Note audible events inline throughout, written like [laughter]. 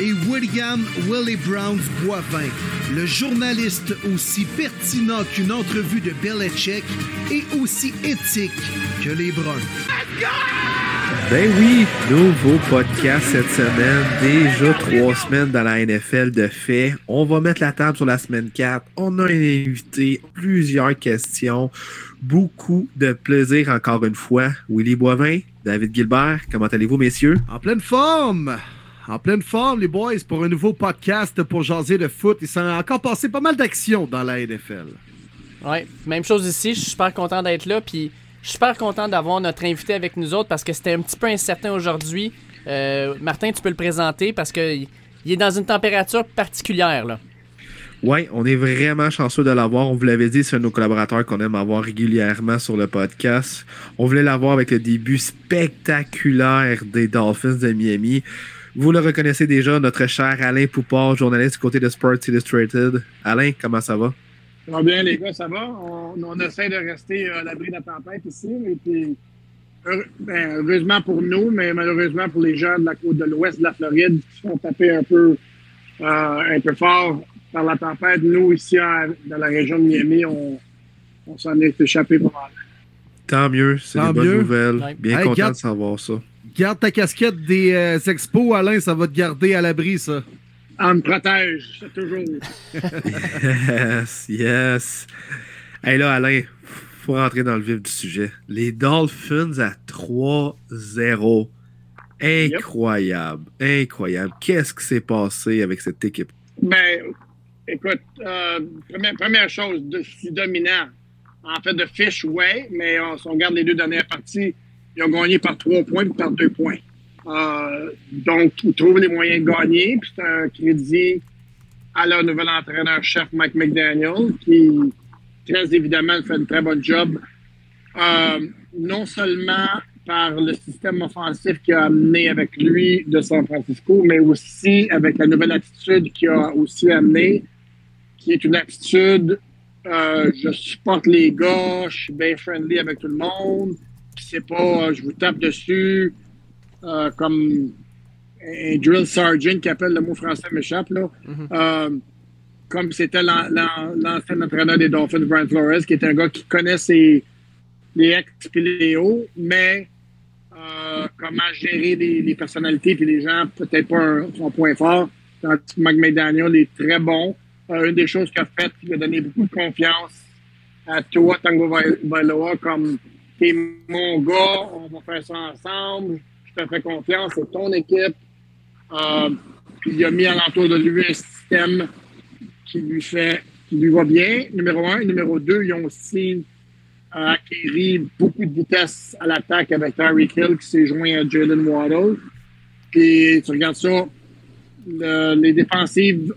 Et William Willie Brown Boivin, le journaliste aussi pertinent qu'une entrevue de Belichick et aussi éthique que les Bruns. Ben oui, nouveau podcast cette semaine. Déjà trois semaines dans la NFL de fait. On va mettre la table sur la semaine 4. On a un invité, plusieurs questions, beaucoup de plaisir encore une fois. Willy Boivin, David Gilbert, comment allez-vous messieurs? En pleine forme! En pleine forme, les boys, pour un nouveau podcast pour jaser de foot. Il s'est encore passé pas mal d'actions dans la NFL. Ouais, même chose ici. Je suis super content d'être là. Puis je suis super content d'avoir notre invité avec nous autres parce que c'était un petit peu incertain aujourd'hui. Euh, Martin, tu peux le présenter parce qu'il est dans une température particulière. Là. Oui, on est vraiment chanceux de l'avoir. On vous l'avait dit, c'est un de nos collaborateurs qu'on aime avoir régulièrement sur le podcast. On voulait l'avoir avec le début spectaculaire des Dolphins de Miami. Vous le reconnaissez déjà, notre cher Alain Poupard, journaliste du côté de Sports Illustrated. Alain, comment ça va? Ça va bien, les gars, ça va? On, essaie de rester à l'abri de la tempête ici. Et puis, ben, heureusement pour nous, mais malheureusement pour les gens de la côte de l'ouest de la Floride qui sont tapés un peu, euh, un peu fort par la tempête, nous, ici, dans la région de Miami, on, s'en est échappé pas mal. Tant mieux, c'est une bonne nouvelle. Bien content de savoir ça. Garde ta casquette des euh, expos, Alain, ça va te garder à l'abri, ça. On me protège, c'est toujours. [laughs] yes, yes. Hey là, Alain, faut rentrer dans le vif du sujet. Les Dolphins à 3-0. Incroyable, incroyable. Qu'est-ce qui s'est passé avec cette équipe? Ben, écoute, euh, première, chose, de, si dominant. En fait, de fiche, ouais, mais on, on regarde les deux dernières parties, ils ont gagné par trois points et par deux points. Euh, donc, ils trouvent les moyens de gagner. Puis c'est un crédit à leur nouvel entraîneur-chef, Mike McDaniel, qui, très évidemment, fait un très bon job. Euh, non seulement par le système offensif qu'il a amené avec lui de San Francisco, mais aussi avec la nouvelle attitude qu'il a aussi amené, qui est une attitude euh, je supporte les gars, je suis bien friendly avec tout le monde c'est pas euh, je vous tape dessus euh, comme un drill sergeant qui appelle le mot français m'échappe là. Mm-hmm. Euh, comme c'était l'ancien entraîneur des Dolphins, Brian Flores, qui est un gars qui connaît ses, les ex et les hauts, mais comment gérer les, personnalités et les gens, peut-être pas son point fort. Tandis que McDaniel est très bon. une des choses qu'il a faites, il a donné beaucoup de confiance à toi, Tango Vailoa, comme t'es mon gars, on va faire ça ensemble, je te fais confiance, c'est ton équipe. Euh, il a mis alentour de lui un système qui lui fait, qui lui va bien, numéro un. Numéro deux, ils ont aussi euh, acquéri beaucoup de vitesse à l'attaque avec Harry Hill qui s'est joint à Jalen Waddle. Puis tu regardes ça, les défensives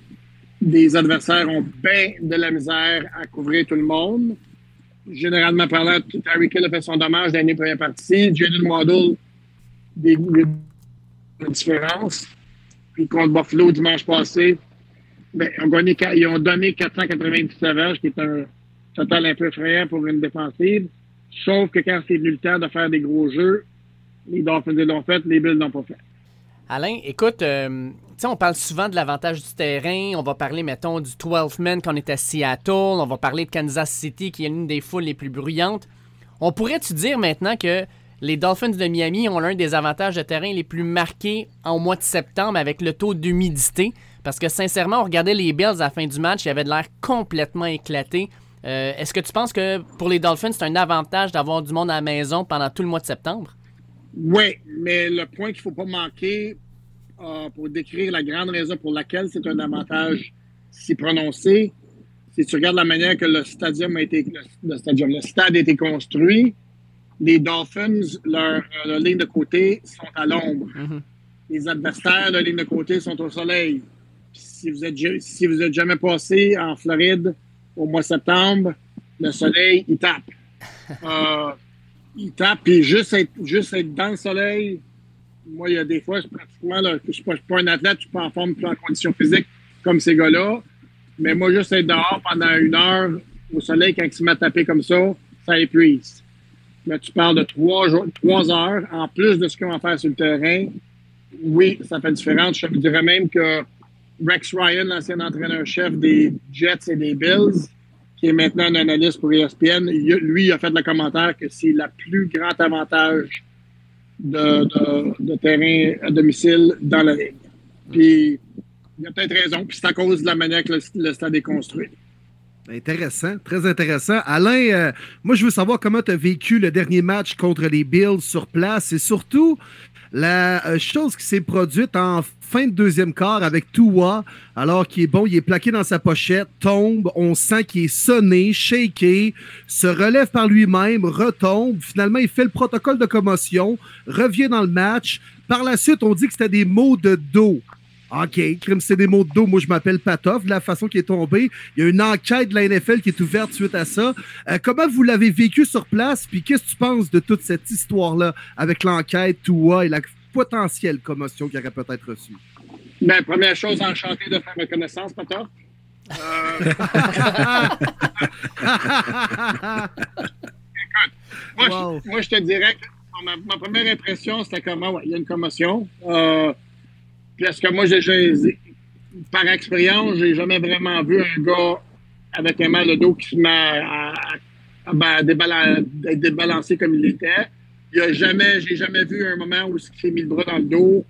des adversaires ont bien de la misère à couvrir tout le monde généralement parlant, Tyreek Hill a fait son dommage dans les premières parties. Jaden Waddle, des, des, différences. Puis contre Buffalo dimanche passé, ben, ils, ont donné 499 verges, qui est un total un peu effrayant pour une défensive. Sauf que quand c'est venu le temps de faire des gros jeux, les Dolphins l'ont fait, les Bills l'ont pas fait. Alain, écoute, euh, on parle souvent de l'avantage du terrain. On va parler, mettons, du 12 men quand on est à Seattle. On va parler de Kansas City, qui est l'une des foules les plus bruyantes. On pourrait-tu dire maintenant que les Dolphins de Miami ont l'un des avantages de terrain les plus marqués en mois de septembre avec le taux d'humidité? Parce que sincèrement, on regardait les Bills à la fin du match, il avait de l'air complètement éclaté. Euh, est-ce que tu penses que pour les Dolphins, c'est un avantage d'avoir du monde à la maison pendant tout le mois de septembre? Oui, mais le point qu'il ne faut pas manquer euh, pour décrire la grande raison pour laquelle c'est un avantage si prononcé, si tu regardes la manière que le stadium a été, le, stadium, le stade a été construit, les Dolphins, leur, ligne de côté sont à l'ombre. Mm-hmm. Les adversaires, leur ligne de côté sont au soleil. Si vous êtes, si vous êtes jamais passé en Floride au mois de septembre, le soleil, il tape. [laughs] Euh, il tape, puis juste être, juste être dans le soleil, moi, il y a des fois, je, pratiquement, là, je ne suis, pas un athlète, je suis pas en forme, plus en condition physique comme ces gars-là. Mais moi, juste être dehors pendant une heure au soleil, quand il m'a tapé comme ça, ça épuise. Mais tu parles de trois, trois heures, en plus de ce qu'on va faire sur le terrain. Oui, ça fait différence. Je dirais même que Rex Ryan, l'ancien entraîneur-chef des Jets et des Bills, qui est maintenant un analyste pour ESPN, lui, il a fait le commentaire que c'est le plus grand avantage de, terrain à domicile dans la ligue. Puis, il a peut-être raison, puis c'est à cause de la manière que le, stade est construit. Intéressant, très intéressant. Alain, euh, moi, je veux savoir comment tu as vécu le dernier match contre les Bills sur place et surtout, la euh, chose qui s'est produite en fin de deuxième quart avec Tua, alors qu'il est bon, il est plaqué dans sa pochette, tombe, on sent qu'il est sonné, shaké, se relève par lui-même, retombe, finalement il fait le protocole de commotion, revient dans le match. Par la suite, on dit que c'était des maux de dos. OK, crime, c'est des mots de dos. Moi, je m'appelle Patov. De la façon qu'il est tombé, il y a une enquête de la NFL qui est ouverte suite à ça. Euh, comment vous l'avez vécu sur place? Puis qu'est-ce que tu penses de toute cette histoire-là avec l'enquête, Toua et la potentielle commotion qu'il aurait peut-être reçue? Bien, première chose, enchanté de faire ma connaissance, Patov. Euh... [laughs] Écoute, moi, je, te dirais que ma, première impression, c'était comment, ouais, il y a une commotion. Euh, parce que moi, par expérience, j'ai jamais vraiment vu un gars avec un mal de dos qui se met à, débalancer comme il était. Il y a jamais, j'ai jamais vu un moment où il s'est mis le bras dans le dos.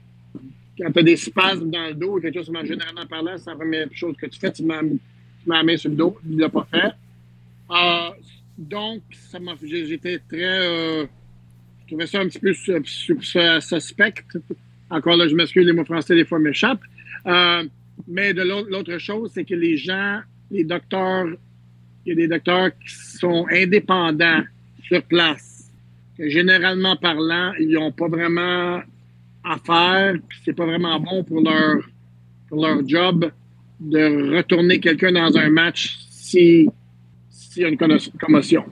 Quand tu as des spasmes dans le dos, quelque chose, généralement parlant, c'est la première chose que tu fais, tu mets, la main sur le dos. Il ne l'a pas fait. Euh, donc, ça m'a, j'étais très. Euh, je trouvais ça un petit peu suspect. Encore là, je m'excuse, les mots français, des fois, m'échappent. Euh, mais de l'autre chose, c'est que les gens, les docteurs, il y a des docteurs qui sont indépendants sur place. Que généralement parlant, ils n'ont pas vraiment à faire, c'est pas vraiment bon pour leur, pour leur job de retourner quelqu'un dans un match si s'il y a une commotion.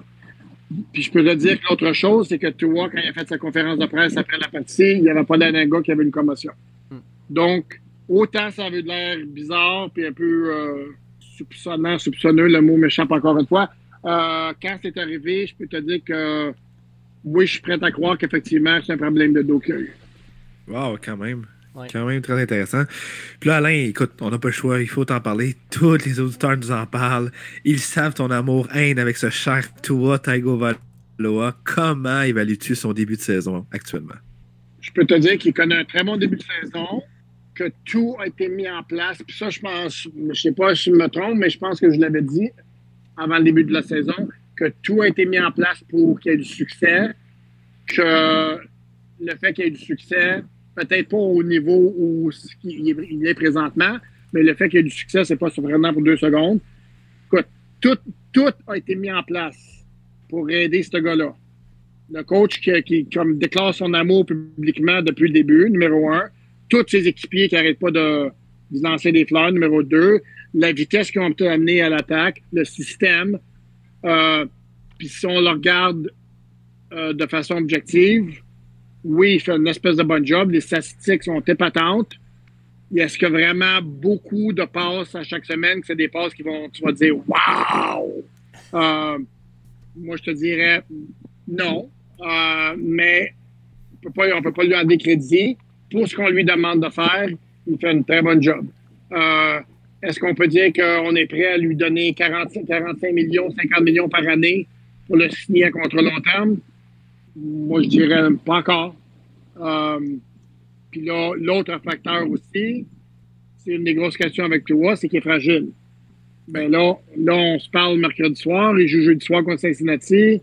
Puis je peux te dire que l'autre chose, c'est que tu vois, quand il a fait sa conférence de presse après la partie, il n'y avait pas d'un gars qui avait une commotion. Hmm. Donc, autant ça avait l'air bizarre, puis un peu euh, soupçonnant, soupçonneux, le mot m'échappe encore une fois. Euh, quand c'est arrivé, je peux te dire que oui, je suis prêt à croire qu'effectivement, c'est un problème de dos qu'il y a eu. Wow, quand même. Quand même très intéressant. Puis là, Alain, écoute, on n'a pas le choix, il faut t'en parler. Tous les auditeurs nous en parlent. Ils savent ton amour-haine avec ce cher Tua Taigo Valoa. Comment évalues-tu son début de saison actuellement? Je peux te dire qu'il connaît un très bon début de saison, que tout a été mis en place. Puis ça, je pense, je sais pas si je me trompe, mais je pense que je l'avais dit avant le début de la saison, que tout a été mis en place pour qu'il y ait du succès, que le fait qu'il y ait du succès peut-être pas au niveau où il est présentement, mais le fait qu'il y ait du succès, c'est pas vraiment pour deux secondes. Écoute, tout, tout a été mis en place pour aider ce gars-là. Le coach qui, comme, déclare son amour publiquement depuis le début, numéro un. Tous ses équipiers qui n'arrêtent pas de, lancer des fleurs, numéro deux. La vitesse qu'ils ont amené à l'attaque, le système. Euh, puis si on le regarde euh, de façon objective, oui, il fait une espèce de bon job. Les statistiques sont épatantes. Est-ce qu'il y a vraiment beaucoup de passes à chaque semaine, que c'est des passes qui vont, tu vas dire, wow! Euh, moi, je te dirais non. Euh, mais on ne peut pas lui en décréditer. Pour ce qu'on lui demande de faire, il fait un très bon job. Euh, est-ce qu'on peut dire qu'on est prêt à lui donner 40, 45 millions, 50 millions par année pour le signer à contre long terme? Moi, je dirais pas encore. Euh, puis là, l'autre facteur aussi, c'est une des grosses questions avec toi, c'est qu'il est fragile. Ben là, là, on se parle mercredi soir, il joue jeudi soir contre Cincinnati,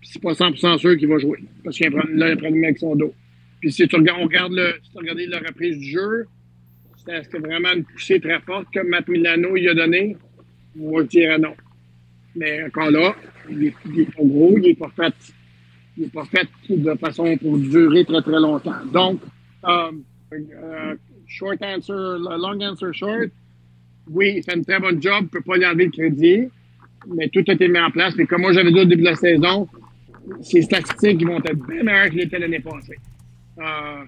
puis c'est pas 100% sûr qu'il va jouer, parce qu'il a un problème avec son dos. Puis si tu regardes, on regarde le, si tu regardes la reprise du jeu, c'était vraiment une poussée très forte que Matt Milano il a donné. Moi, je dirais non. Mais encore là, il est, il est gros, il est pas il n'est pas fait de façon pour durer très, très longtemps. Donc, euh, euh, short answer, long answer short, oui, il fait une très bonne job, ne peut pas lui enlever le crédit, mais tout a été mis en place. Mais comme moi, j'avais dit au début de la saison, ses statistiques vont être bien meilleures que l'étaient l'année passée. Euh,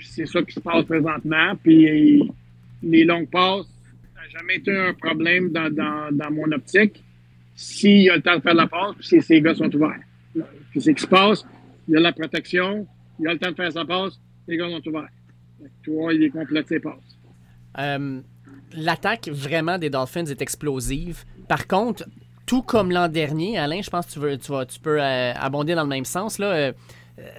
c'est ça qui se passe présentement. Puis les longues passes, ça n'a jamais été un problème dans, dans, dans mon optique. S'il a le temps de faire la passe, puis ses gars sont ouverts. Puis c'est ce qui se passe, il y a la protection, il a le temps de faire sa passe, les gars sont ouverts. Toi, il est complète ses passes. Euh, L'attaque vraiment des Dolphins est explosive. Par contre, tout comme l'an dernier, Alain, je pense que tu, veux, tu, vas, tu peux euh, abonder dans le même sens. Là, euh,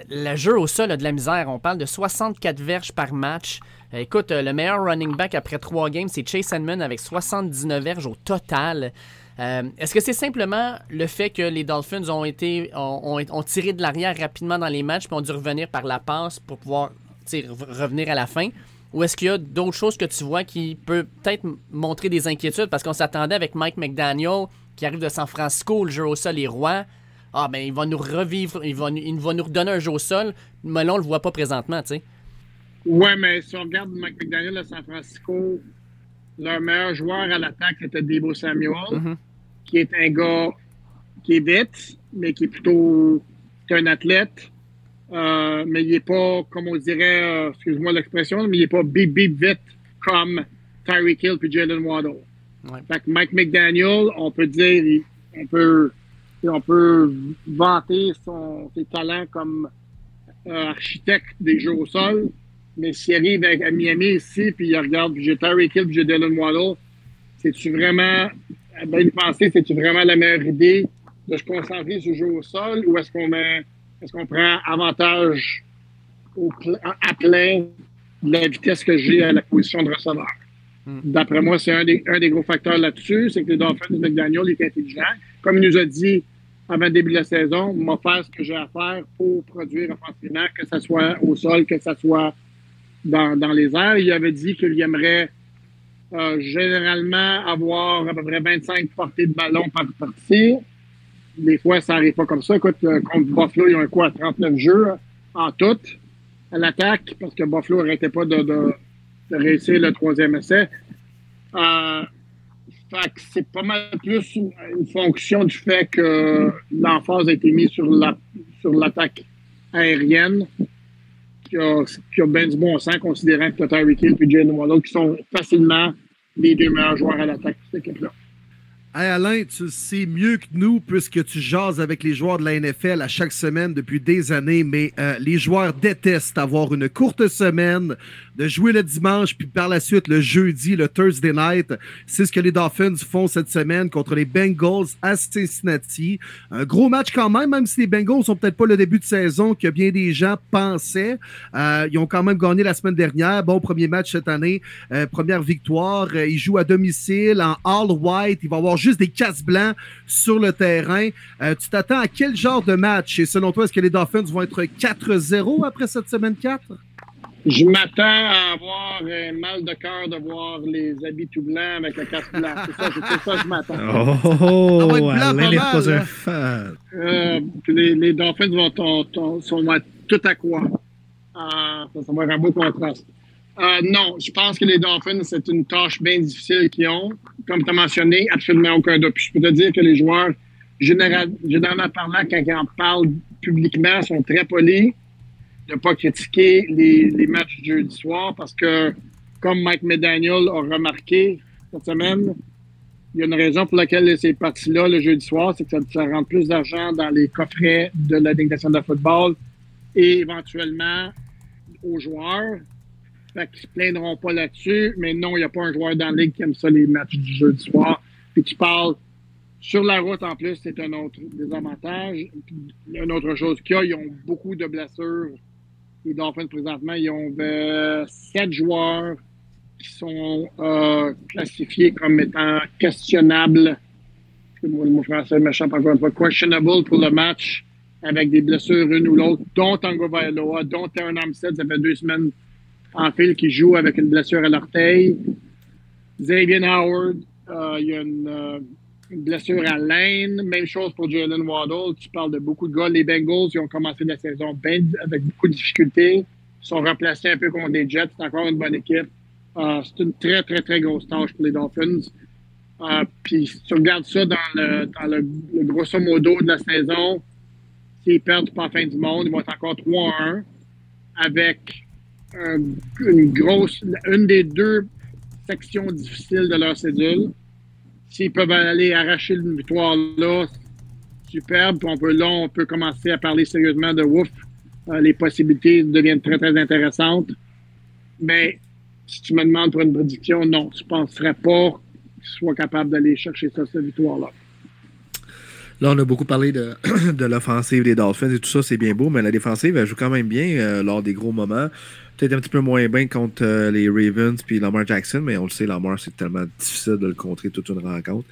le jeu au sol a de la misère. On parle de 64 verges par match. écoute, le meilleur running back après trois games, c'est Chase Edmond avec 79 verges au total. Est-ce que c'est simplement le fait que les Dolphins ont été ont, ont tiré de l'arrière rapidement dans les matchs puis ont dû revenir par la passe pour pouvoir revenir à la fin? Ou est-ce qu'il y a d'autres choses que tu vois qui peut peut-être montrer des inquiétudes? Parce qu'on s'attendait avec Mike McDaniel, qui arrive de San Francisco, le jeu au sol est roi. Ah, ben, il va nous revivre, il va, il va nous redonner un jeu au sol, mais là, on le voit pas présentement, tu sais. Ouais, mais si on regarde Mike McDaniel de San Francisco, leur meilleur joueur à l'attaque était Debo Samuel, mm-hmm. Qui est un gars qui est vite, mais qui est plutôt un athlète. Euh, mais il n'est pas, comme on dirait, euh, excuse-moi l'expression, mais il n'est pas bip bip vite comme Tyreek Hill puis Jalen Waddle. Fait que Mike McDaniel, on peut dire, on peut, on peut vanter son, ses talents comme euh, architecte des jeux au sol, mais s'il arrive à Miami ici, puis il regarde, puis j'ai Tyreek Hill puis j'ai Jalen Waddle, c'est-tu vraiment, ben, penser, c'est-tu vraiment la meilleure idée de se concentrer sur le jeu au sol ou est-ce qu'on est-ce qu'on prend avantage à plein de la vitesse que j'ai à la position de receveur? Hmm. D'après moi, c'est un des, un des gros facteurs là-dessus, c'est que le Dolphins de McDaniel est intelligent. Comme il nous a dit avant le début de la saison, va faire ce que j'ai à faire pour produire offensivement, que ce soit au sol, que ce soit dans, dans les airs. Il avait dit qu'il aimerait euh, généralement avoir à peu près 25 portées de ballon par partie des fois, ça n'arrive pas comme ça. Écoute, euh, contre Buffalo, ils ont quoi, 39 jeux en tout à l'attaque, parce que Buffalo n'arrêtait pas de, de, réussir le troisième essai. Euh, c'est pas mal plus une, fonction du fait que l'emphase a été mise sur la sur l'attaque aérienne, qui a, qui a bien du bon sens, considérant que Tyreek Hill et Jalen Waddle, qui sont facilement les deux meilleurs joueurs à l'attaque de cette équipe-là. Hey Alain, tu sais mieux que nous puisque tu jases avec les joueurs de la NFL à chaque semaine depuis des années, mais euh, les joueurs détestent avoir une courte semaine, de jouer le dimanche, puis par la suite le jeudi, le Thursday night. C'est ce que les Dolphins font cette semaine contre les Bengals à Cincinnati. Un gros match quand même, même si les Bengals sont peut-être pas le début de saison que bien des gens pensaient. Euh, ils ont quand même gagné la semaine dernière. Bon premier match cette année, euh, première victoire. ils jouent à domicile en all white. Il va avoir juste des casse blancs sur le terrain. Euh, tu t'attends à quel genre de match? Et selon toi, est-ce que les Dolphins vont être 4-0 après cette semaine 4? Je m'attends à avoir un mal de cœur de voir les habits tout blancs avec le casque blanc. C'est ça, c'est ça que je m'attends. [laughs] Oh, Alain n'est pas un fan. Euh, les, les, Dolphins vont, sont tout à quoi? Euh, ça, va être un beau contraste. Euh, non, je pense que les Dolphins, c'est une tâche bien difficile qu'ils ont. Comme tu as mentionné, absolument aucun doute. je peux te dire que les joueurs, généralement parlant, quand ils en parlent publiquement, sont très polis de ne pas critiquer les, matchs du jeudi soir parce que, comme Mike McDaniel a remarqué cette semaine, il y a une raison pour laquelle c'est parti-là le jeudi soir, c'est que ça, ça rentre plus d'argent dans les coffrets de la Ligue nationale de football et éventuellement aux joueurs fait qu'ils se plaindront pas là-dessus. Mais non, il n'y a pas un joueur dans la ligue qui aime ça, les matchs du jeu du soir. Puis qui parle sur la route en plus, c'est un autre désavantage. Une autre chose qu'il y a, ils ont beaucoup de blessures. Les Dolphins, présentement, ils ont euh, sept joueurs qui sont euh, classifiés comme étant questionnables. Le mot français méchant, encore une fois, questionable pour le match avec des blessures une ou l'autre, dont Tango Vailoa, dont Terran Armstead, ça fait deux semaines en fil qui joue avec une blessure à l'orteil. Xavier Howard, euh, il y a euh, une, blessure à l'aine. Même chose pour Jalen Waddle. Tu parles de beaucoup de gars. Les Bengals, ils ont commencé la saison avec beaucoup de difficultés. Ils sont remplacés un peu contre des Jets. C'est encore une bonne équipe. Euh, c'est une très, très, très grosse tâche pour les Dolphins. Puis si tu regardes ça dans, le, dans le, le, grosso modo de la saison, s'ils perdent pas la fin du monde, ils vont être encore 3-1 avec un, une grosse, une des deux sections difficiles de leur cédule. S'ils peuvent aller arracher une victoire là, superbe. On peut, là, on peut commencer à parler sérieusement de ouf. Euh, les possibilités deviennent très, très intéressantes. Mais si tu me demandes pour une prédiction, non, je ne penserais pas qu'ils soient capables d'aller chercher ça, cette victoire-là. Là, on a beaucoup parlé de, [clears throat] de l'offensive des Dolphins et tout ça, c'est bien beau, mais la défensive, elle joue quand même bien euh, lors des gros moments. Peut-être un petit peu moins bien contre euh, les Ravens puis Lamar Jackson, mais on le sait, Lamar, c'est tellement difficile de le contrer toute une rencontre.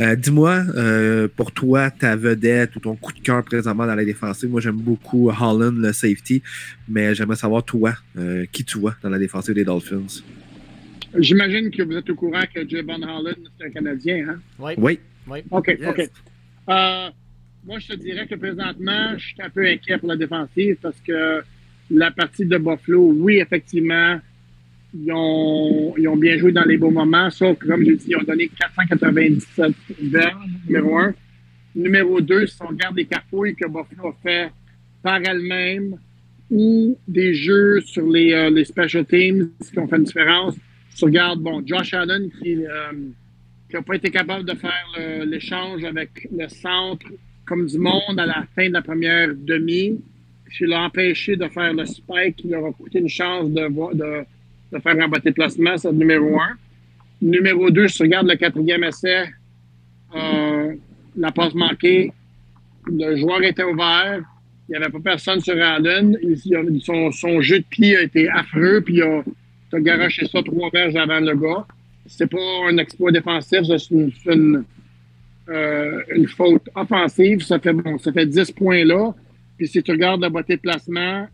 Euh, Dis-moi, euh, pour toi, ta vedette ou ton coup de cœur présentement dans la défensive, moi j'aime beaucoup Holland, le safety, mais j'aimerais savoir, toi, euh, qui tu vois dans la défensive des Dolphins? J'imagine que vous êtes au courant que Javon Holland, c'est un Canadien, hein? Oui. Oui. oui. OK, Yes. OK. Euh, moi, je te dirais que présentement, je suis un peu inquiet pour la défensive parce que la partie de Buffalo, oui, effectivement, ils ont, ils ont bien joué dans les beaux moments, sauf que, comme je dis, ils ont donné 497 verges, numéro un. Numéro deux, si on regarde les cartouilles que Buffalo a fait par elle-même ou des jeux sur les, euh, special teams qui ont fait une différence. Si tu regardes, bon, Josh Allen qui, euh, n'a pas été capable de faire l'échange avec le centre comme du monde à la fin de la première demi, qui l'a empêché de faire le spike qui leur a coûté une chance de, faire un de placement, c'est le numéro un. Numéro deux, si tu regardes le quatrième essai, euh, la passe manquée, le joueur était ouvert, il n'y avait pas personne sur Allen, son, son jeu de pied a été affreux, puis il a, a garoché ça trois verges avant le gars c'est pas un exploit défensif, c'est une, c'est une, euh, une faute offensive. Ça fait bon, ça fait 10 points là. Puis si tu regardes la beauté de placement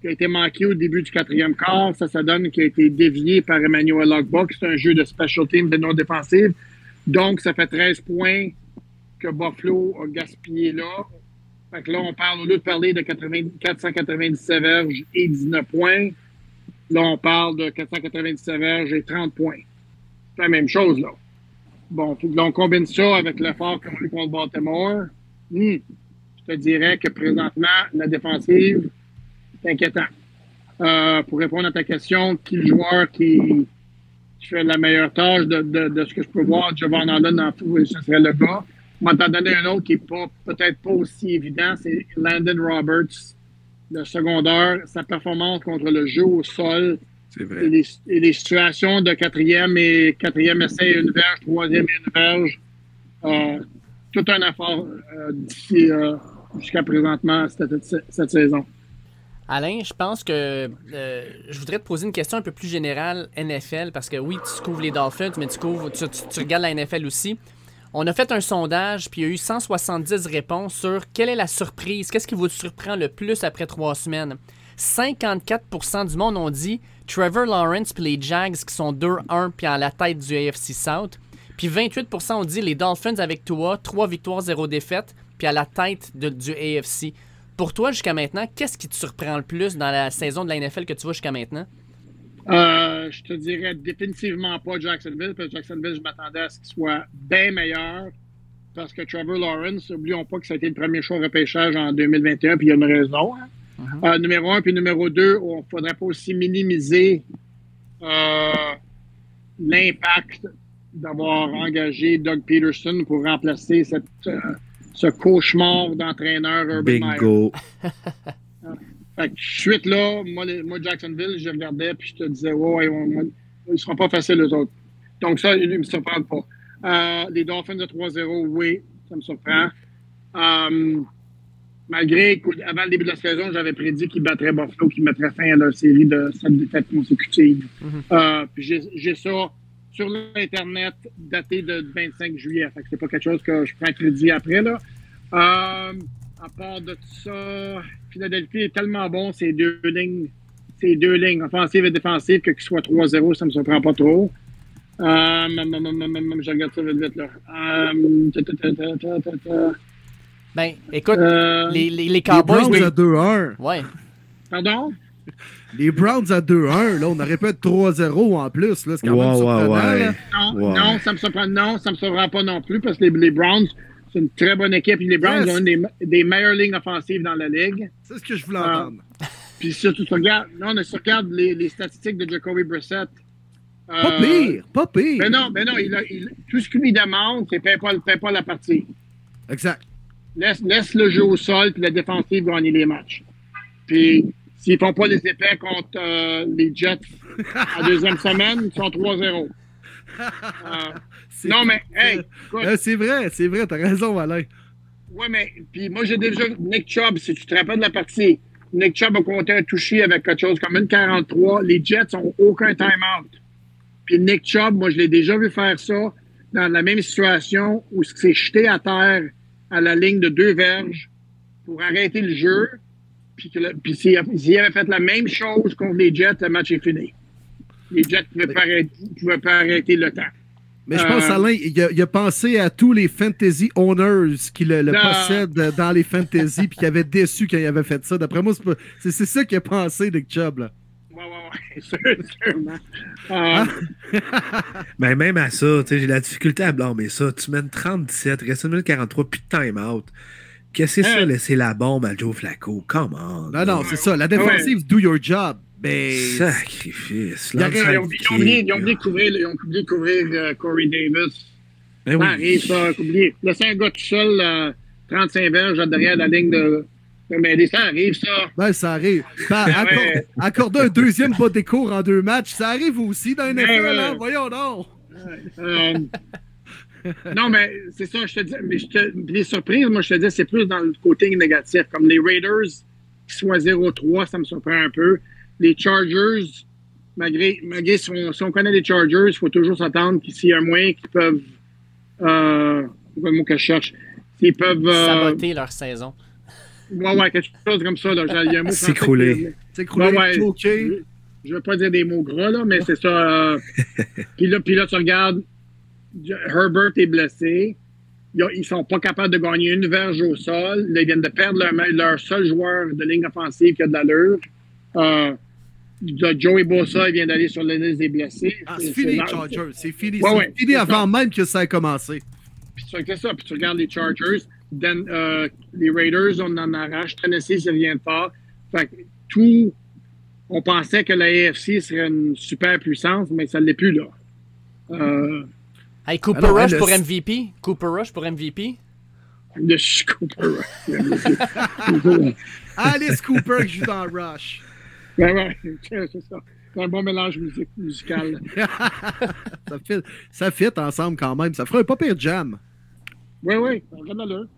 qui a été manqué au début du quatrième quart, ça, ça donne qu'il a été dévié par Emmanuel Logbock. C'est un jeu de special team de non défensive. Donc, ça fait 13 points que Buffalo a gaspillé là. Fait que là, on parle, au lieu de parler de 80 497 verges et 19 points, là, on parle de 497 verges et 30 points. C'est la même chose, là. Bon, là, on combine ça avec l'effort qu'on a eu contre Baltimore. Hmm, je te dirais que présentement, la défensive, c'est inquiétant. Euh, pour répondre à ta question, qui est le joueur qui, qui fait la meilleure tâche de, de, de ce que je peux voir, Javon Allen en tout, ce serait le gars. T'en donner un autre qui n'est pas, peut-être pas aussi évident, c'est Landon Roberts, le secondaire. Sa performance contre le jeu au sol, et vrai. les, et les situations de quatrième et quatrième essai et une verge, troisième et une verge. Euh, tout un effort euh, d'ici jusqu'à présentement cette, cette- saison. Alain, je pense que euh, je voudrais te poser une question un peu plus générale NFL parce que oui, tu couvres les Dolphins, mais tu couvres, tu, regardes la NFL aussi. On a fait un sondage, puis il y a eu 170 réponses sur quelle est la surprise, qu'est-ce qui vous surprend le plus après trois semaines? 54% du monde ont dit Trevor Lawrence puis les Jags qui sont 2-1 puis à la tête du AFC South. Puis 28% ont dit les Dolphins avec Tua, 3 victoires, 0 défaites, puis à la tête de- du AFC. Pour toi, jusqu'à maintenant, qu'est-ce qui te surprend le plus dans la saison de la NFL que tu vois jusqu'à maintenant? Euh, je te dirais définitivement pas Jacksonville, parce que Jacksonville, je m'attendais à ce qu'il soit bien meilleur. Parce que Trevor Lawrence, oublions pas que ça a été le premier choix repêchage en 2021, puis il y a une raison. hein. Euh, numéro un, puis numéro deux, on ne faudrait pas aussi minimiser euh, l'impact d'avoir engagé Doug Peterson pour remplacer cette, ce cauchemar d'entraîneur Urban. Bingo. [laughs] Fait que suite là, moi, les- moi, Jacksonville, je regardais puis je te disais, ouais, ils ne seront pas faciles, les autres. Donc, ça, ils ne me surprennent pas. Euh, les Dolphins de 3-0, oui, ça me surprend. Euh, malgré qu'avant le début de la saison, j'avais prédit qu'ils battraient Buffalo, qu'ils mettraient fin à leur série de 7 défaites consécutives. Mhm. Euh, puis j'ai ça sur l'Internet daté de 25 juillet. Fait que c'est pas quelque chose que je prends crédit après, là. Euh, à part de ça, Philadelphie est tellement bon, ces deux lignes, ces deux lignes, offensive et défensive, que qu'il soit 3-0, ça me surprend pas trop. Euh, je regarde ça vite, vite, là. Euh, ta, ta, ta. Ben, écoute, Euh, les, les, les Les Cowboys. Browns oui. à 2-1. Ouais. Pardon? [laughs] Les Browns à 2-1, là, on aurait pu être 3-0 en plus. Là, c'est quand Ouais, même ouais. Non, Ouais. non, ça me surprend, non, ça me surprend pas non plus parce que les, les Browns, c'est une très bonne équipe. Les Browns Yes. ont une des, des meilleures lignes offensives dans la ligue. C'est ce que je voulais Ah. entendre. Puis surtout, tu regardes, non, tu regardes les, les statistiques de Jacoby Brissett. Pas euh, pire, pas pire. Mais non, mais non, il a- il- tout ce qu'il lui demande, c'est paye pas, paye pas la partie. Exact. Laisse, laisse le jeu au sol, puis la défensive gagner les matchs. Puis, s'ils font pas les épais contre euh, les Jets en deuxième semaine, ils sont 3-0. Euh, non, mais, hey, Euh, c'est vrai, c'est vrai, t'as raison, Alain. ouais, mais, puis moi, j'ai déjà, Nick Chubb, si tu te rappelles de la partie, Nick Chubb a compté un touché avec quelque chose comme une 43. Les Jets ont aucun time-out. Puis Nick Chubb, moi, je l'ai déjà vu faire ça dans la même situation où il s'est jeté à terre à la ligne de deux verges pour arrêter le jeu. Puis, s'il, avait fait la même chose contre les Jets, le match est fini. Les Jets ne pouvaient, pas arrêter- pouvaient pas arrêter le temps. Mais je pense, Euh, Alain, il a, il a pensé à tous les fantasy owners qui le, possèdent dans les fantasy puis qui avaient déçu quand il avait fait ça. D'après moi, c'est ça qu'il a pensé, Nick Chubb. Là. Ouais, ouais, ouais, [laughs] sûr- sûrement. Euh, [laughs] Mais même à ça, j'ai la difficulté à blâmer ça. Tu mènes 37, reste 1 minute 43, puis de time-out. Qu'est-ce que c'est ça, Hein? laisser la bombe à Joe Flacco? Come on. Non, non, c'est ça. La défensive, do your job. Ben, Sacrifice. Ils ont, ils ont oublié, ils ont oublié pied. de couvrir, ils ont oublié de couvrir euh, Corey Davis. Ben Ça oui. arrive, ça. Oublié. Laisser un gars tout seul, euh, 35 verges derrière la ligne de, mêlée, ça arrive, ça. ben, ça arrive. Ben, Ouais. accor- accorder un deuxième bas des cours en deux matchs, ça arrive aussi dans une Ouais, NFL, ouais. là. Voyons donc. Euh, non, mais c'est ça, je te dis. Mais je te, les surprises, moi, je te dis, c'est plus dans le côté négatif. Comme les Raiders qui soient 0-3, ça me surprend un peu. Les Chargers, malgré, malgré si, on, si on connaît les Chargers, il faut toujours s'attendre que s'il y a un moyen qu'ils peuvent. Euh, c'est quoi le mot que je cherche? S'ils peuvent. euh, Saboter leur saison. Ouais, ouais, quelque chose comme ça. Là. J'ai- Il y a un mot S'écrouler. Ouais, ouais. choqué. Je, je veux pas dire des mots gras, là, mais c'est ça. euh, [laughs] puis, là, puis là, tu regardes, Herbert est blessé. Ils, ils sont pas capables de gagner une verge au sol. Là, ils viennent de perdre leur, seul joueur de ligne offensive qui a de l'allure. Euh, Joey Bosa, il vient d'aller sur la liste des blessés. Ah, c'est fini, là- Chargers. C'est fini. Ouais, c'est ouais. fini avant même que ça ait commencé. Puis tu regardes ça, puis tu regardes les Chargers, euh, les Raiders, on en arrache. Tennessee, ça vient fort. Fait que tout. On pensait que la AFC serait une super puissance, mais ça ne l'est plus, là. Euh, Hey, Cooper Ah non, Rush pour MVP. Cooper Rush pour MVP. le Cooper. [laughs] Alice Cooper qui joue dans Rush. ouais, ouais, c'est ça. C'est un bon mélange music- musical. [laughs] ça, fit, ça fit ensemble quand même. Ça ferait un pas pire jam. Oui, oui, regarde-le.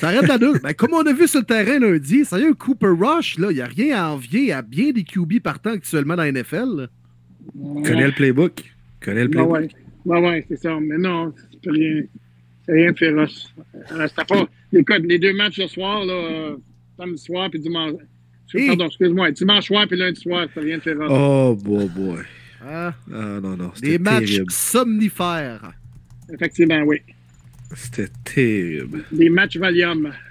Ça arrête la deux. Ben, comme on a vu sur le terrain lundi, sérieux, Cooper Rush, il n'y a rien à envier à bien des QB partant actuellement dans la NFL. Connais le playbook. Connais le Ouais, playbook. ouais, ouais, ouais, c'est ça. Mais non, c'est rien. Rien de féroce. Euh, c'était pas. Écoute, les deux matchs le soir, là, euh, samedi soir puis dimanche. Hey. Pardon, excuse-moi. Dimanche soir puis lundi soir, c'est rien de féroce. Oh, boy, boy. Hein? Ah, non, non. Des matchs terrible. somnifères. Effectivement, oui. C'était terrible. Des matchs Valium. [laughs]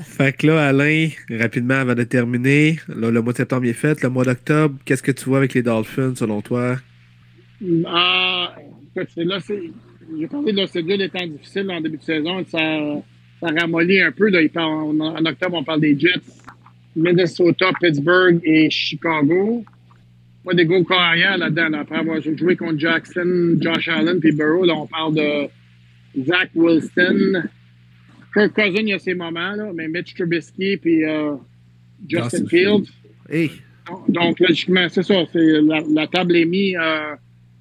Fait que là, Alain, rapidement avant de terminer, là, le mois de septembre est fait. Le mois d'octobre, qu'est-ce que tu vois avec les Dolphins selon toi? Ah, là, c'est. J'ai parlé de l'OCD des temps difficiles en début de saison. Ça, ça ramollit un peu. Là. En, en octobre, on parle des Jets, Minnesota, Pittsburgh et Chicago. Pas des gros carrières là-dedans. là. Après avoir joué contre Jackson, Josh Allen puis Burrow, là, on parle de Zach Wilson. Kirk Cousin, il y a ses moments, là, mais Mitch Trubisky puis euh, Justin Fields. Hey, Donc, logiquement, c'est ça. C'est la, la table est mise euh,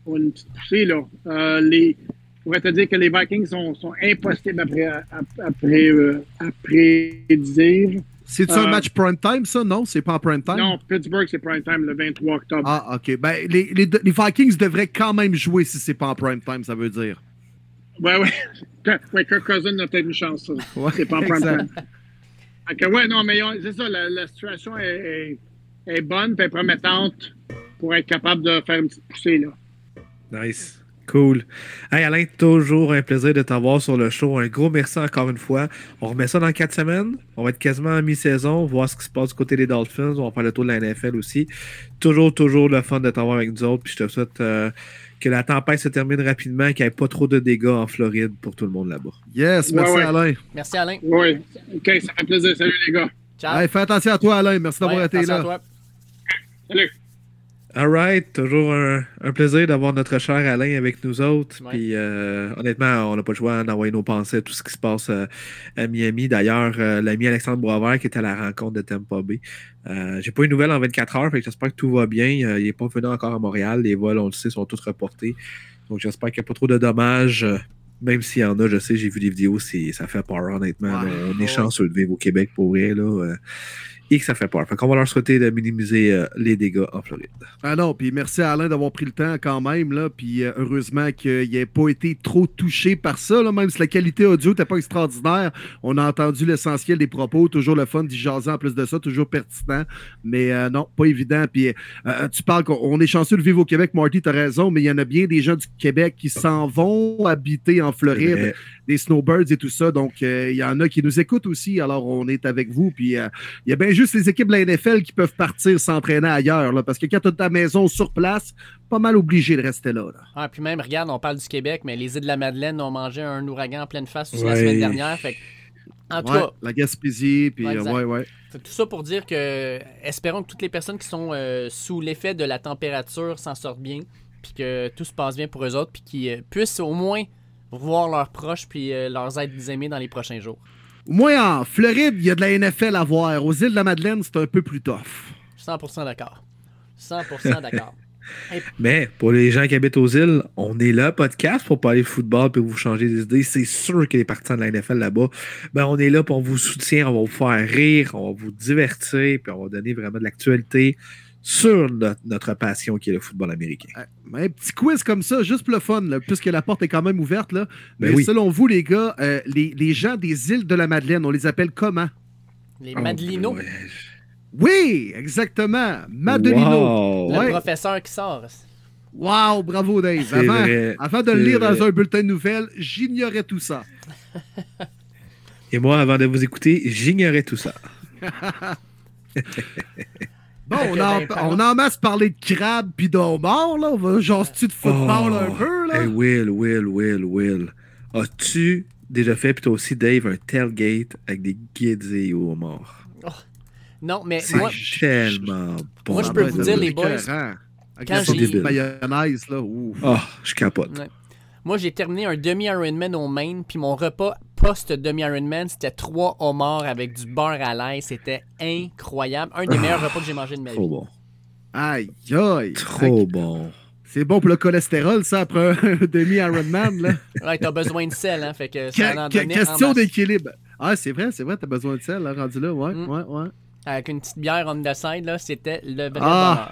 pour une petite poussée. Là. Euh, les, je pourrais te dire que les Vikings sont, sont impossibles à, pré- à, à pré- euh, à prédire. c'est-tu Euh, un match prime time, ça? Non, c'est pas en prime time? Non, Pittsburgh, c'est prime time le 23 octobre. Ah, OK. Ben, les, les, les Vikings devraient quand même jouer si c'est pas en prime time, ça veut dire. Ouais, ouais. [laughs] ouais, Kirk Cousin a peut-être une chance. ça. Ouais, C'est pas en prime exact. time. Que, ouais, non, mais c'est ça. La, la situation est, est, est bonne et promettante pour être capable de faire une petite poussée. Là. Nice. Cool. Hey Alain, toujours un plaisir de t'avoir sur le show. Un gros merci encore une fois. On remet ça dans quatre semaines. On va être quasiment à mi-saison, voir ce qui se passe du côté des Dolphins. On va faire le tour de la NFL aussi. Toujours, toujours le fun de t'avoir avec nous autres. Puis je te souhaite euh, que la tempête se termine rapidement, qu'il n'y ait pas trop de dégâts en Floride pour tout le monde là-bas. Yes, merci Ouais, ouais. Alain. Merci, Alain. Oui. OK, ça fait plaisir. Salut, les gars. Ciao. Hey, fais attention à toi, Alain. Merci d'avoir Ouais, été attention à là. toi. Salut. Alright, toujours un, un plaisir d'avoir notre cher Alain avec nous autres. Ouais. Puis euh, honnêtement, on n'a pas le choix d'envoyer nos pensées à tout ce qui se passe euh, à Miami. D'ailleurs, euh, l'ami Alexandre Boisvert qui était à la rencontre de Tampa Bay. Euh, J'ai pas eu de nouvelles en 24 heures, fait j'espère que tout va bien. Il n'est pas venu encore à Montréal. Les vols, on le sait, sont tous reportés. Donc j'espère qu'il n'y a pas trop de dommages. Même s'il y en a, je sais, j'ai vu des vidéos, ça fait peur, honnêtement. Là. on est chanceux de vivre au Québec pour rien. Là, et que ça fait peur. Fait qu'on va leur souhaiter de minimiser euh, les dégâts en Floride. Ah non, puis merci à Alain d'avoir pris le temps quand même, là, puis euh, heureusement qu'il n'ait pas été trop touché par ça, là, même si la qualité audio n'était pas extraordinaire. On a entendu l'essentiel des propos, toujours le fun d'y jaser en plus de ça, toujours pertinent, mais euh, non, pas évident. Puis tu parles qu'on on est chanceux de vivre au Québec, Marty, tu as raison, mais il y en a bien des gens du Québec qui s'en vont habiter en Floride, Mais, des snowbirds et tout ça, donc il y en a qui nous écoutent aussi, alors on est avec vous, puis il y a bien juste les équipes de la NFL qui peuvent partir s'entraîner ailleurs, là, parce que quand tu as ta maison sur place, pas mal obligé de rester là. là. Ah, puis même, regarde, on parle du Québec, mais les îles de la Madeleine ont mangé un ouragan en pleine face la semaine dernière. Fait en tout Ouais, cas, la Gaspésie, puis Ouais, euh, ouais, tout ça pour dire que espérons que toutes les personnes qui sont euh, sous l'effet de la température s'en sortent bien, puis que tout se passe bien pour eux autres, puis qu'ils euh, puissent au moins voir leurs proches puis euh, leurs êtres aimés dans les prochains jours. Moins en Floride, il y a de la NFL à voir. Aux îles de la Madeleine, c'est un peu plus tough. 100% d'accord. 100% [laughs] d'accord. mais pour les gens qui habitent aux îles, on est là, podcast, pour parler football et vous changer des idées. C'est sûr que les partisans de la NFL là-bas, ben on est là pour on vous soutient, on va vous faire rire, on va vous divertir, puis on va donner vraiment de l'actualité sur notre, notre passion qui est le football américain. Un petit quiz comme ça, juste pour le fun, là, puisque la porte est quand même ouverte. Là. Mais Ben oui. selon vous, les gars, euh, les, les gens des îles de la Madeleine, on les appelle comment? Les Oh, ouais. Oui, exactement. Madelino. Wow. le ouais. professeur qui sort. Wow, bravo Dave. Avant, vrai, avant de le lire dans un bulletin de nouvelles, j'ignorais tout ça. Et moi, avant de vous écouter, j'ignorais tout ça. [laughs] Bon, on, a, on a en masse parlé de crabe puis d'homard, là. On va genre-tu de football Oh. un peu, là? Hey, Will, Will, Will, Will. As-tu déjà fait, puis toi aussi, Dave, un tailgate avec des guides et homards? Non, mais C'est moi, tellement bon. moi, je peux Ouais, vous dire, les boys, quand j'ai- de mayonnaise, là. ouf. Ah, je capote. Ouais. moi j'ai terminé un demi-Ironman au Maine, puis mon repas post-demi-Ironman, c'était trois homards avec du beurre à l'ail. C'était incroyable. Un des meilleurs repas que j'ai mangé de ma vie. Trop bon. Aïe, aïe. Trop bon. C'est bon pour le cholestérol, ça, après un [laughs] demi-Ironman, là. Ouais, t'as besoin de sel, hein, fait que ça en donnait question d'équilibre. Ah, c'est vrai, c'est vrai, t'as besoin de sel, là, rendu là. Ouais, Mm. ouais, ouais. Avec une petite bière on the side, là, c'était le vrai Ah.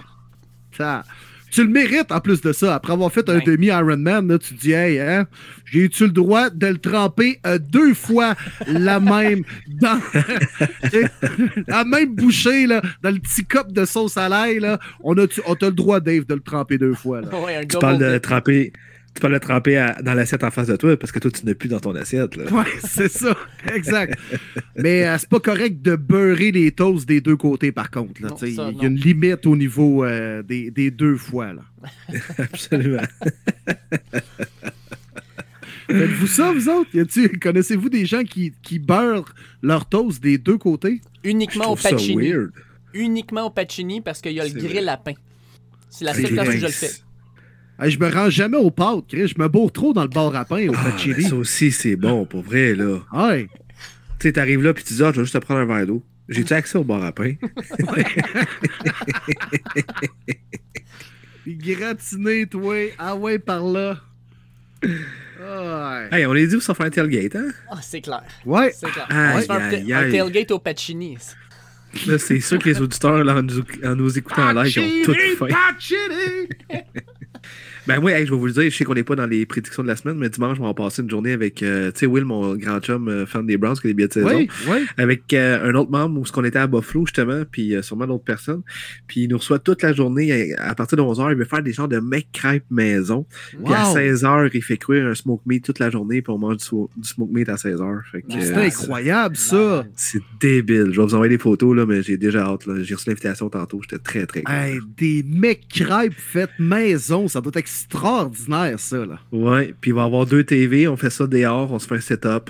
Ça- Tu le mérites en plus de ça. Après avoir fait un Ouais. demi-Ironman, là, tu te dis, hey, hein, j'ai-tu le droit de le tremper euh, deux fois la [laughs] même dans [laughs] la même bouchée, là, dans le petit cup de sauce à l'ail, là? On a, on t'a le droit, Dave, de le tremper deux fois, là? Ouais, Tu parles de dip. tremper, tu parles de tremper à- dans l'assiette en face de toi parce que toi, tu n'as plus dans ton assiette. Là. Ouais, [laughs] c'est ça. Exact. [laughs] Mais euh, c'est pas correct de beurrer les toasts des deux côtés, par contre. là. Non, Tu sais, ça, Il y a une limite au niveau euh, des, des deux fois. Là. [laughs] Absolument. Faites-vous ça, vous autres? Connaissez-vous des gens qui, qui beurrent leur toast des deux côtés? Uniquement au pacini. weird. Uniquement au pacini parce qu'il y a le grill vrai. à pain. C'est la seule place où je le fais. Hey, je me rends jamais aux pâtes, Chris. Je me bourre trop dans le bar à pain au Ah, pachiri. ça aussi, c'est bon, pour vrai, là. Ouais. Tu sais, t'arrives là, puis tu dis, ah, je vais juste te prendre un verre d'eau. J'ai-tu accès au bar à pain? [laughs] Puis gratiner, toi. Ah ouais, par là. Ouais. hey, on l'a dit où ça fait un tailgate, hein? Ah, c'est clair. Ouais. C'est clair. Aïe, On va se faire un, tailgate au pacini. Là, c'est sûr que les auditeurs, là, en, nous, en nous écoutant en live, ils ont tout fait. pachiri. [laughs] Ben oui, hey, je vais vous le dire, je sais qu'on n'est pas dans les prédictions de la semaine, mais dimanche, on va passer une journée avec, euh, tu sais, Will, mon grand chum, euh, fan des Browns, qui a des billets de saison, Oui, oui. avec euh, un autre membre où ce qu'on était à Buffalo, justement, puis sûrement d'autres personnes. Puis il nous reçoit toute la journée, à partir de 11h, il veut faire des genres de mec crêpes maison. Puis à Wow. 16h, il fait cuire un smoke meat toute la journée, puis on mange du, so- du smoke meat à 16h. Fait que, C'est incroyable, ça. C'est débile. Je vais vous envoyer des photos, là, mais j'ai déjà hâte. là. J'ai reçu l'invitation tantôt. J'étais très, très content. Hey, des mecs crêpes faites maison, ça doit être extraordinaire, ça, là. Ouais, puis il va y avoir deux TV. On fait ça dehors. On se fait un setup.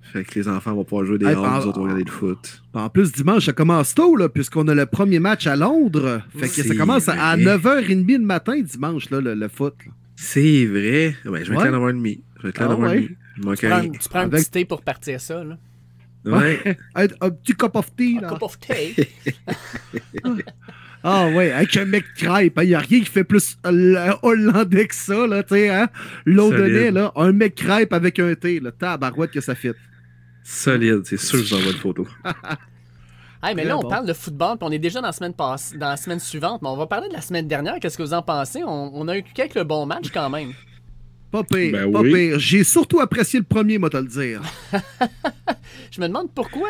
Fait que les enfants vont pouvoir jouer dehors. Hey, nous autres, on va regarder le foot. En plus, dimanche, ça commence tôt, là, puisqu'on a le premier match à Londres. Fait que ça commence à, à vrai. 9h30 le matin, dimanche, là, le, le foot. C'est vrai. Ouais, je vais être là une demi. Je vais être là Ah demi. Il manque Tu prends, tu prends un petit thé pour partir ça, là. Ouais. [laughs] un, un petit cup of tea, Un cup of tea. [laughs] Ah ouais, avec un mec crêpe. Il n'y a rien qui fait plus euh, hollandais que ça, là, tu sais, hein. Londonais, là. Un mec crêpe avec un thé, là. Tabarouette que ça fit. Solide. C'est sûr que je vous envoie une photo. [laughs] Hey, mais Très là, on bon. parle de football, puis on est déjà dans la semaine passe- dans la semaine suivante, mais on va parler de la semaine dernière. Qu'est-ce que vous en pensez? On, on a eu quelques bons matchs quand même. [laughs] Pas pire, Ben pas oui. pire. J'ai surtout apprécié le premier, moi, te le dire. [laughs] Je me demande pourquoi.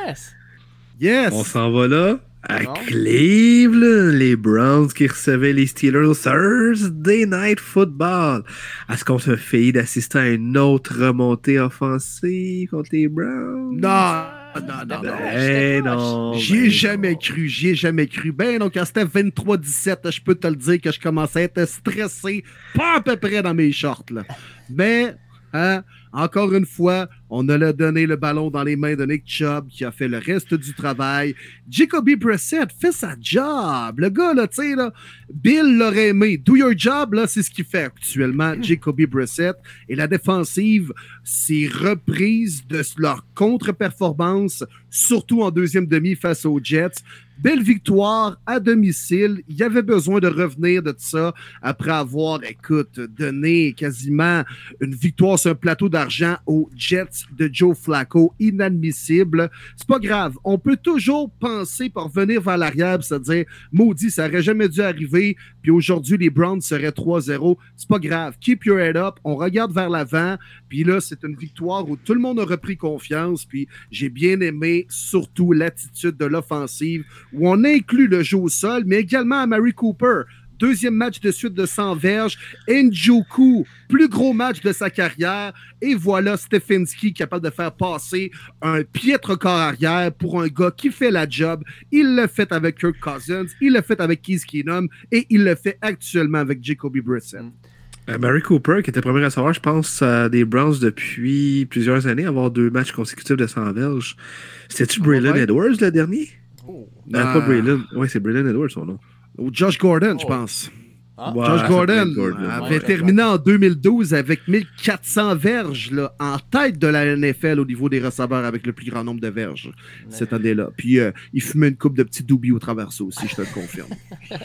Yes! On s'en va là? À Non. Cleveland, les Browns qui recevaient les Steelers Thursday Night Football. Est-ce qu'on se fait d'assister à une autre remontée offensive contre les Browns? Non, non, non, non. Non. J'y ai ben jamais non. cru, j'y ai jamais cru. Ben donc, quand c'était 23-17, je peux te le dire que je commençais à être stressé, pas à peu près dans mes shorts, là. Mais, hein, encore une fois, on a donné le ballon dans les mains de Nick Chubb, qui a fait le reste du travail. Jacoby Brissett fait sa job. Le gars, là, tu sais, là, Bill l'aurait aimé. Do your job, là, c'est ce qu'il fait actuellement, Jacoby Brissett. Et la défensive, c'est reprise de leur contre-performance, surtout en deuxième demi face aux Jets. Belle victoire à domicile. Il y avait besoin de revenir de ça après avoir, écoute, donné quasiment une victoire sur un plateau d'argent aux Jets de Joe Flacco. Inadmissible. C'est pas grave. On peut toujours penser pour revenir vers l'arrière, se dire, maudit, ça aurait jamais dû arriver. Puis aujourd'hui, les Browns seraient 3-0. C'est pas grave. Keep your head up. On regarde vers l'avant. Puis là, c'est une victoire où tout le monde a repris confiance. Puis j'ai bien aimé surtout l'attitude de l'offensive où on inclut le jeu au sol, mais également à Mary Cooper. Deuxième match de suite de 100 verges. Njoku, plus gros match de sa carrière. Et voilà Stefanski capable de faire passer un piètre corps arrière pour un gars qui fait la job. Il l'a fait avec Kirk Cousins, il l'a fait avec Keith Keenum et il le fait actuellement avec Jacoby Brissett. Euh, Mary Cooper, qui était premier recevoir, je pense, euh, des Browns depuis plusieurs années, avoir deux matchs consécutifs de 100 verges. C'était-tu Braylon ouais. Edwards le dernier? Euh, Ah. pas Braylon. Oui, c'est Braylon Edwards son nom. Ou Josh Gordon, je Oh. pense. Ah, Josh Gordon, avait ouais. terminé en 2012 avec 1400 verges là, en tête de la NFL au niveau des receveurs avec le plus grand nombre de verges cette année-là. Puis euh, il fumait une coupe de petits doubis au travers ça aussi, je te le confirme. [laughs]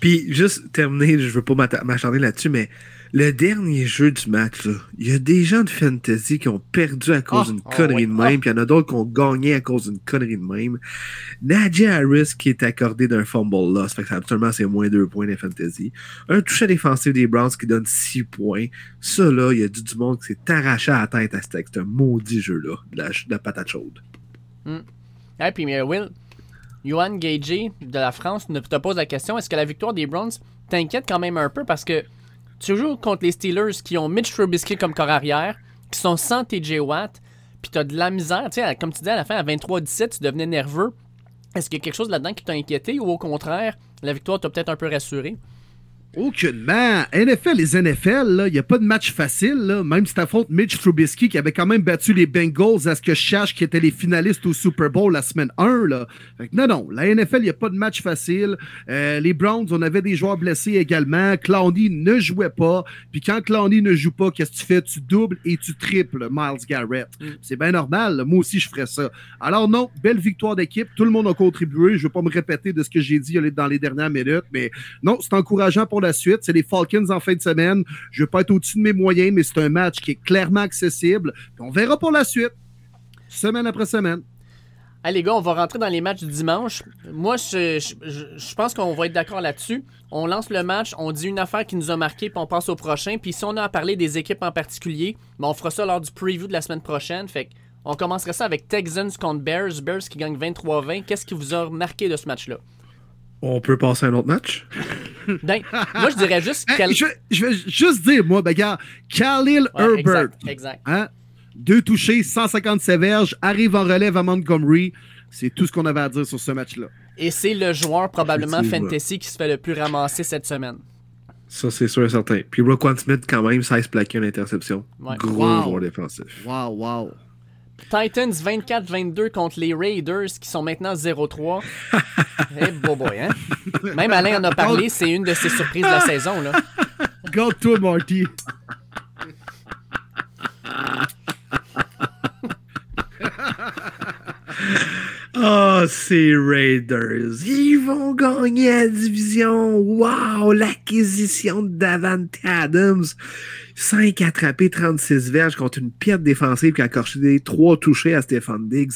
Puis, juste terminer, je veux pas m'acharner là-dessus, mais le dernier jeu du match, là, il y a des gens de fantasy qui ont perdu à cause Ah, d'une oh, connerie de même, puis il y en a d'autres qui ont gagné à cause d'une connerie de même. Nadia Harris qui est accordé d'un fumble loss, fait que absolument c'est moins deux points des fantasy. Un toucher défensif des Browns qui donne six points. Ça, là, il y a du, du monde qui s'est arraché à la tête à ce maudit jeu-là, de la, de la patate chaude. Et puis, euh, Will, Johan Gagey de la France ne te pose la question est-ce que la victoire des Browns t'inquiète quand même un peu? Parce que tu joues contre les Steelers qui ont Mitch Trubisky comme corps arrière, qui sont sans TJ Watt, puis tu as de la misère. Tu comme tu disais à la fin, à 23-17, tu devenais nerveux. Est-ce qu'il y a quelque chose là-dedans qui t'a inquiété ou au contraire, la victoire t'a peut-être un peu rassuré? Aucunement. NFL, les NFL, il n'y a pas de match facile. Là. Même si t'affrontes Mitch Trubisky qui avait quand même battu les Bengals à ce que je sache qui étaient les finalistes au Super Bowl la semaine 1. Là. Fait que non, non, la NFL, il n'y a pas de match facile. Euh, les Browns, on avait des joueurs blessés également. Clowney ne jouait pas. Puis quand Clowney ne joue pas, qu'est-ce que tu fais? Tu doubles et tu triples Miles Garrett. C'est bien normal. là. Moi aussi, je ferais ça. Alors non, belle victoire d'équipe. Tout le monde a contribué. Je ne veux pas me répéter de ce que j'ai dit dans les dernières minutes, mais non, c'est encourageant pour la suite. C'est les Falcons en fin de semaine. Je ne veux pas être au-dessus de mes moyens, mais c'est un match qui est clairement accessible. On verra pour la suite. Semaine après semaine. Allez, les gars, on va rentrer dans les matchs du dimanche. Moi, je, pense qu'on va être d'accord là-dessus. On lance le match, on dit une affaire qui nous a marqué, puis on passe au prochain. Puis si on a à parler des équipes en particulier, ben, on fera ça lors du preview de la semaine prochaine. Fait on commencerait ça avec Texans contre Bears. Bears qui gagne 23-20. Qu'est-ce qui vous a marqué de ce match-là? On peut passer à un autre match? [laughs] Ben, moi, je dirais juste... Hey, quel- je, vais- je vais juste dire, moi, ben, gars, Khalil Ouais, Herbert, exact, exact. hein, deux touchés, 157 verges, arrive en relève à Montgomery. C'est tout ce qu'on avait à dire sur ce match-là. Et c'est le joueur probablement fantasy qui se fait le plus ramasser cette semaine. Ça, c'est sûr et certain. Puis Roquan Smith, quand même, 16 plaqués en interception. Ouais. Gros Wow. joueur défensif. Wow, wow. Titans 24-22 contre les Raiders qui sont maintenant 0-3. [laughs] Eh, beau boy, hein? Même Alain en a parlé, c'est une de ses surprises de la saison, là. [laughs] Garde-toi, Marty. [laughs] Ah, ces Raiders. Ils vont gagner la division. Wow, l'acquisition de Davante Adams. 5 attrapés, 36 verges contre une perte défensive qui a accordé 3 touchés à Stephen Diggs.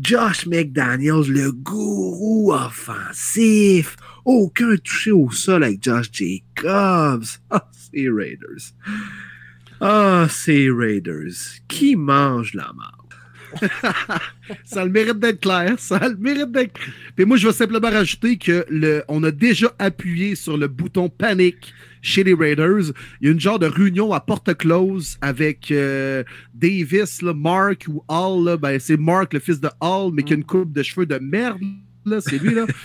Josh McDaniels, le gourou offensif. Aucun touché au sol avec Josh Jacobs. Ah, ces Raiders. Ah, ces Raiders. Qui mange la marde? [laughs] Ça a le mérite d'être clair. Ça a le mérite d'être. Puis moi, je vais simplement rajouter que le, on a déjà appuyé sur le bouton panique chez les Raiders. Il y a une genre de réunion à porte close avec euh, Davis, là, Mark ou Hall. là. Ben, c'est Mark, le fils de Hall, mais qui a une coupe de cheveux de merde. Là, C'est lui, là. [laughs]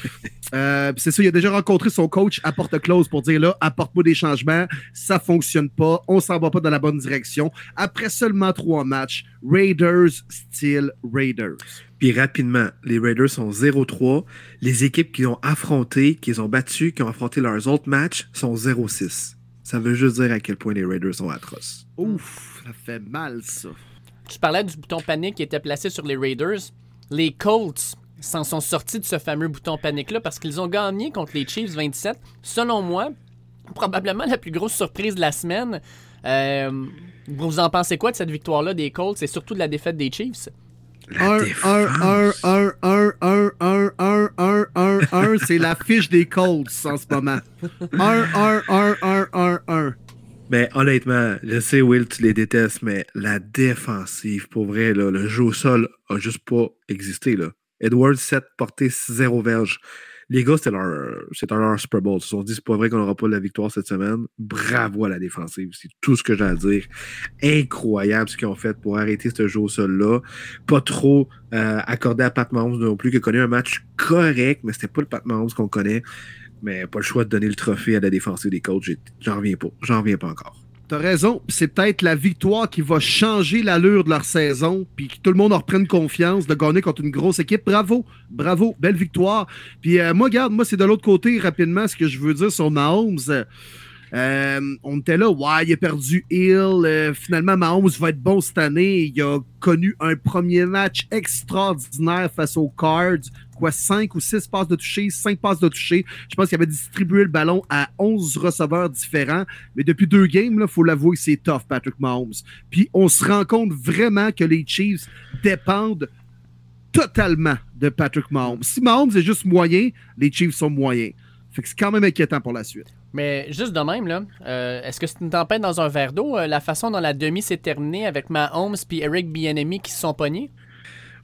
Euh, c'est ça, il a déjà rencontré son coach à porte close pour dire là, apporte-moi des changements, ça fonctionne pas, on s'en va pas dans la bonne direction. Après seulement trois matchs, Raiders style Raiders. Puis rapidement, les Raiders sont 0-3. Les équipes qui ont affronté, qui les ont battus, qui ont affronté leurs autres matchs, sont 0-6. Ça veut juste dire à quel point les Raiders sont atroces. Ouf, ça fait mal ça. Je parlais du bouton panique qui était placé sur les Raiders. Les Colts s'en sont sortis de ce fameux bouton panique-là parce qu'ils ont gagné contre les Chiefs 27. Selon moi, probablement la plus grosse surprise de la semaine. Euh, vous en pensez quoi de cette victoire-là des Colts et surtout de la défaite des Chiefs? La 1, 1, défense. 1, 1, 1, 1, 1, 1, 1, 1, c'est la fiche des Colts en ce moment. 1, 1, 1, 1, 1, 1. Mais honnêtement, je sais, Will, tu les détestes, mais la défensive, pour vrai, là, le jeu au sol a juste pas existé. Là. Edwards, 7 portées, 0 verge. Les gars, c'était leur, leur Super Bowl. Ils se sont dit, c'est pas vrai qu'on n'aura pas la victoire cette semaine. Bravo à la défensive. C'est tout ce que j'ai à dire. Incroyable ce qu'ils ont fait pour arrêter ce jeu au sol-là. Pas trop euh, accordé à Pat Mahomes non plus, qui connu un match correct, mais c'était pas le Pat Mahomes qu'on connaît. Mais pas le choix de donner le trophée à la défensive des coachs. J'en reviens pas. J'en reviens pas encore. T'as raison, c'est peut-être la victoire qui va changer l'allure de leur saison, puis que tout le monde en reprenne confiance de gagner contre une grosse équipe. Bravo, bravo, belle victoire. Puis euh, moi, regarde, moi, c'est de l'autre côté, rapidement, ce que je veux dire sur Mahomes. Euh, on était là, ouais, il a perdu Hill. euh, finalement, Mahomes va être bon cette année. Il a connu un premier match extraordinaire face aux Cards. Quoi, 5 ou 6 passes de toucher, 5 passes de toucher. Je pense qu'il avait distribué le ballon à 11 receveurs différents. Mais depuis deux games, il faut l'avouer, c'est tough, Patrick Mahomes. Puis on se rend compte vraiment que les Chiefs dépendent totalement de Patrick Mahomes. Si Mahomes est juste moyen, les Chiefs sont moyens. Fait que c'est quand même inquiétant pour la suite. Mais juste de même, là, euh, est-ce que c'est une tempête dans un verre d'eau? euh, la façon dont la demi s'est terminée avec Mahomes puis Eric Bieniemy qui se sont pognés?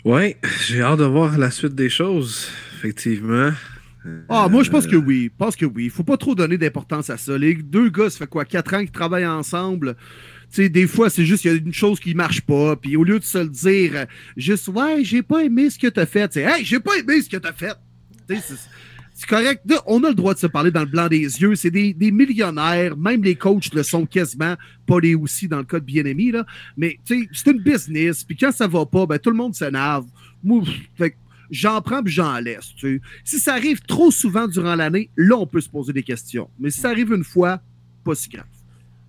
Ouais, j'ai hâte de voir la suite des choses, effectivement. Ah, moi, je pense que oui. Je pense que oui. Faut pas trop donner d'importance à ça. Les deux gars, ça fait quoi, quatre ans qu'ils travaillent ensemble? Tu sais, des fois, c'est juste qu'il y a une chose qui marche pas. Puis au lieu de se le dire, juste, ouais, j'ai pas aimé ce que t'as fait. Sais, hey, j'ai pas aimé ce que t'as fait. C'est- correct. On a le droit de se parler dans le blanc des yeux. C'est des, des millionnaires. Même les coachs le sont quasiment. Pas les aussi dans le cas de bien-aimé. là. Mais c'est une business. Puis quand ça va pas, ben, tout le monde s'énerve. Fait que j'en prends puis j'en laisse. Si ça arrive trop souvent durant l'année, là, on peut se poser des questions. Mais si ça arrive une fois, pas si grave.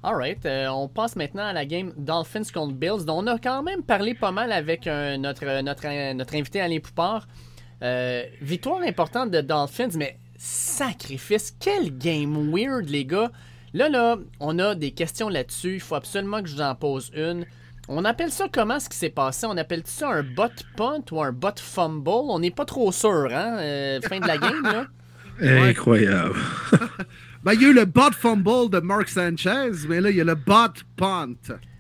Alright, euh, on passe maintenant à la game Dolphins contre Bills, dont on a quand même parlé pas mal avec euh, notre, notre, euh, notre invité Alain Poupard. Euh, victoire importante de Dolphins, mais sacrifice, quel game weird, les gars. Là, là, on a des questions là-dessus. Il faut absolument que je vous en pose une. On appelle ça comment ce qui s'est passé? On appelle ça un bot punt ou un bot fumble? On n'est pas trop sûr, hein? Euh, fin de la game, là. [laughs] Incroyable. [laughs] Ben, il y a eu le bot fumble de Mark Sanchez, mais là, il y a le bot punt.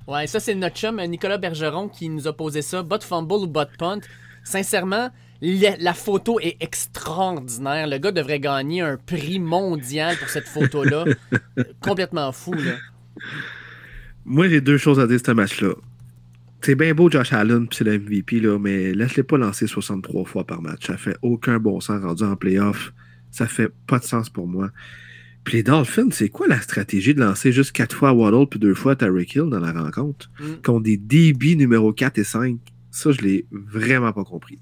Ouais, ça, c'est notre chum Nicolas Bergeron qui nous a posé ça. Bot fumble ou bot punt? Sincèrement, la, la photo est extraordinaire. Le gars devrait gagner un prix mondial pour cette photo-là. [laughs] Complètement fou, là. Moi, j'ai deux choses à dire de ce match-là. C'est bien beau Josh Allen, puis c'est le MVP, là, mais laisse-les pas lancer 63 fois par match. Ça fait aucun bon sens rendu en playoff. Ça fait pas de sens pour moi. Puis les Dolphins, c'est quoi la stratégie de lancer juste 4 fois à Waddle puis 2 fois à Tyreek Hill dans la rencontre? Mm. Contre des DB numéro 4 et 5. Ça, je l'ai vraiment pas compris.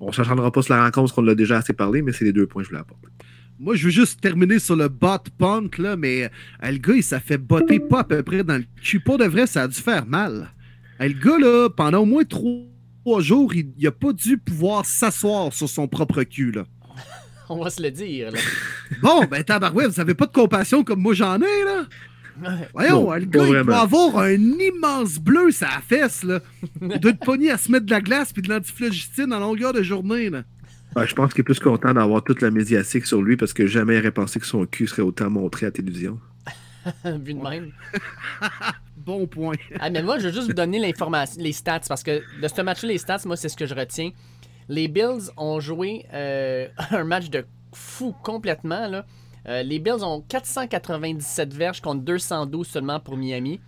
On ne s'entendra pas sur la rencontre, parce qu'on l'a déjà assez parlé, mais c'est les deux points que je voulais apporter. Moi, je veux juste terminer sur le bot punt, là, mais euh, le gars, il s'est fait botter pas à peu près dans le cul. Pour de vrai, ça a dû faire mal. Euh, le gars, là, pendant au moins trois jours, il, il a pas dû pouvoir s'asseoir sur son propre cul, là. [laughs] On va se le dire, là. Bon, ben tabarouette, vous avez pas de compassion comme moi j'en ai, là? Voyons, le gars, il doit avoir un immense bleu la fesse, là. Il doit être pogné à se mettre de la glace puis de l'antiflogistine en longueur de journée, là. Ouais, je pense qu'il est plus content d'avoir toute la médiatique sur lui parce que jamais il aurait pensé que son cul serait autant montré à la télévision. [laughs] Vu de même. [laughs] Bon point. Ah, mais moi, je veux juste vous donner l'information, les stats, parce que de ce match-là, les stats, moi, c'est ce que je retiens. Les Bills ont joué euh, [laughs] un match de fou complètement. Là. Euh, les Bills ont 497 verges contre 212 seulement pour Miami.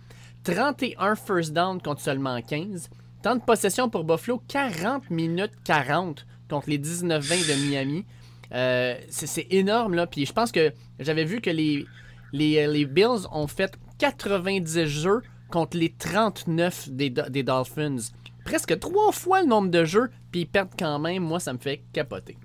31 first down contre seulement 15. Temps de possession pour Buffalo, 40 minutes 40 contre les 19-20 de Miami. Euh, c'est énorme, là. Puis je pense que j'avais vu que les, les, les Bills ont fait 90 jeux contre les 39 des, des Dolphins. Presque trois fois le nombre de jeux, puis ils perdent quand même. Moi, ça me fait capoter.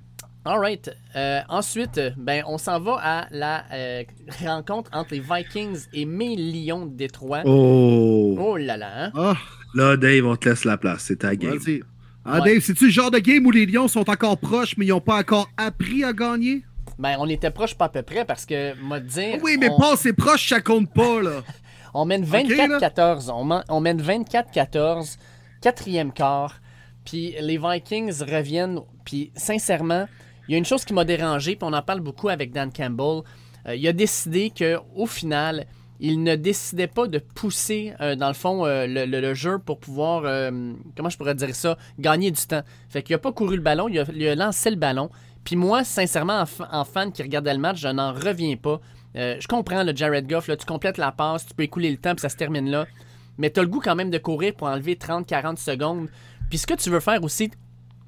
Alright. Euh, ensuite, ben, on s'en va à la euh, rencontre entre les Vikings et mes Lions de Détroit. Oh! Oh là là, hein? Ah, Là, Dave, on te laisse la place. C'est ta game. vas-y. Ah, Ouais. Dave, c'est-tu le genre de game où les Lions sont encore proches, mais ils n'ont pas encore appris à gagner? Ben, on était proche pas à peu près parce que, moi, dire. Oui, mais on- pas c'est proche, ça compte pas, là. [laughs] On mène Ok, 24-14. on, men- on mène 24-14. Quatrième quart. Puis les Vikings reviennent. Puis sincèrement, il y a une chose qui m'a dérangé. Puis on en parle beaucoup avec Dan Campbell. Euh, il a décidé que au final, il ne décidait pas de pousser, euh, dans le fond, euh, le, jeu pour pouvoir, comment je pourrais dire ça, gagner du temps. Fait qu'il a pas couru le ballon, il a, lancé le ballon. Puis moi, sincèrement, en, fa- en fan qui regardait le match, je n'en reviens pas. Je comprends le Jared Goff, là, tu complètes la passe, tu peux écouler le temps, puis ça se termine là. Mais tu as le goût quand même de courir pour enlever 30-40 secondes. Puis ce que tu veux faire aussi,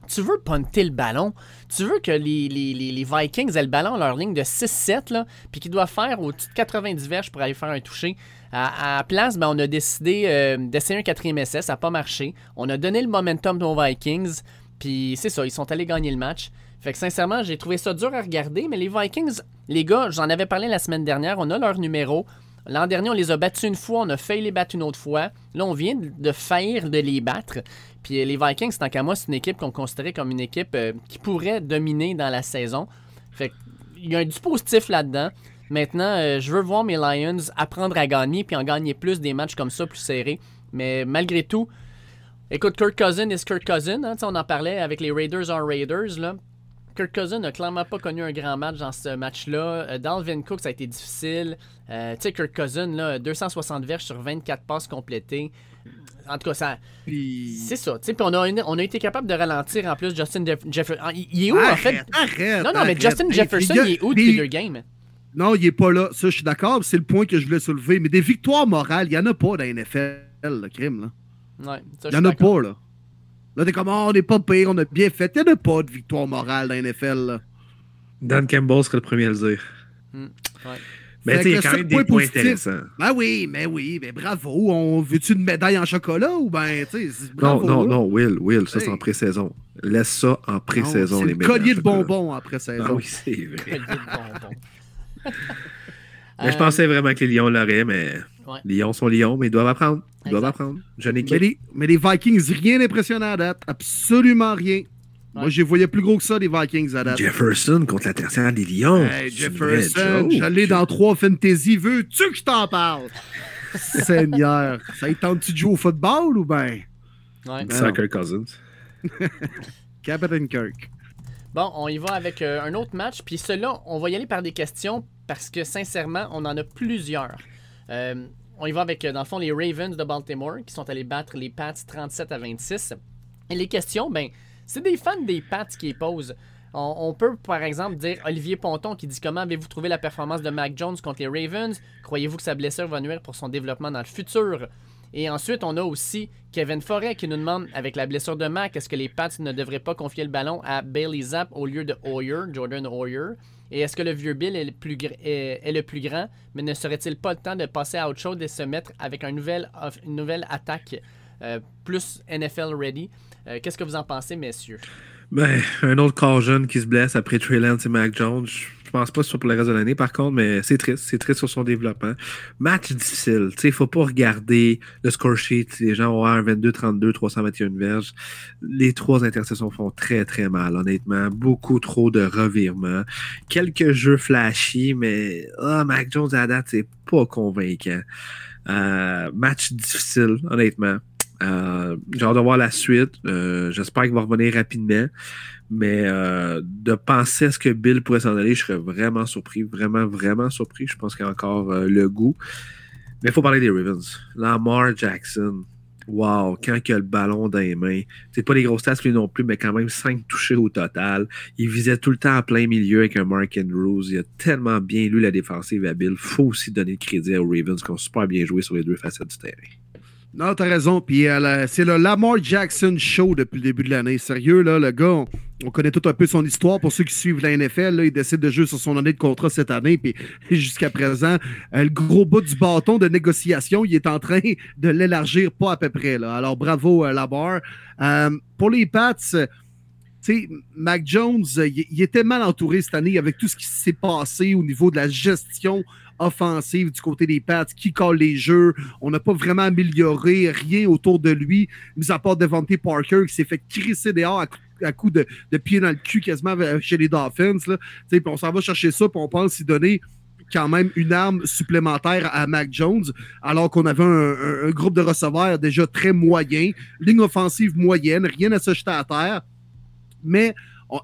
tu veux punter le ballon. Tu veux que les, Vikings aient le ballon leur ligne de 6-7, là, puis qu'ils doivent faire au-dessus de 90 verges pour aller faire un toucher. À, à la place, ben, on a décidé euh, d'essayer un quatrième essai, ça n'a pas marché. On a donné le momentum aux Vikings, puis c'est ça, ils sont allés gagner le match. Fait que sincèrement, j'ai trouvé ça dur à regarder, mais les Vikings, les gars, j'en avais parlé la semaine dernière, on a leur numéro. L'an dernier, on les a battus une fois, on a failli les battre une autre fois. Là, on vient de- faillir de les battre. Puis euh, les Vikings, tant qu'à moi, c'est une équipe qu'on considérait comme une équipe euh, qui pourrait dominer dans la saison. Fait il y a du positif là-dedans. Maintenant, euh, je veux voir mes Lions apprendre à gagner puis en gagner plus des matchs comme ça, plus serrés. Mais malgré tout, écoute, Kirk Cousin est Kirk Cousin. hein, on en parlait avec les Raiders en Raiders. Là. Kirk Cousin n'a clairement pas connu un grand match dans ce match-là. Euh, Dalvin Cook, ça a été difficile. Euh, tu sais, Kirk Cousin, là, 260 verges sur 24 passes complétées. En tout cas, ça, Puis... c'est ça. tu sais, Puis on a, une- on a été capable de ralentir en plus Justin Jefferson. Il, est où, en fait? arrête, Non, non, mais arrête. Justin Jefferson, il est où depuis deux games? Non, il est pas là. Ça, je suis d'accord. C'est le point que je voulais soulever. Mais des victoires morales, il y en a pas dans la NFL, le crime, là. Ouais, ça, je Il suis y en a pas, là. Là, t'es comme, oh, on n'est pas pire, on a bien fait. Il y en a pas de victoire morale dans la NFL, là. Dan Campbell serait le premier à le dire. Hmm, ouais. Mais tu sais, il y a quand même des point points intéressants. Ben oui, mais oui, mais bravo. On veut-tu une médaille en chocolat ou ben, tu sais, Non, non, là. non, Will, Will, ça c'est en pré-saison. Laisse ça en pré-saison, les le médailles collier en de bonbons après saison. Ah oui, c'est vrai. Collier de bonbons. Mais je Euh, pensais vraiment que les Lions l'auraient, mais Ouais. les Lions sont Lions, mais ils doivent apprendre. Ils doivent apprendre. Mais les, mais les Vikings, rien d'impressionnant à date. Absolument rien. Moi, je les voyais plus gros que ça, les Vikings à date. Jefferson contre la tertiaire des Lions. Hey, Jefferson, j'allais dans trois fantasy. Veux-tu que je t'en parle? [laughs] Seigneur. Ça y tente-tu de jouer au football ou ben? Ouais. Ben. Kirk Cousins. [laughs] Captain Kirk. Bon, on y va avec euh, un autre match. Puis celui-là, on va y aller par des questions parce que sincèrement, on en a plusieurs. Euh, on y va avec, euh, dans le fond, les Ravens de Baltimore qui sont allés battre les Pats 37 à 26. Et les questions, ben, c'est des fans des Pats qui les posent. On, peut, par exemple, dire Olivier Ponton qui dit Comment avez-vous trouvé la performance de Mac Jones contre les Ravens? Croyez-vous que sa blessure va nuire pour son développement dans le futur? Et ensuite, on a aussi Kevin Forêt qui nous demande, avec la blessure de Mac, est-ce que les Pats ne devraient pas confier le ballon à Bailey Zapp au lieu de Hoyer, Jordan Hoyer? Et est-ce que le vieux Bill est le plus, grand, mais ne serait-il pas le temps de passer à autre chose et se mettre avec une nouvelle attaque euh, plus NFL ready? Euh, Qu'est-ce que vous en pensez, messieurs? Ben, un autre corps jeune qui se blesse après Trey Lance et Mac Jones. Pense pas soit pour le reste de l'année, par contre, mais c'est triste. C'est triste sur son développement. Match difficile. Tu sais, faut pas regarder le score sheet. Les gens ont un 22-32, 321 verges. Les trois interceptions font très, très mal, honnêtement. Beaucoup trop de revirements. Quelques jeux flashy, mais ah, Mac Jones à date, c'est pas convaincant. Euh, match difficile, honnêtement. Euh, j'ai hâte de voir la suite. Euh, J'espère qu'il va revenir rapidement. Mais euh, de penser à ce que Bill pourrait s'en aller, je serais vraiment surpris. Vraiment, vraiment surpris. Je pense qu'il y a encore euh, le goût. Mais il faut parler des Ravens. Lamar Jackson. Wow, quand il a le ballon dans les mains. C'est pas des grosses stats lui non plus, mais quand même 5 touchés au total. Il visait tout le temps en plein milieu avec un Mark Andrews. Il a tellement bien lu la défensive à Bill. faut aussi donner le crédit aux Ravens qui ont super bien joué sur les deux facettes du terrain. Non, t'as raison. Puis euh, c'est le Lamar Jackson Show depuis le début de l'année. Sérieux, là, le gars, on, on connaît tout un peu son histoire. Pour ceux qui suivent la NFL, il décide de jouer sur son année de contrat cette année. Puis [laughs] jusqu'à présent, euh, le gros bout du bâton de négociation, il est en train de l'élargir pas à peu près. Là. Alors bravo, euh, Lamar. Pour les Pats, sais, Mac Jones, euh, il, était mal entouré cette année avec tout ce qui s'est passé au niveau de la gestion offensive du côté des Pats, qui colle les jeux. On n'a pas vraiment amélioré rien autour de lui, mis à part Devontae Parker qui s'est fait crisser dehors à, à coup de, de pied dans le cul quasiment avec- chez les Dolphins. On s'en va chercher ça, puis on pense y donner quand même une arme supplémentaire à Mac Jones, alors qu'on avait un groupe de receveurs déjà très moyen, ligne offensive moyenne, rien à se jeter à terre. Mais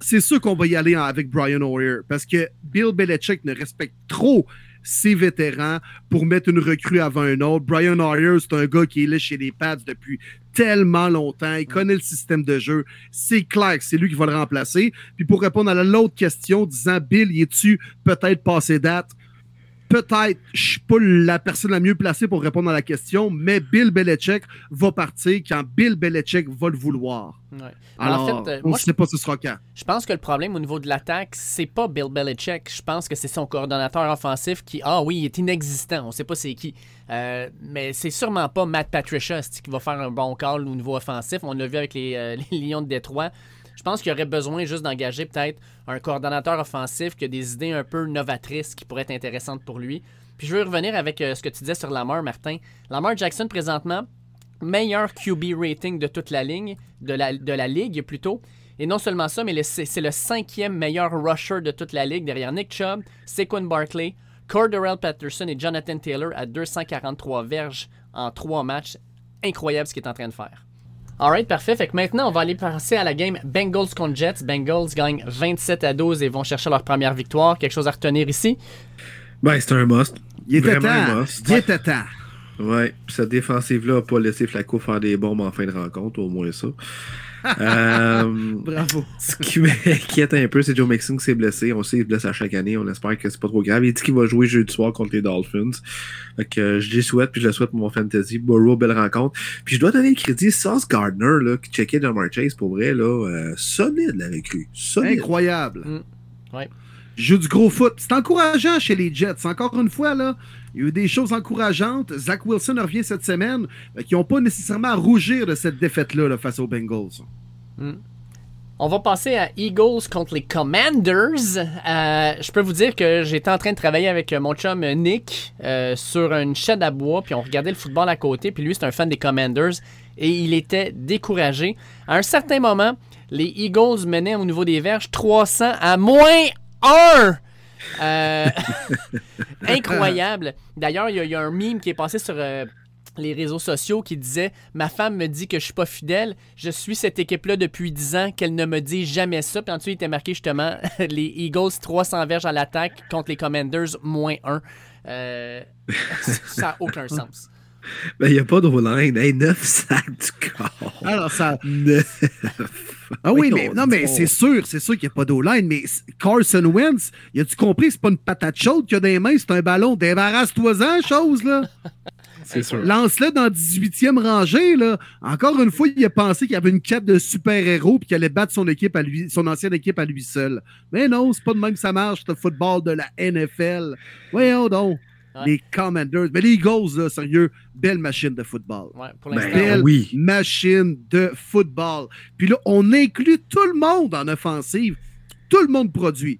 c'est sûr qu'on va y aller avec Brian Hoyer parce que Bill Belichick ne respecte trop ses vétérans pour mettre une recrue avant un autre. Brian Hoyer, c'est un gars qui est là chez les Pats depuis tellement longtemps. Il connaît le système de jeu. C'est clair que c'est lui qui va le remplacer. Puis pour répondre à l'autre question, disant Bill, y es-tu peut-être passé date? Peut-être, je suis pas la personne la mieux placée pour répondre à la question, mais Bill Belichick va partir quand Bill Belichick va le vouloir. Ouais. Alors, en fait, euh, on moi, ne sait pas ce sera quand. Je pense que le problème au niveau de l'attaque, c'est pas Bill Belichick. Je pense que c'est son coordonnateur offensif qui, ah oui, il est inexistant. On sait pas c'est qui. Euh, mais c'est sûrement pas Matt Patricia qui va faire un bon call au niveau offensif? On l'a vu avec les, euh, [laughs] les Lions de Détroit. Je pense qu'il y aurait besoin juste d'engager peut-être un coordonnateur offensif qui a des idées un peu novatrices qui pourraient être intéressantes pour lui. Puis je veux revenir avec euh, ce que tu disais sur Lamar, Martin. Lamar Jackson, présentement, meilleur QB rating de toute la ligne, de la, ligue plutôt. Et non seulement ça, mais c'est le cinquième meilleur rusher de toute la ligue derrière Nick Chubb, Saquon Barkley, Cordarrelle Patterson et Jonathan Taylor à 243 verges en trois matchs. Incroyable ce qu'il est en train de faire. Alright, parfait. Fait que maintenant, on va aller passer à la game Bengals contre Jets. Bengals gagnent 27 à 12 et vont chercher leur première victoire. Quelque chose à retenir ici? Ben, c'est un must. Il était Vraiment un must. Il était temps. Ouais, puis cette défensive-là n'a pas laissé Flacco faire des bombes en fin de rencontre, au moins ça. Euh, Bravo. ce qui m'inquiète un peu, c'est Joe Mixon qui s'est blessé. On sait qu'il se blesse à chaque année. On espère que c'est pas trop grave. Il dit qu'il va jouer jeudi soir contre les Dolphins. Que euh, je les souhaite, puis je le souhaite pour mon fantasy. Burrow, belle rencontre. Puis je dois donner le crédit Sauce Gardner, là, qui checkait Jamar Chase, pour vrai, là, euh, solide la recrue. Solide. Incroyable. Mm. Ouais. Joue du gros foot. C'est encourageant chez les Jets. Encore une fois, là, il y a eu des choses encourageantes. Zach Wilson revient cette semaine, qui n'ont pas nécessairement à rougir de cette défaite-là là, face aux Bengals. On va passer à Eagles contre les Commanders. Euh, je peux vous dire que j'étais en train de travailler avec mon chum Nick euh, sur une chaîne à bois, puis on regardait le football à côté, puis lui c'est un fan des Commanders et il était découragé. À un certain moment, les Eagles menaient au niveau des verges 300 à moins 1. Euh, [laughs] incroyable. D'ailleurs, il y, y a un meme qui est passé sur euh, les réseaux sociaux qui disait Ma femme me dit que je suis pas fidèle. Je suis cette équipe-là depuis 10 ans, qu'elle ne me dit jamais ça. Puis en dessous, il était marqué justement [laughs] les Eagles 300 verges à l'attaque contre les Commanders moins 1. Euh, [laughs] ça n'a aucun sens. Ben, il n'y a pas de line. Hey, 9 sacs du corps. Alors, ça. 9. Ah oui, mais non, mais c'est sûr, c'est sûr qu'il n'y a pas d'O-line, mais Carson Wentz, y a-tu compris? C'est pas une patate chaude qu'il a dans les mains, c'est un ballon. Débarrasse-toi-en, chose, là. [laughs] C'est sûr. Lance-le dans la 18e rangée, là. Encore une fois, il a pensé qu'il y avait une cape de super-héros puis qu'il allait battre son équipe à lui, son ancienne équipe à lui seul. Mais non, c'est pas de même que ça marche, le football de la NFL. Voyons donc. Ouais. Les Commanders. Mais les Eagles, là, sérieux, belle machine de football. Ouais, pour Ben, l'instant. Belle oui. machine de football. Puis là, on inclut tout le monde en offensive. Tout le monde produit.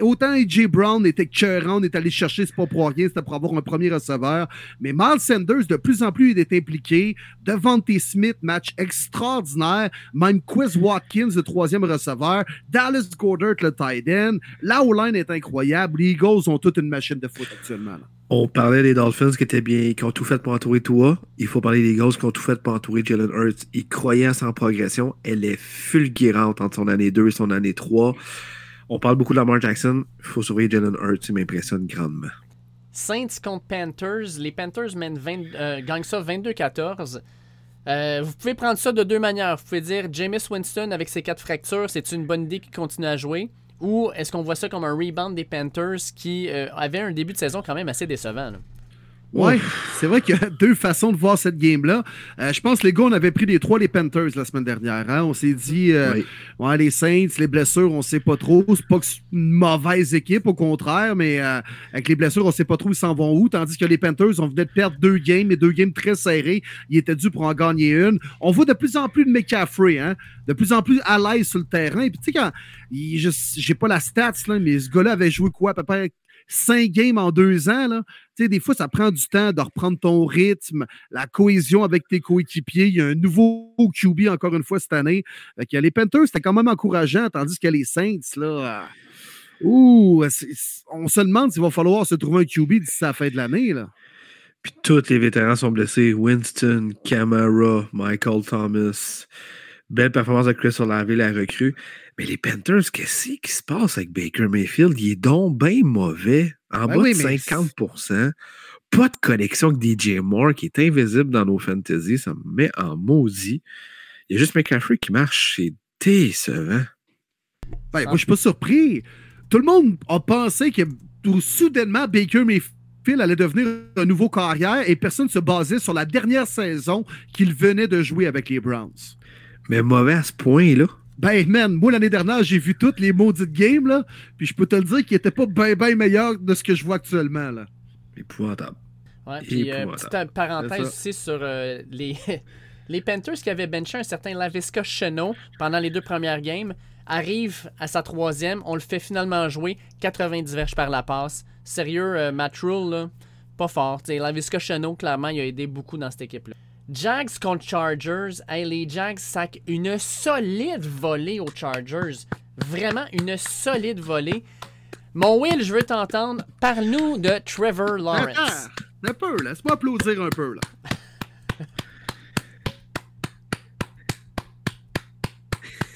Autant AJ Brown était cœurant, on est allé chercher, c'est pas pour rien, c'était pour avoir un premier receveur. Mais Miles Sanders, de plus en plus, il est impliqué. Devante Smith, match extraordinaire. Même Quiz Watkins, le troisième receveur. Dallas Goddard, le tight end. La O-line est incroyable. Les Eagles ont toute une machine de foot actuellement. On parlait des Dolphins qui étaient bien, qui ont tout fait pour entourer toi. Il faut parler des Eagles qui ont tout fait pour entourer Jalen Hurts. Il croyait à sa progression. Elle est fulgurante entre son année 2 et son année 3. On parle beaucoup de Lamar Jackson. Il faut surveiller Jalen Hurts. Il m'impressionne grandement. Saints contre Panthers. Les Panthers mènent 20 euh, gagnent ça 22-14. Euh, vous pouvez prendre ça de deux manières. Vous pouvez dire Jameis Winston avec ses quatre fractures, c'est une bonne idée qu'il continue à jouer. Ou est-ce qu'on voit ça comme un rebound des Panthers qui euh, avaient un début de saison quand même assez décevant? Ouais, c'est vrai qu'il y a [laughs] deux façons de voir cette game-là. Euh, je pense que les gars, on avait pris les trois les Panthers la semaine dernière. hein. On s'est dit, euh, Oui. ouais, les Saints, les blessures, on sait pas trop. C'est pas que c'est une mauvaise équipe, au contraire, mais euh, avec les blessures, on sait pas trop ils s'en vont où. Tandis que les Panthers, on venait de perdre deux games, et deux games très serrés. Ils étaient dû pour en gagner une. On voit de plus en plus de McCaffrey, hein, de plus en plus à l'aise sur le terrain. Puis tu sais, quand, il- je- j'ai pas la stats, là, mais ce gars-là avait joué quoi, à peu près cinq games en deux ans, là. Des fois, ça prend du temps de reprendre ton rythme, la cohésion avec tes coéquipiers. Il y a un nouveau QB encore une fois cette année. Les Panthers, c'était quand même encourageant, tandis que les Saints, là. euh, ouh, on se demande s'il va falloir se trouver un QB d'ici la fin de l'année, là. Puis tous les vétérans sont blessés. Winston, Camara, Michael Thomas. Belle performance de Chris Olave, la recrue. Mais les Panthers, qu'est-ce qui se passe avec Baker Mayfield? Il est donc bien mauvais. En Ben bas oui, de mais 50% Pas de connexion avec DJ Moore qui est invisible dans nos fantasy. Ça me met en maudit. Il y a juste McCaffrey qui marche. C'est décevant. Ben, moi, je suis pas surpris. Tout le monde a pensé que tout soudainement, Baker Mayfield allait devenir un nouveau carrière et personne ne se basait sur la dernière saison qu'il venait de jouer avec les Browns. Mais mauvais à ce point-là. Ben, man, moi, l'année dernière, j'ai vu toutes les maudites games, là, puis je peux te le dire qu'il était pas bien, bien meilleur de ce que je vois actuellement, là. Épouvantable. Ouais, puis euh, petite euh, parenthèse aussi sur euh, les, [laughs] les Panthers qui avaient benché un certain Lavisca Chenot pendant les deux premières games arrive à sa troisième, on le fait finalement jouer 90 verges par la passe. Sérieux, euh, Matt Rule, là, pas fort. T'sais, Lavisca Chenot, clairement, il a aidé beaucoup dans cette équipe-là. Jags contre Chargers. Hey, les Jags sacent une solide volée aux Chargers. Vraiment une solide volée. Mon Will, je veux t'entendre. Parle-nous de Trevor Lawrence. Attends, un peu, laisse-moi applaudir un peu, là.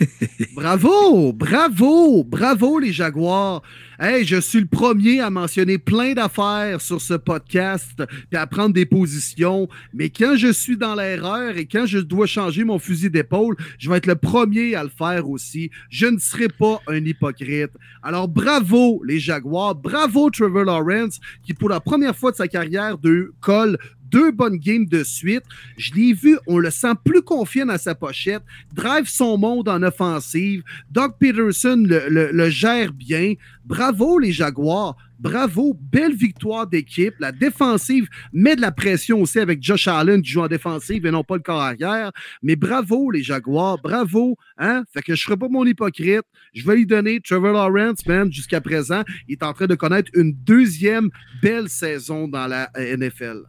[laughs] bravo, bravo, bravo les Jaguars. Hey, je suis le premier à mentionner plein d'affaires sur ce podcast puis à prendre des positions. Mais quand je suis dans l'erreur et quand je dois changer mon fusil d'épaule, je vais être le premier à le faire aussi. Je ne serai pas un hypocrite. Alors bravo les Jaguars, bravo Trevor Lawrence qui pour la première fois de sa carrière de colle deux bonnes games de suite. Je l'ai vu, on le sent plus confiant dans sa pochette, drive son monde en offensive. Doug Peterson le, gère bien. Bravo les Jaguars. Bravo, belle victoire d'équipe. La défensive met de la pression aussi avec Josh Allen qui joue en défensive et non pas le corps arrière. Mais bravo les Jaguars, bravo. Hein? Fait que je ne serai pas mon hypocrite. Je vais lui donner Trevor Lawrence, man, jusqu'à présent. Il est en train de connaître une deuxième belle saison dans la NFL.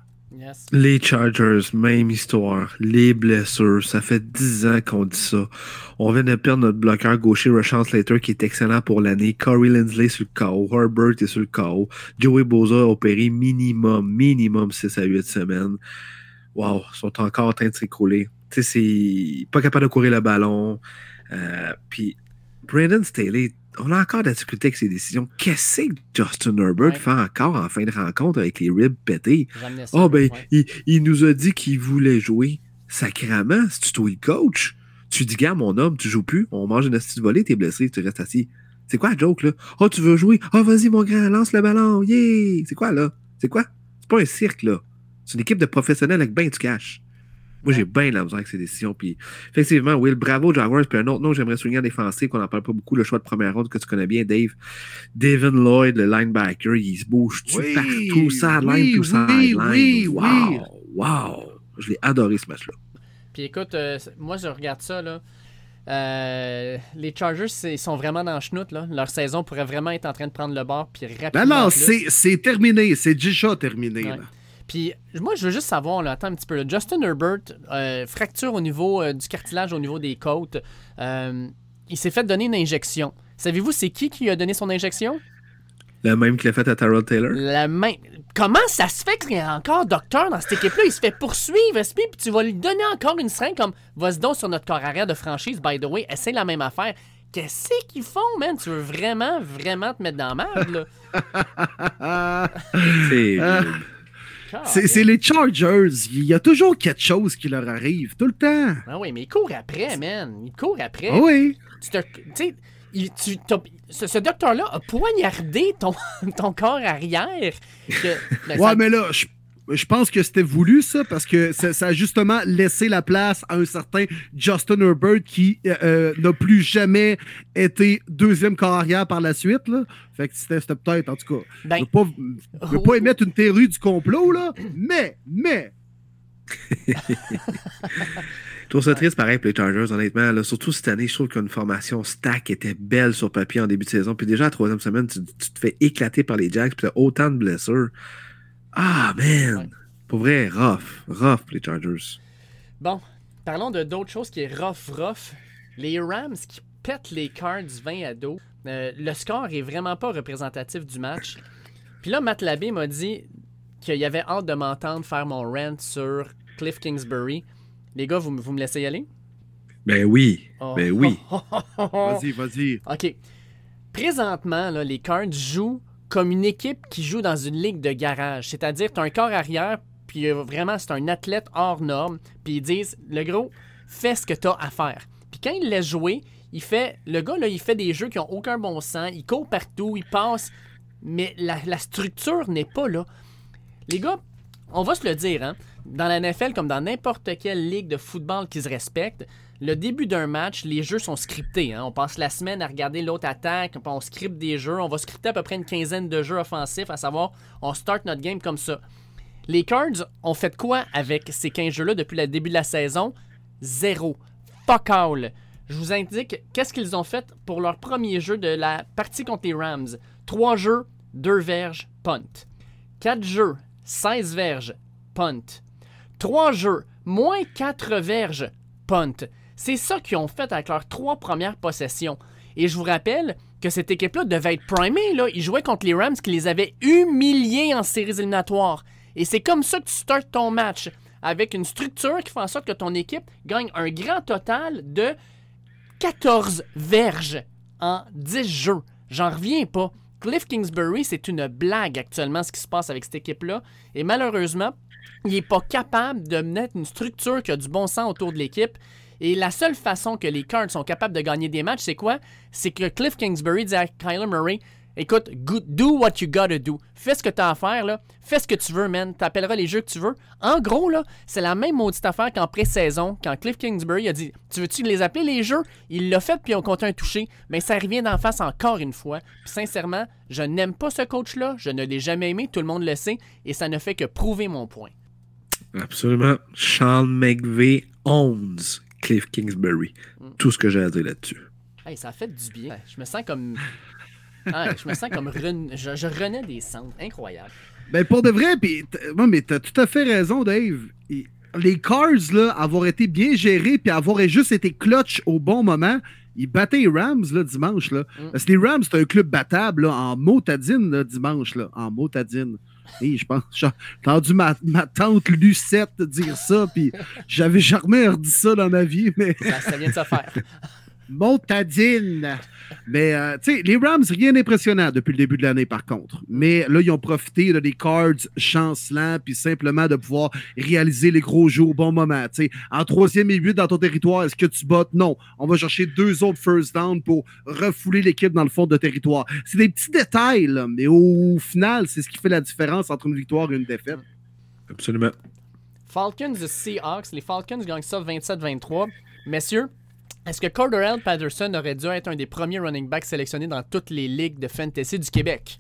Les Chargers, même histoire. Les blessures, ça fait 10 ans qu'on dit ça. On vient de perdre notre bloqueur gaucher, Rashawn Slater, qui est excellent pour l'année. Corey Lindsley sur le KO. Herbert est sur le KO. Joey Boza a opéré minimum, minimum 6 à 8 semaines. Wow, ils sont encore en train de s'écrouler. Tu sais, c'est pas capable de courir le ballon. Euh, puis Brandon Staley, on a encore difficulté avec ses décisions. Qu'est-ce que Justin Herbert Ouais. fait encore en fin de rencontre avec les ribs pétés? Ah, ben, ouais. il, il nous a dit qu'il voulait jouer. Sacrament, si tu toi le coach, tu dis, gars, mon homme, tu joues plus, on mange une astuce volée, t'es blessé, tu restes assis. C'est quoi la joke, là? Ah, tu veux jouer? Ah, vas-y, mon grand, lance le ballon, yeah! C'est quoi, là? C'est quoi? C'est pas un cirque, là. C'est une équipe de professionnels avec ben du cash. Moi, j'ai bien la misère avec ces décisions. Puis, effectivement, Will, bravo, Jaguars. Puis un autre nom, j'aimerais souligner en défensif, qu'on n'en parle pas beaucoup, le choix de première ronde que tu connais bien, Dave. Devin Lloyd, le linebacker, il se bouge tout Oui, partout, sideline, oui, tout sideline. oui, wow, oui. wow. Je l'ai adoré, ce match-là. Puis écoute, euh, moi je regarde ça là. Euh, les Chargers, ils sont vraiment dans le chenoute, là. Leur saison pourrait vraiment être en train de prendre le bord, puis rapidement. Non, non, c'est c'est terminé. C'est déjà terminé. Ouais. là. Puis moi, je veux juste savoir, là, attends un petit peu. là. Justin Herbert, euh, fracture au niveau euh, du cartilage au niveau des côtes. Euh, il s'est fait donner une injection. Savez-vous, c'est qui qui lui a donné son injection? Le même qu'il a fait à Tyrell Taylor. La main. Comment ça se fait qu'il y a encore docteur dans cette équipe-là? Il se fait poursuivre, SP, puis tu vas lui donner encore une seringue comme vas-y donc sur notre corps arrière de franchise, by the way, essaie la même affaire. Qu'est-ce qu'ils font, man? Tu veux vraiment, vraiment te mettre dans la merde, là? [laughs] C'est. C'est les Chargers. Il y a toujours quelque chose qui leur arrive, tout le temps. Ah oui, mais il court après, man. Il court après. Ah oui. Tu sais, il- tu t'as- ce, ce docteur-là a poignardé ton, [laughs] ton corps arrière. Que- ben, Ouais, ça- mais là, je, je pense que c'était voulu, ça, parce que ça, ça a justement laissé la place à un certain Justin Herbert qui euh, euh, n'a plus jamais été deuxième carrière par la suite. Là. Fait que c'était c'était peut-être, en tout cas. ben, je veux pas, je veux pas émettre une théorie du complot, là, mais, mais, [laughs] Je trouve ça triste pareil pour les Chargers, honnêtement. là. Surtout cette année, je trouve qu'une formation stack était belle sur papier en début de saison. Puis déjà, la troisième semaine, tu, tu te fais éclater par les Jacks, puis t'as autant de blessures. Ah, man! Ouais. Pour vrai, rough. Rough pour les Chargers. Bon, parlons de d'autres choses qui est rough, rough. Les Rams qui pètent les Cards 20 à dos. Euh, le score est vraiment pas représentatif du match. Puis là, Matt Labbé m'a dit qu'il y avait hâte de m'entendre faire mon rant sur Cliff Kingsbury. Les gars, vous, vous me laissez y aller? Ben oui. Oh. Ben oui. [laughs] vas-y, vas-y. OK. Présentement, là, les Cards jouent comme une équipe qui joue dans une ligue de garage. C'est-à-dire, tu as un corps arrière, puis euh, vraiment, c'est un athlète hors norme. Puis ils disent, le gros, fais ce que tu as à faire. Puis quand il laisse jouer, il fait, le gars, là, il fait des jeux qui ont aucun bon sens. Il court partout, il passe, mais la, la structure n'est pas là. Les gars, on va se le dire, hein, dans la NFL, comme dans n'importe quelle ligue de football qui se respecte, le début d'un match, les jeux sont scriptés. hein. On passe la semaine à regarder l'autre attaque, on scripte des jeux. On va scripter à peu près une quinzaine de jeux offensifs, à savoir, on start notre game comme ça. Les Cards ont fait quoi avec ces 15 jeux-là depuis le début de la saison? Zéro. Fuck all. Je vous indique qu'est-ce qu'ils ont fait pour leur premier jeu de la partie contre les Rams. Trois jeux, deux verges, punt. Quatre jeux, 16 verges, punt. Trois jeux, moins 4 verges, punt. C'est ça qu'ils ont fait avec leurs trois premières possessions. Et je vous rappelle que cette équipe-là devait être primée. Là. Ils jouaient contre les Rams qui les avaient humiliés en séries éliminatoires. Et c'est comme ça que tu startes ton match. Avec une structure qui fait en sorte que ton équipe gagne un grand total de 14 verges en 10 jeux. J'en reviens pas. Cliff Kingsbury, c'est une blague actuellement ce qui se passe avec cette équipe-là. Et malheureusement, il n'est pas capable de mettre une structure qui a du bon sens autour de l'équipe. Et la seule façon que les Cards sont capables de gagner des matchs, c'est quoi? C'est que Cliff Kingsbury dit à Kyler Murray Écoute, do what you gotta do. Fais ce que tu as à faire, là. Fais ce que tu veux, man. T'appelleras les jeux que tu veux. En gros, là, c'est la même maudite affaire qu'en pré-saison, quand Cliff Kingsbury a dit Tu veux-tu les appeler les jeux? Il l'a fait, puis on compte un touché. Mais ça revient d'en face encore une fois. Sincèrement, je n'aime pas ce coach-là. Je ne l'ai jamais aimé. Tout le monde le sait. Et ça ne fait que prouver mon point. Absolument. Sean McVay owns Cliff Kingsbury. Mm. Tout ce que j'ai à dire là-dessus. Hey, ça a fait du bien. Je me sens comme. Ah, je me sens comme. Je, je renais des cendres. Incroyable. Ben, pour de vrai, puis, ouais, mais t'as tout à fait raison, Dave. Et Les Cards, là, avoir été bien gérés puis avoir juste été clutch au bon moment, ils battaient les Rams, là, dimanche, là. Mm. Parce que les Rams, c'est un club battable, là, en motadine, là, dimanche, là. En motadine. Et je pense, j'ai entendu ma, ma tante Lucette dire ça, puis j'avais jamais redit ça dans ma vie, mais Ça, ça vient de se faire. Montadine. Mais, euh, tu sais, les Rams, rien d'impressionnant depuis le début de l'année, par contre. Mais là, ils ont profité là, des cards chancelants, puis simplement de pouvoir réaliser les gros jeux au bon moment. Tu sais, en troisième et huit dans ton territoire, est-ce que tu bottes? Non. On va chercher deux autres first down pour refouler l'équipe dans le fond de territoire. C'est des petits détails, là, mais au final, c'est ce qui fait la différence entre une victoire et une défaite. Absolument. Falcons de Seahawks. Les Falcons gagnent ça 27-23. Messieurs, est-ce que Cordarrelle Patterson aurait dû être un des premiers running backs sélectionnés dans toutes les ligues de fantasy du Québec?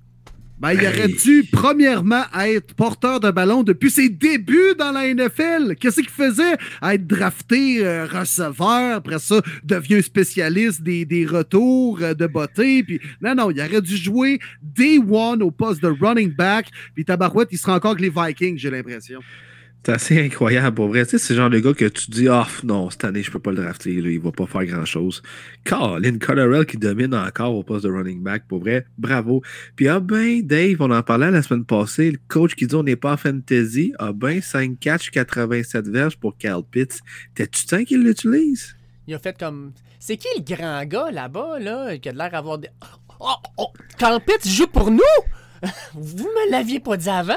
Ben, il aurait dû, premièrement, être porteur de ballon depuis ses débuts dans la NFL. Qu'est-ce qu'il faisait? Être drafté euh, receveur, après ça, devient spécialiste des, des retours euh, de beauté. Puis, non, non, il aurait dû jouer day one au poste de running back. Puis, Tabarouette, il sera encore que les Vikings, j'ai l'impression. C'est assez incroyable, pour vrai. Tu sais, c'est le genre de gars que tu dis, ah, non, cette année, je peux pas le drafter, là, il va pas faire grand-chose. Colin Colorel qui domine encore au poste de running back, pour vrai, bravo. Puis, ah ben, Dave, on en parlait la semaine passée, le coach qui dit on n'est pas fantasy, ah ben, 5 catch, 87 verges pour Cal Pitts. T'es-tu temps qu'il l'utilise? Il a fait comme. C'est qui le grand gars là-bas, là, qui a l'air d'avoir des. Oh, oh, Carl Pitts joue pour nous! [laughs] Vous me l'aviez pas dit avant?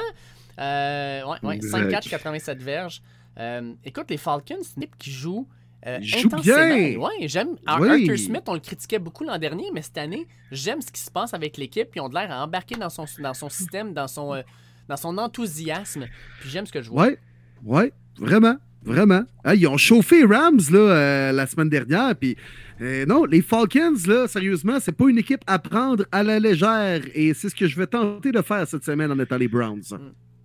Euh, ouais, ouais, 5 Exact. catch, 87 verges. Euh, écoute, les Falcons, c'est une équipe qui joue. euh, Ils jouent intensément. bien. Ouais, j'aime. Oui. Arthur Smith, on le critiquait beaucoup l'an dernier, mais cette année, j'aime ce qui se passe avec l'équipe. Puis on a l'air à embarquer dans son, dans son système, dans son, euh, dans son enthousiasme. Puis j'aime ce que je vois. Ouais, ouais, vraiment, vraiment. Ah, ils ont chauffé Rams là, euh, la semaine dernière, puis euh, non, les Falcons, là, sérieusement, c'est pas une équipe à prendre à la légère, et c'est ce que je vais tenter de faire cette semaine en étant les Browns.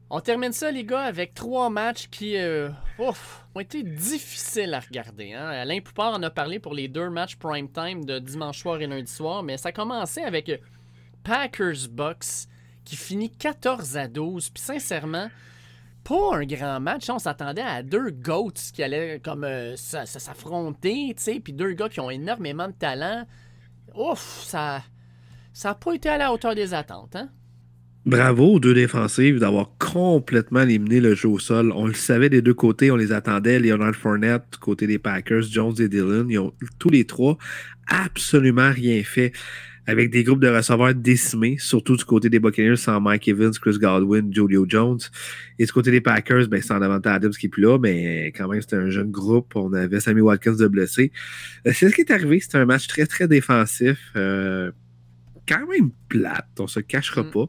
On termine ça, les gars, avec trois matchs qui euh, ouf, ont été difficiles à regarder. Hein. Alain Poupard en a parlé pour les deux matchs prime time de dimanche soir et lundi soir, mais ça a commencé avec euh, Packers-Bucks qui finit 14 à 12. Puis sincèrement, pas un grand match. On s'attendait à deux GOATs qui allaient comme euh, ça- ça s'affronter, tu sais, puis deux gars qui ont énormément de talent. Ouf, ça ça n'a pas été à la hauteur des attentes. Hein? Bravo aux deux défensives d'avoir complètement éliminé le jeu au sol. On le savait des deux côtés, on les attendait. Leonard Fournette, côté des Packers, Jones et Dillon, ils ont tous les trois absolument rien fait. Avec des groupes de receveurs décimés, surtout du côté des Buccaneers sans Mike Evans, Chris Godwin, Julio Jones. Et du côté des Packers, ben, sans Davante Adams qui est plus là, mais quand même, c'était un jeune groupe. On avait Sammy Watkins de blessé. Euh, C'est ce qui est arrivé. C'était un match très, très défensif. Euh, quand même plate, on se cachera Mm. pas.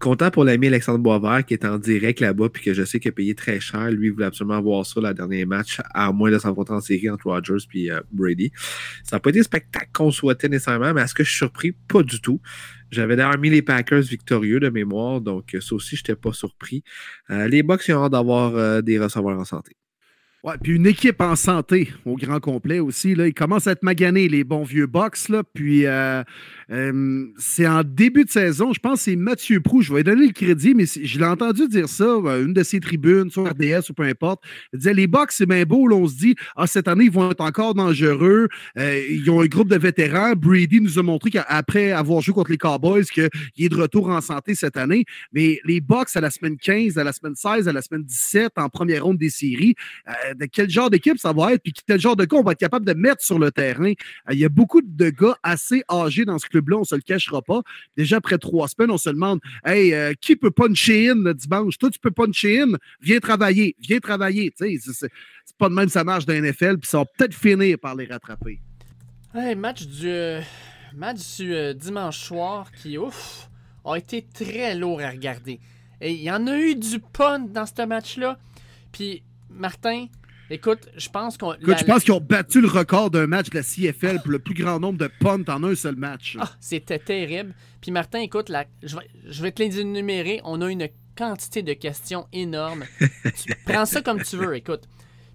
Content pour l'ami Alexandre Boisvert qui est en direct là-bas puis que je sais qu'il a payé très cher. Lui, il voulait absolument voir ça, le dernier match, à moins de s'enfronter en série entre Rodgers et Brady. Ça n'a pas été le spectacle qu'on souhaitait nécessairement, mais est-ce que je suis surpris? Pas du tout. J'avais d'ailleurs mis les Packers victorieux de mémoire, donc euh, ça aussi, je n'étais pas surpris. Euh, les Bucks, ils ont hâte d'avoir euh, des receveurs en santé. Ouais, puis une équipe en santé au grand complet aussi. Là, ils commencent à être maganés, les bons vieux box. Là, puis euh, euh, c'est en début de saison, je pense que c'est Mathieu Prou, je vais lui donner le crédit, mais je l'ai entendu dire ça, euh, une de ses tribunes, sur RDS ou peu importe. Il disait les box, c'est bien beau, on se dit, ah, cette année, ils vont être encore dangereux. Euh, ils ont un groupe de vétérans. Brady nous a montré qu'après avoir joué contre les Cowboys, qu'il est de retour en santé cette année. Mais les box à la semaine 15, à la semaine 16, à la semaine 17, en première ronde des séries, de quel genre d'équipe ça va être, puis quel genre de gars on va être capable de mettre sur le terrain? Il y a beaucoup de gars assez âgés dans ce club-là, on se le cachera pas. Déjà après trois semaines, on se demande Hey, euh, qui peut puncher in le dimanche? Toi, tu peux puncher in, viens travailler, viens travailler. C'est- pas de même ça marche dans NFL, puis ça va peut-être finir par les rattraper. Hey, match du, euh, match du euh, dimanche soir qui, ouf, a été très lourd à regarder. Et il y en a eu du punt dans ce match-là. Puis, Martin, écoute, je pense qu'on. Écoute, la- je pense qu'ils ont battu le record d'un match de la CFL pour le plus grand nombre de punts en un seul match. Ah, c'était terrible. Puis, Martin, écoute, la- je, vais, je vais te les énumérer. On a une quantité de questions énormes. [laughs] tu prends ça comme tu veux, écoute.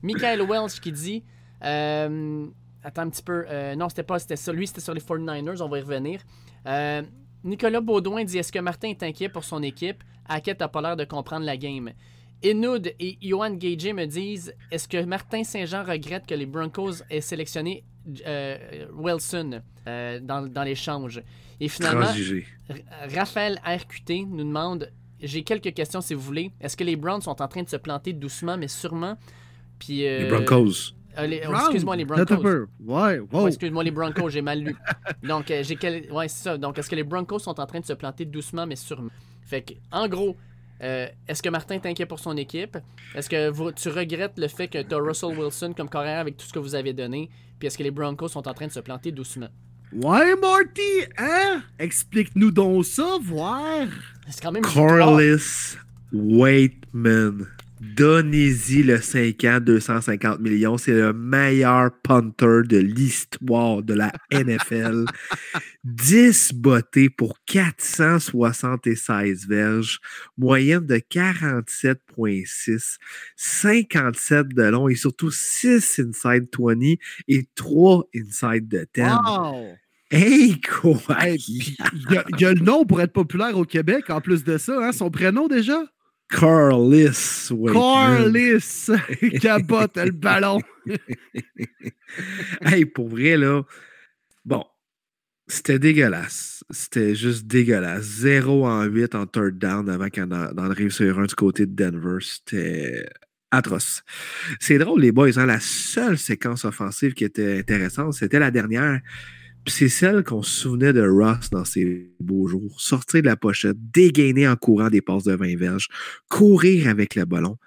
Michael Welch qui dit. euh, attends un petit peu. euh, non, c'était pas c'était ça. Lui, c'était sur les 49ers. On va y revenir. Euh, Nicolas Baudouin dit Est-ce que Martin est inquiet pour son équipe? Hackett n'a pas l'air de comprendre la game. Enoud et Johan Gage me disent Est-ce que Martin Saint-Jean regrette que les Broncos aient sélectionné euh, Wilson euh, dans, dans l'échange? Et finalement, Transigé. Raphaël RQT nous demande J'ai quelques questions si vous voulez. Est-ce que les Browns sont en train de se planter doucement mais sûrement? Puis, euh, Les Broncos. euh, les- oh, Brown, excuse-moi, les Broncos. Ouais, wow. Ouais, excuse-moi, les Broncos, j'ai mal lu. [laughs] Donc, euh, j'ai quel... ouais, c'est ça. Donc, est-ce que les Broncos sont en train de se planter doucement, mais sûrement? Fait que, en gros, euh, est-ce que Martin est inquiet pour son équipe? Est-ce que vous- tu regrettes le fait que tu as Russell Wilson comme carrière avec tout ce que vous avez donné? Puis est-ce que les Broncos sont en train de se planter doucement? Ouais, Marty, hein? Explique-nous donc ça, voir. C'est quand même. Waitman. Donnez-y le 5 ans, 250 millions. C'est le meilleur punter de l'histoire de la [laughs] NFL. 10 bottés pour 476 verges, moyenne de 47,6, 57 de long et surtout 6 inside 20 et 3 inside de 10. Wow! Hey, quoi? Hey, puis il y, a- il y a le nom pour être populaire au Québec, en plus de ça, hein? Son prénom déjà? Carlis. Carlis! [laughs] Cabote le ballon. [laughs] hey, pour vrai, là, bon, c'était dégueulasse. C'était juste dégueulasse. 0 en 8 en third down avant qu'on en arrive sur un du côté de Denver. C'était atroce. C'est drôle, les boys. Hein, la seule séquence offensive qui était intéressante, c'était la dernière. C'est celle qu'on se souvenait de Ross dans ses beaux jours. Sortir de la pochette, dégainer en courant des passes de 20 verges, courir avec le ballon.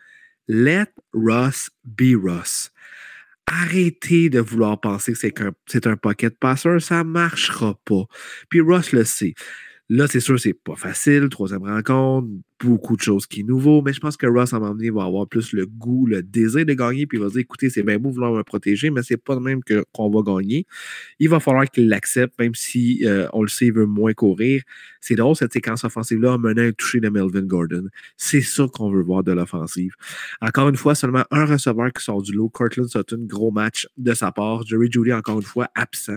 Let Ross be Ross. Arrêtez de vouloir penser que c'est c'est un pocket passer, ça marchera pas. Puis Ross le sait. Là, c'est sûr, c'est pas facile. Troisième rencontre, beaucoup de choses qui est nouveau, mais je pense que Ross, à un moment donné, va avoir plus le goût, le désir de gagner, puis il va dire écoutez, c'est bien beau vouloir me protéger, mais c'est pas de même qu'on va gagner. Il va falloir qu'il l'accepte, même si euh, on le sait, il veut moins courir. C'est drôle, cette séquence offensive-là mené à un toucher de Melvin Gordon. C'est ça qu'on veut voir de l'offensive. Encore une fois, seulement un receveur qui sort du lot. Cortland Sutton, gros match de sa part. Jerry Judy, encore une fois, absent.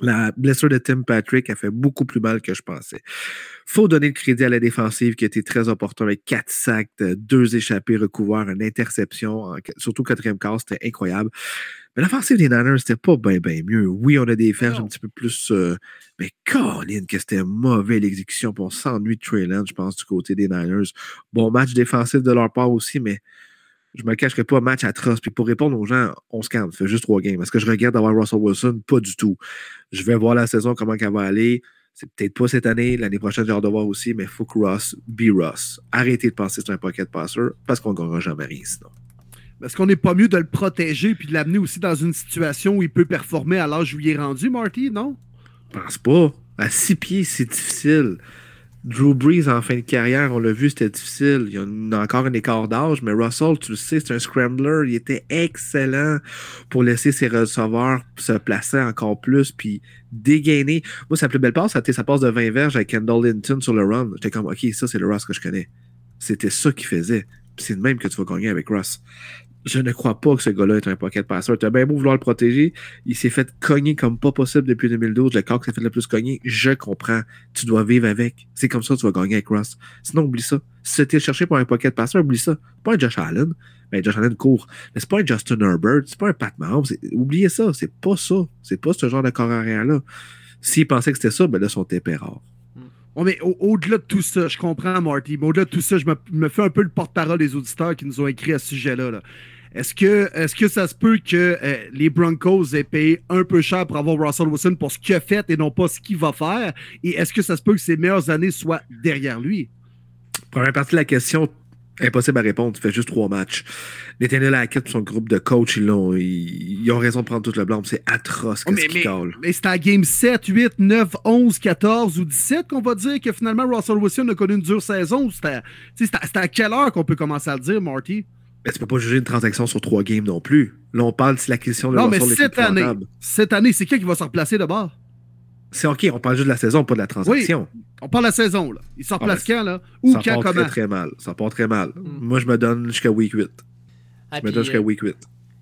La blessure de Tim Patrick a fait beaucoup plus mal que je pensais. faut donner le crédit à la défensive qui a été très opportun avec quatre sacs, euh, deux échappés recouverts, une interception, surtout quatrième quart, c'était incroyable. Mais l'offensive des Niners, c'était pas bien, bien mieux. Oui, on a des verges un petit peu plus. euh, mais Colin, que c'était mauvais l'exécution. On s'ennuie de Trey je pense, du côté des Niners. Bon match défensif de leur part aussi, mais je me cacherai pas, match atroce. Puis pour répondre aux gens, on se calme, fait juste trois games. Est-ce que je regarde d'avoir Russell Wilson? Pas du tout. Je vais voir la saison, comment elle va aller. C'est peut-être pas cette année, l'année prochaine, j'ai hâte de voir aussi, mais il faut que Ross be Ross. Arrêtez de penser que c'est un pocket passer parce qu'on ne gagnera jamais rien sinon. Est-ce qu'on n'est pas mieux de le protéger puis de l'amener aussi dans une situation où il peut performer à l'âge où il est rendu, Marty, non? Je pense pas. À six pieds, c'est difficile. Drew Brees, en fin de carrière, on l'a vu, c'était difficile. Il y a encore un écart d'âge, mais Russell, tu le sais, c'est un scrambler. Il était excellent pour laisser ses receveurs se placer encore plus, puis dégainer. Moi, sa plus belle passe, c'était sa passe de 20 verges avec Kendall Linton sur le run. J'étais comme, OK, ça, c'est le Russ que je connais. C'était ça qu'il faisait. C'est le même que tu vas gagner avec Russ. Je ne crois pas que ce gars-là est un pocket passer. Tu as bien beau vouloir le protéger. Il s'est fait cogner comme pas possible depuis 2012. Le corps qui s'est fait le plus cogner, je comprends. Tu dois vivre avec. C'est comme ça que tu vas gagner avec Russ. Sinon, oublie ça. Si tu étais cherché pour un pocket passer, oublie ça. C'est pas un Josh Allen. Ben, Josh Allen court. Mais c'est pas un Justin Herbert. C'est pas un Pat Mahomes. Oubliez ça. C'est pas ça. C'est pas ce genre de corps arrière-là. S'ils pensaient que c'était ça, ben là, son épais rare. Ouais, mais au- au-delà de tout ça, je comprends, Marty, mais au-delà de tout ça, je me, fais un peu le porte-parole des auditeurs qui nous ont écrit à ce sujet-là. là. Est-ce que, est que ça se peut que euh, les Broncos aient payé un peu cher pour avoir Russell Wilson pour ce qu'il a fait et non pas ce qu'il va faire? Et est-ce que ça se peut que ses meilleures années soient derrière lui? Première partie de la question, impossible à répondre. Tu fais juste trois matchs. Nathaniel Hackett et son groupe de coach, ils, l'ont- ils, ils ont raison de prendre tout le blanc. C'est atroce Oh, qu'est-ce mais, qu'ils mais, c'est à game 7, 8, 9, 11, 14 ou 17 qu'on va dire que finalement Russell Wilson a connu une dure saison. à, c'est à quelle heure qu'on peut commencer à le dire, Marty? Mais tu peux pas juger une transaction sur trois games non plus. Là, on parle si l'acquisition de Non, mais cette année, cette année, c'est qui qui va se replacer d'abord? C'est OK, on parle juste de la saison, pas de la transaction. On parle de la saison, là. Il se replace Ah, ben, quand, là? Ou ça quand, part comment? très, très mal. Ça part très mal. Mm. Moi, je me donne jusqu'à week 8. Ah, Je me donne jusqu'à week 8.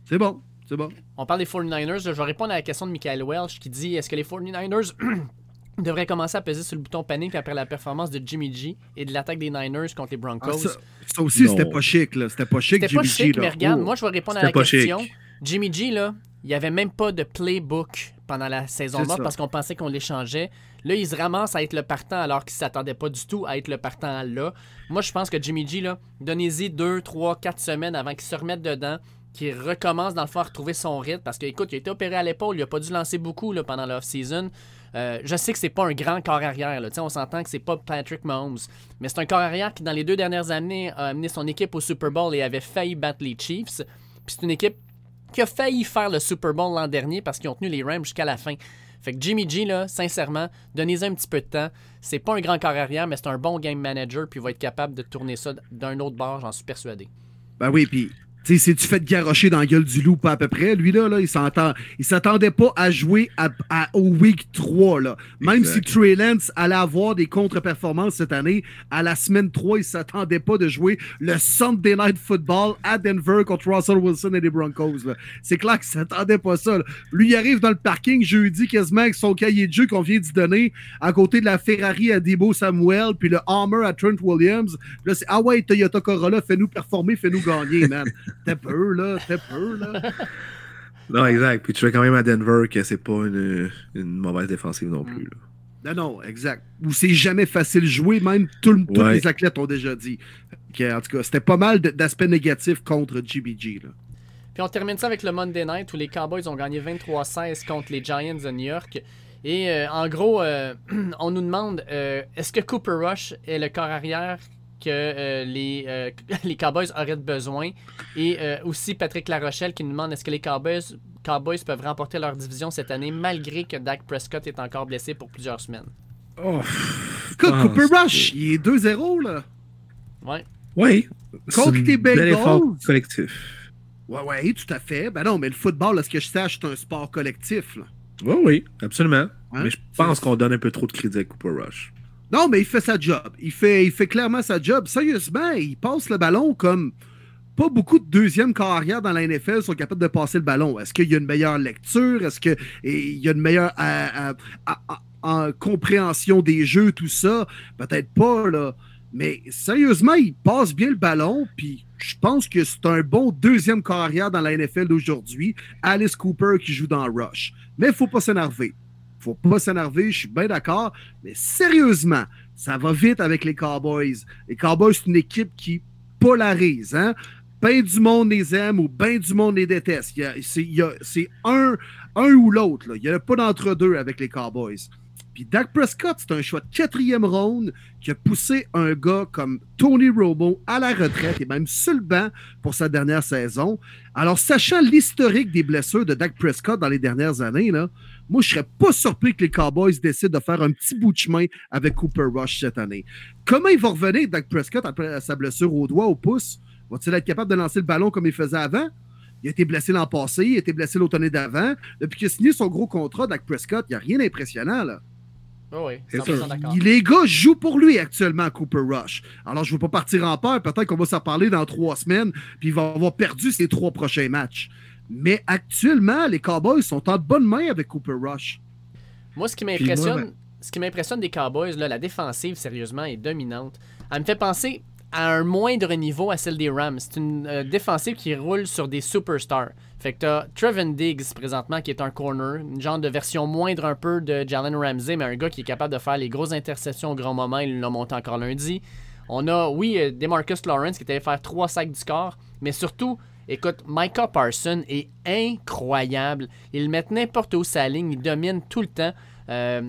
C'est bon, c'est bon. On parle des 49ers. Je vais répondre à la question de Michael Welch qui dit est-ce que les 49ers devrait commencer à peser sur le bouton panique après la performance de Jimmy G et de l'attaque des Niners contre les Broncos. Ah, ça, ça aussi, c'était pas chic, là. C'était pas chic, C'était pas Jimmy chic, G, là. mais regarde, Oh. moi, je vais répondre à la question. chic. Jimmy G, là, il n'y avait même pas de playbook pendant la saison morte parce qu'on pensait qu'on l'échangeait. Là, il se ramasse à être le partant alors qu'il ne s'attendait pas du tout à être le partant là. Moi, je pense que Jimmy G, là, donnez-y 2, 3, 4 semaines avant qu'il se remette dedans, qu'il recommence dans le fond à retrouver son rythme. Parce que, écoute, il a été opéré à l'épaule, il n'a pas dû lancer beaucoup là, pendant l'off-season. Euh, je sais que c'est pas un grand corps arrière. Là. On s'entend que c'est pas Patrick Mahomes. Mais c'est un corps arrière qui, dans les deux dernières années, a amené son équipe au Super Bowl et avait failli battre les Chiefs. Puis c'est une équipe qui a failli faire le Super Bowl l'an dernier parce qu'ils ont tenu les Rams jusqu'à la fin. Fait que Jimmy G, là, sincèrement, donnez-y un petit peu de temps. C'est pas un grand corps arrière, mais c'est un bon game manager, puis il va être capable de tourner ça d'un autre bord, j'en suis persuadé. Ben oui, puis tu sais, c'est-tu fait garrocher dans la gueule du loup, pas à peu près? Lui, là, là il. Il s'attendait pas à jouer à- à- au week 3, là. Même Exact. si Trey Lance allait avoir des contre-performances cette année, à la semaine 3, il s'attendait pas de jouer le Sunday Night Football à Denver contre Russell Wilson et les Broncos, là. C'est clair qu'il s'attendait pas à ça, là. Lui, il arrive dans le parking jeudi quasiment avec son cahier de jeu qu'on vient d'y donner, à côté de la Ferrari à Debo Samuel, puis le Hummer à Trent Williams. Là, c'est Ah ouais, Toyota Corolla, fais-nous performer, fais-nous gagner, man. T'es peur, là, t'es peur, là. [laughs] Non, exact. Puis tu fais quand même à Denver que c'est pas une, une mauvaise défensive non plus. là. Non, non, exact. Ou c'est jamais facile de jouer, même tout tous les athlètes ont déjà dit. Que, en tout cas, c'était pas mal d'aspects négatifs contre GBG. Là. Puis on termine ça avec le Monday Night où les Cowboys ont gagné 23-16 contre les Giants de New York. Et euh, en gros, euh, [clears throat] on nous demande euh, est-ce que Cooper Rush est le corps arrière que euh, les, euh, [laughs] les Cowboys auraient besoin Et euh, aussi Patrick Larochelle qui nous demande est-ce que les Cowboys, Cowboys peuvent remporter leur division cette année malgré que Dak Prescott est encore blessé pour plusieurs semaines? Oh, Écoute, pense Cooper. Rush, il est 2-0, là. Ouais. Oui. Contre C'est un les Bengals. collectif. Ouais, ouais, tout à fait. Ben non, mais le football, à ce que je sache, c'est un sport collectif, là? Oui, oui, absolument. Hein? Mais je pense qu'on donne un peu trop de crédit à Cooper Rush. Non, mais il fait sa job. Il fait, clairement sa job. Sérieusement, il passe le ballon comme pas beaucoup de deuxième carrière dans la NFL sont capables de passer le ballon. Est-ce qu'il y a une meilleure lecture? Est-ce qu'il y a une meilleure euh, euh, compréhension des jeux, tout ça? Peut-être pas, là. Mais sérieusement, il passe bien le ballon, puis je pense que c'est un bon deuxième carrière dans la NFL d'aujourd'hui. Alice Cooper qui joue dans Rush. Mais il faut pas s'énerver. Faut pas s'énerver, je suis bien d'accord. Mais sérieusement, ça va vite avec les Cowboys. Les Cowboys, c'est une équipe qui polarise. Hein? Ben du monde les aime ou ben du monde les déteste. C'est un, ou l'autre. Il n'y a pas d'entre-deux avec les Cowboys. Puis Dak Prescott, c'est un choix de quatrième round qui a poussé un gars comme Tony Romo à la retraite et même sur le banc pour sa dernière saison. Alors, sachant l'historique des blessures de Dak Prescott dans les dernières années, là, moi, je serais pas surpris que les Cowboys décident de faire un petit bout de chemin avec Cooper Rush cette année. Comment il va revenir, Dak Prescott, après sa blessure au doigt, au pouce? Va-t-il être capable de lancer le ballon comme il faisait avant? Il a été blessé l'an passé, il a été blessé l'automne d'avant. Depuis qu'il a signé son gros contrat, Dak Prescott, il n'y a rien d'impressionnant, là. Oh oui, C'est 100% sûr. d'accord. Il- Les gars jouent pour lui actuellement, Cooper Rush. Alors, je ne veux pas partir en peur. Peut-être qu'on va s'en parler dans trois semaines, puis il va avoir perdu ses trois prochains matchs. Mais actuellement, les Cowboys sont en bonne main avec Cooper Rush. Moi, ce qui Puis m'impressionne, moi, ben- ce qui m'impressionne des Cowboys, là, la défensive, sérieusement, est dominante. Elle me fait penser à un moindre niveau à celle des Rams. C'est une euh, défensive qui roule sur des superstars. Fait que t'as Trevin Diggs présentement qui est un corner, une genre de version moindre un peu de Jalen Ramsey, mais un gars qui est capable de faire les grosses interceptions au grand moment. Il l'a monté encore lundi. On a, oui, euh, Demarcus Lawrence qui était allé faire trois sacs du score, mais surtout, écoute, Micah Parson est incroyable. Il met n'importe où sa ligne, il domine tout le temps. Euh,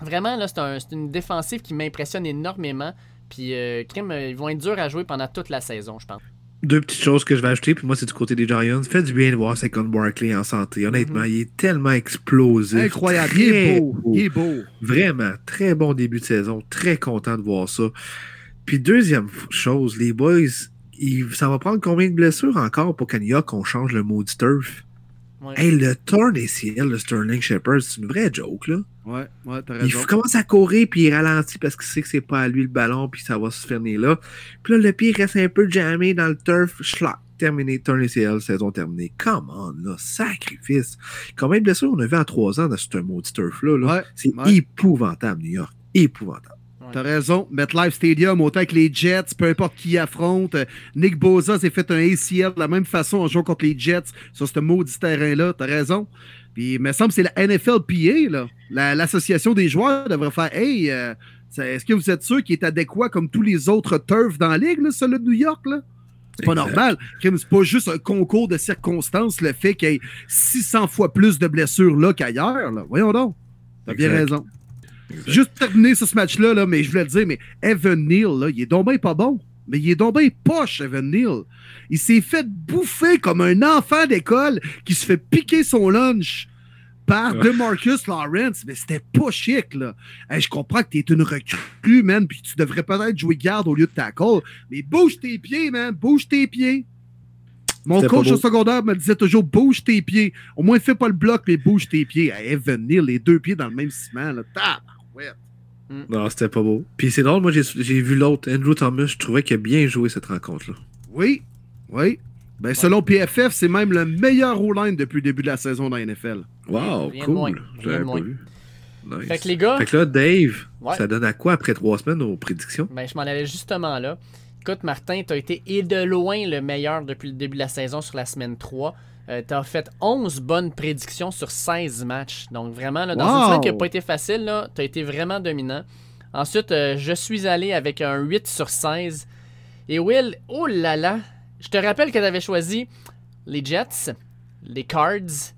vraiment, là, c'est un- c'est une défensive qui m'impressionne énormément. Puis, euh, crime, euh, ils vont être durs à jouer pendant toute la saison, je pense. Deux petites choses que je vais ajouter, puis moi, c'est du côté des Giants. Fait du bien de voir Saquon Barkley en santé. Honnêtement, il est tellement explosif. Incroyable. Il est beau. Il est beau. Vraiment, très bon début de saison. Très content de voir ça. Puis deuxième chose, les boys, il- ça va prendre combien de blessures encore pour qu'à New York, on change le mot du turf? Ouais. Hey, le turn ACL de Sterling Shepard, c'est une vraie joke, là. Ouais, ouais, t'as Il raison. f- commence à courir, puis il ralentit parce qu'il sait que c'est pas à lui le ballon, puis ça va se fermer là. Puis là, le pied reste un peu jammé dans le turf, schlock. terminé, turn ACL, saison terminée. Come on, là, sacrifice. Combien de blessures on a vu en trois ans dans ce maudit turf-là? Là? Ouais, C'est ouais. épouvantable, New York. Épouvantable. T'as raison. MetLife Stadium, autant que les Jets, peu importe qui affronte. Nick Boza s'est fait un ACL de la même façon en jouant contre les Jets sur ce maudit terrain-là. T'as raison. Puis, il me semble que c'est la NFLPA, là. La- L'association des joueurs devrait faire Hey, euh, est-ce que vous êtes sûr qu'il est adéquat comme tous les autres turfs dans la ligue, là, celui de New York, là? C'est pas normal. C'est pas juste un concours de circonstances, le fait qu'il y ait 600 fois plus de blessures là qu'ailleurs. Voyons donc. T'as bien raison. Juste terminer sur ce match-là, là, mais je voulais le dire, mais Evan Neal, là, il est donc bien pas bon. Mais il est donc bien poche, Evan Neal. Il s'est fait bouffer comme un enfant d'école qui se fait piquer son lunch par Ouais. DeMarcus Lawrence. Mais c'était pas chic, là. Hey, je comprends que t'es une recrue, man, puis tu devrais peut-être jouer garde au lieu de tackle. Mais bouge tes pieds, man. Bouge tes pieds. Mon coach au secondaire me disait toujours bouge tes pieds. Au moins, fais pas le bloc, mais bouge tes pieds. Hey, Evan Neal, les deux pieds dans le même ciment, là. Tabarouette. Non, c'était pas beau. Puis c'est drôle, moi j'ai j'ai vu l'autre, Andrew Thomas, je trouvais qu'il a bien joué cette rencontre-là. Oui, oui. Ben, selon PFF, c'est même le meilleur O-line depuis le début de la saison dans la NFL. Wow, Rien cool. moins, rien J'avais pas vu. Nice. Fait que les gars, Fait que là, Dave, Ouais. ça donne à quoi après trois semaines aux prédictions? ben, je m'en allais justement là. Écoute, Martin, tu as été et de loin le meilleur depuis le début de la saison sur la semaine 3. Tu as fait 11 bonnes prédictions sur 16 matchs. Donc vraiment, là, dans Wow! une semaine qui n'a pas été facile, tu as été vraiment dominant. Ensuite, euh, je suis allé avec un 8 sur 16. Et Will, oh là là, je te rappelle que tu avais choisi les Jets, les Cards,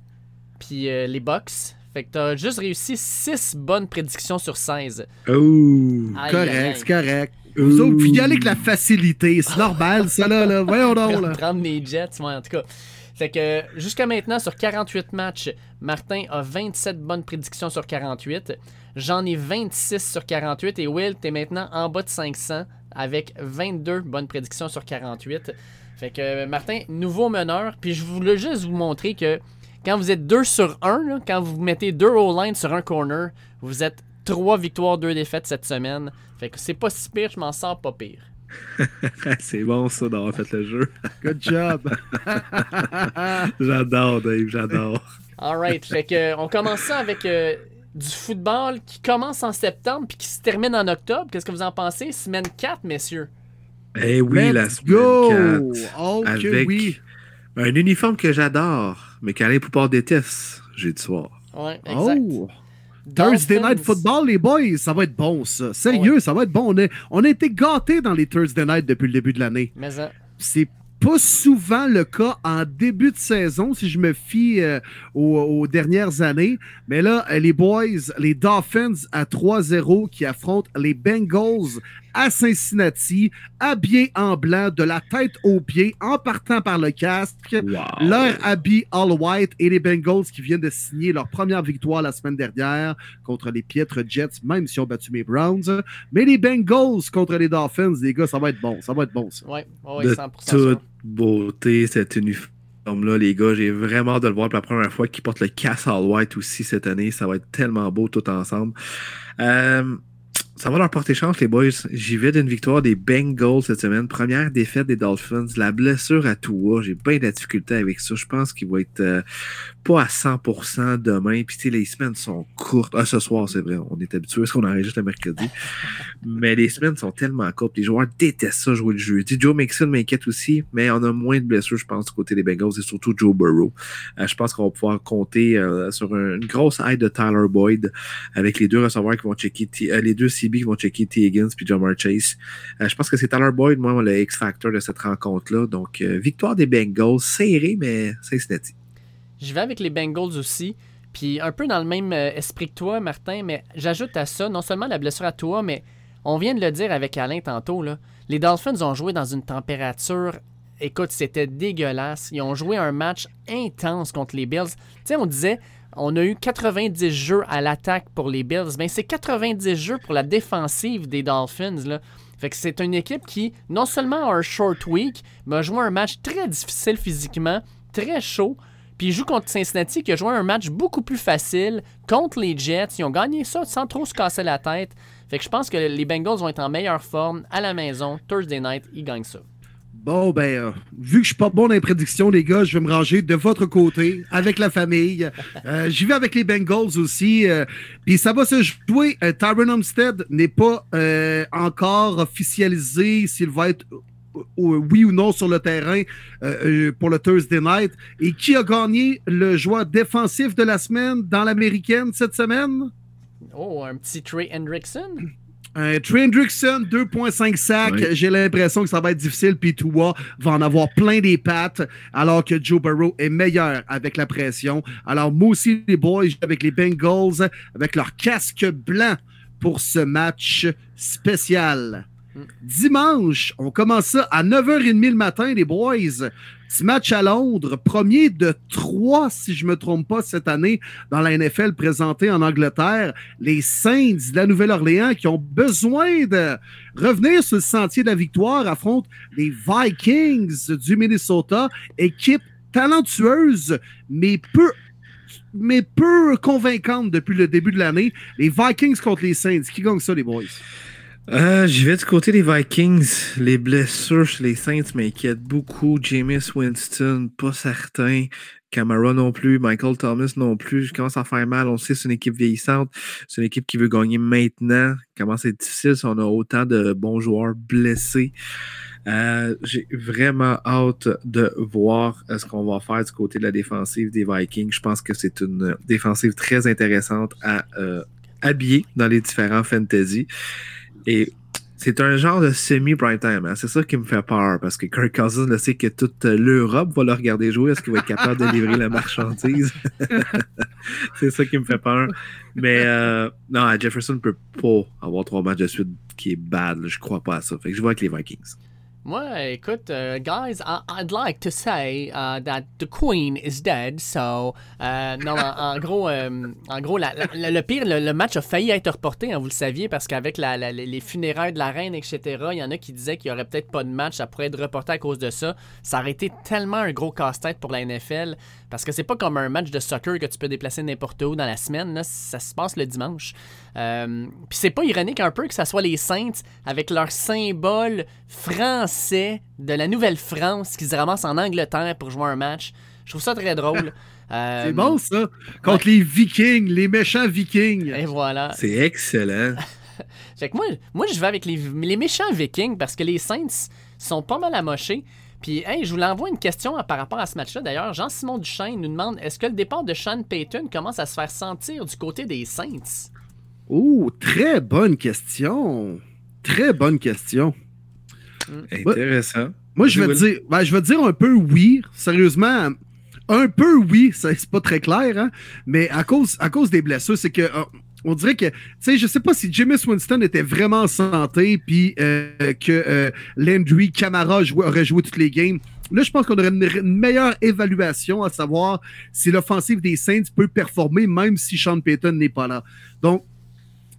puis euh, les Bucks. Fait que tu as juste réussi 6 bonnes prédictions sur 16. Oh! Aïe, aïe, aïe. Correct, c'est correct. Vous autres, vous y allez avec la facilité. C'est [laughs] normal, ça, là. là. Voyons donc, là. prendre les Jets, moi, en tout cas. Fait que jusqu'à maintenant, sur 48 matchs, Martin a 27 bonnes prédictions sur 48. J'en ai 26 sur 48. Et Will, t'es maintenant en bas de 500 avec 22 bonnes prédictions sur 48. Fait que Martin, nouveau meneur. Puis je voulais juste vous montrer que quand vous êtes 2 sur 1, là, quand vous mettez 2 O-line sur un corner, vous êtes 3 victoires, 2 défaites cette semaine. Fait que c'est pas si pire, je m'en sors pas pire. [laughs] c'est bon ça d'avoir fait le jeu. Good job. [laughs] J'adore, Dave, j'adore. Alright, fait que euh, on commence ça avec euh, du football qui commence en septembre puis qui se termine en octobre. Qu'est-ce que vous en pensez? Semaine 4, messieurs. Eh oui, la Let's semaine go! 4. Oh, que Avec oui. un uniforme que j'adore, mais qu'Alain Poupard déteste jeudi soir. Ouais, exact. Oh! Thursday. Night Football, les boys, ça va être bon, ça. Sérieux, ça va être bon. On a, on a été gâtés dans les Thursday Night depuis le début de l'année. Mais hein, C'est pas souvent le cas en début de saison, si je me fie euh, aux, aux dernières années. Mais là, les boys, les Dolphins à 3-0 qui affrontent les Bengals à Cincinnati, habillés en blanc, de la tête aux pieds, en partant par le casque. Wow. Leur habit all white et les Bengals qui viennent de signer leur première victoire la semaine dernière contre les piètres Jets, même si ont battu mes Browns. Mais les Bengals contre les Dolphins, les gars, ça va être bon. Ça va être bon, ça. ouais, ouais, de 100% toute beauté, cet uniforme-là, les gars. J'ai vraiment hâte de le voir pour la première fois qui porte le casse all white aussi cette année. Ça va être tellement beau tout ensemble. Euh, ça va leur porter chance, les boys. J'y vais d'une victoire des Bengals cette semaine. Première défaite des Dolphins. La blessure à Tua, j'ai bien de la difficulté avec ça. Je pense qu'il va être euh, pas à 100% demain. Puis, tu sais, les semaines sont courtes. Ah, ce soir, c'est vrai. On est habitué parce qu'on enregistre le mercredi. [laughs] Mais les semaines sont tellement courtes. Les joueurs détestent ça jouer le jeudi. Joe Mixon m'inquiète aussi, mais on a moins de blessures, je pense, du côté des Bengals et surtout Joe Burrow. Euh, je pense qu'on va pouvoir compter euh, sur un- une grosse aide de Tyler Boyd avec les deux receveurs qui vont checker, T- euh, les deux CB qui vont checker T. Higgins puis Jamar Chase. Euh, je pense que c'est Tyler Boyd, moi, le X-Factor de cette rencontre-là. Donc, euh, victoire des Bengals, serré, mais Cincinnati. Je vais avec les Bengals aussi. Puis un peu dans le même euh, esprit que toi, Martin, mais j'ajoute à ça non seulement la blessure à toi, mais on vient de le dire avec Alain tantôt. Là, les Dolphins ont joué dans une température. Écoute, c'était dégueulasse. Ils ont joué un match intense contre les Bills. Tu sais, on disait, on a eu 90 jeux à l'attaque pour les Bills. Ben, c'est 90 jeux pour la défensive des Dolphins. Là. Fait que c'est une équipe qui, non seulement a un short week, mais a joué un match très difficile physiquement, très chaud. Puis ils jouent contre Cincinnati qui a joué un match beaucoup plus facile contre les Jets. Ils ont gagné ça sans trop se casser la tête. Fait que je pense que les Bengals vont être en meilleure forme à la maison. Thursday night, ils gagnent ça. Bon, ben, euh, vu que je suis pas bon dans les prédictions, les gars, je vais me ranger de votre côté, avec la famille. [laughs] Euh, J'y vais avec les Bengals aussi. euh, Puis ça va se jouer. Euh, Tyron Armstead n'est pas encore officialisé s'il va être oui ou non sur le terrain euh, euh, pour le Thursday night. Et qui a gagné le joueur défensif de la semaine dans l'américaine cette semaine? Oh, un petit Trey Hendrickson. Un Trey Hendrickson, 2.5 sacs. Oui. J'ai l'impression que ça va être difficile. Puis Tua va en avoir plein des pattes, alors que Joe Burrow est meilleur avec la pression. Alors, moi aussi, les boys, avec les Bengals, avec leur casque blanc pour ce match spécial. Dimanche, on commence ça à 9h30 le matin, les boys. Petit match à Londres, premier de trois, si je ne me trompe pas, cette année dans la NFL présenté en Angleterre. Les Saints de la Nouvelle-Orléans qui ont besoin de revenir sur le sentier de la victoire affrontent les Vikings du Minnesota, équipe talentueuse, mais peu mais peu convaincante depuis le début de l'année. Les Vikings contre les Saints. Qui gagne ça, les boys? Euh, J'y vais du côté des Vikings. Les blessures chez les Saints m'inquiètent beaucoup. Jameis Winston, pas certain. Camara non plus. Michael Thomas non plus. Je commence à faire mal. On sait que c'est une équipe vieillissante. C'est une équipe qui veut gagner maintenant. Comment c'est difficile si on a autant de bons joueurs blessés. Euh, J'ai vraiment hâte de voir euh, ce qu'on va faire du côté de la défensive des Vikings. Je pense que c'est une défensive très intéressante à habiller dans les différents fantasy. Et c'est un genre de semi-prime time. hein. C'est ça qui me fait peur parce que Kirk Cousins le sait que toute l'Europe va le regarder jouer. Est-ce qu'il va être capable de livrer la marchandise? [laughs] c'est ça qui me fait peur. Mais euh, non, Jefferson ne peut pas avoir trois matchs de suite qui est bad. là. Je crois pas à ça. Fait que je vois avec les Vikings. Moi, écoute, euh, guys, I- I'd like to say uh, that the queen is dead, so... euh, non, en, gros, euh, en gros la- le pire, le, match a failli être reporté, hein, vous le saviez, parce qu'avec la- les funérailles de la reine, etc., il y en a qui disaient qu'il y aurait peut-être pas de match, ça pourrait être reporté à cause de ça. Ça aurait été tellement un gros casse-tête pour la NFL, parce que c'est pas comme un match de soccer que tu peux déplacer n'importe où dans la semaine, là, ça se passe le dimanche. Euh, Puis c'est pas ironique un peu que ça soit les Saints avec leur symbole français de la Nouvelle-France qui se ramassent en Angleterre pour jouer un match. Je trouve ça très drôle. [laughs] Euh, C'est bon, ça. Contre les Vikings, les méchants Vikings. Et voilà. C'est excellent. [laughs] Fait que moi, moi, je vais avec les, les méchants Vikings parce que les Saints sont pas mal amochés. Puis, hey, je vous l'envoie une question par rapport à ce match-là. D'ailleurs, Jean-Simon Duchesne nous demande est-ce que le départ de Sean Payton commence à se faire sentir du côté des Saints? Oh, très bonne question. Très bonne question. Intéressant. Moi, je vais, te dire, ben, je vais te dire un peu oui. Sérieusement, un peu oui. ça- C'est pas très clair, hein? mais à cause, à cause des blessures, c'est que. On dirait que, tu sais, je sais pas si Jameis Winston était vraiment en santé, puis euh, que euh, Landry Camara jouait- aurait joué toutes les games. Là, je pense qu'on aurait une, une meilleure évaluation à savoir si l'offensive des Saints peut performer, même si Sean Payton n'est pas là. Donc,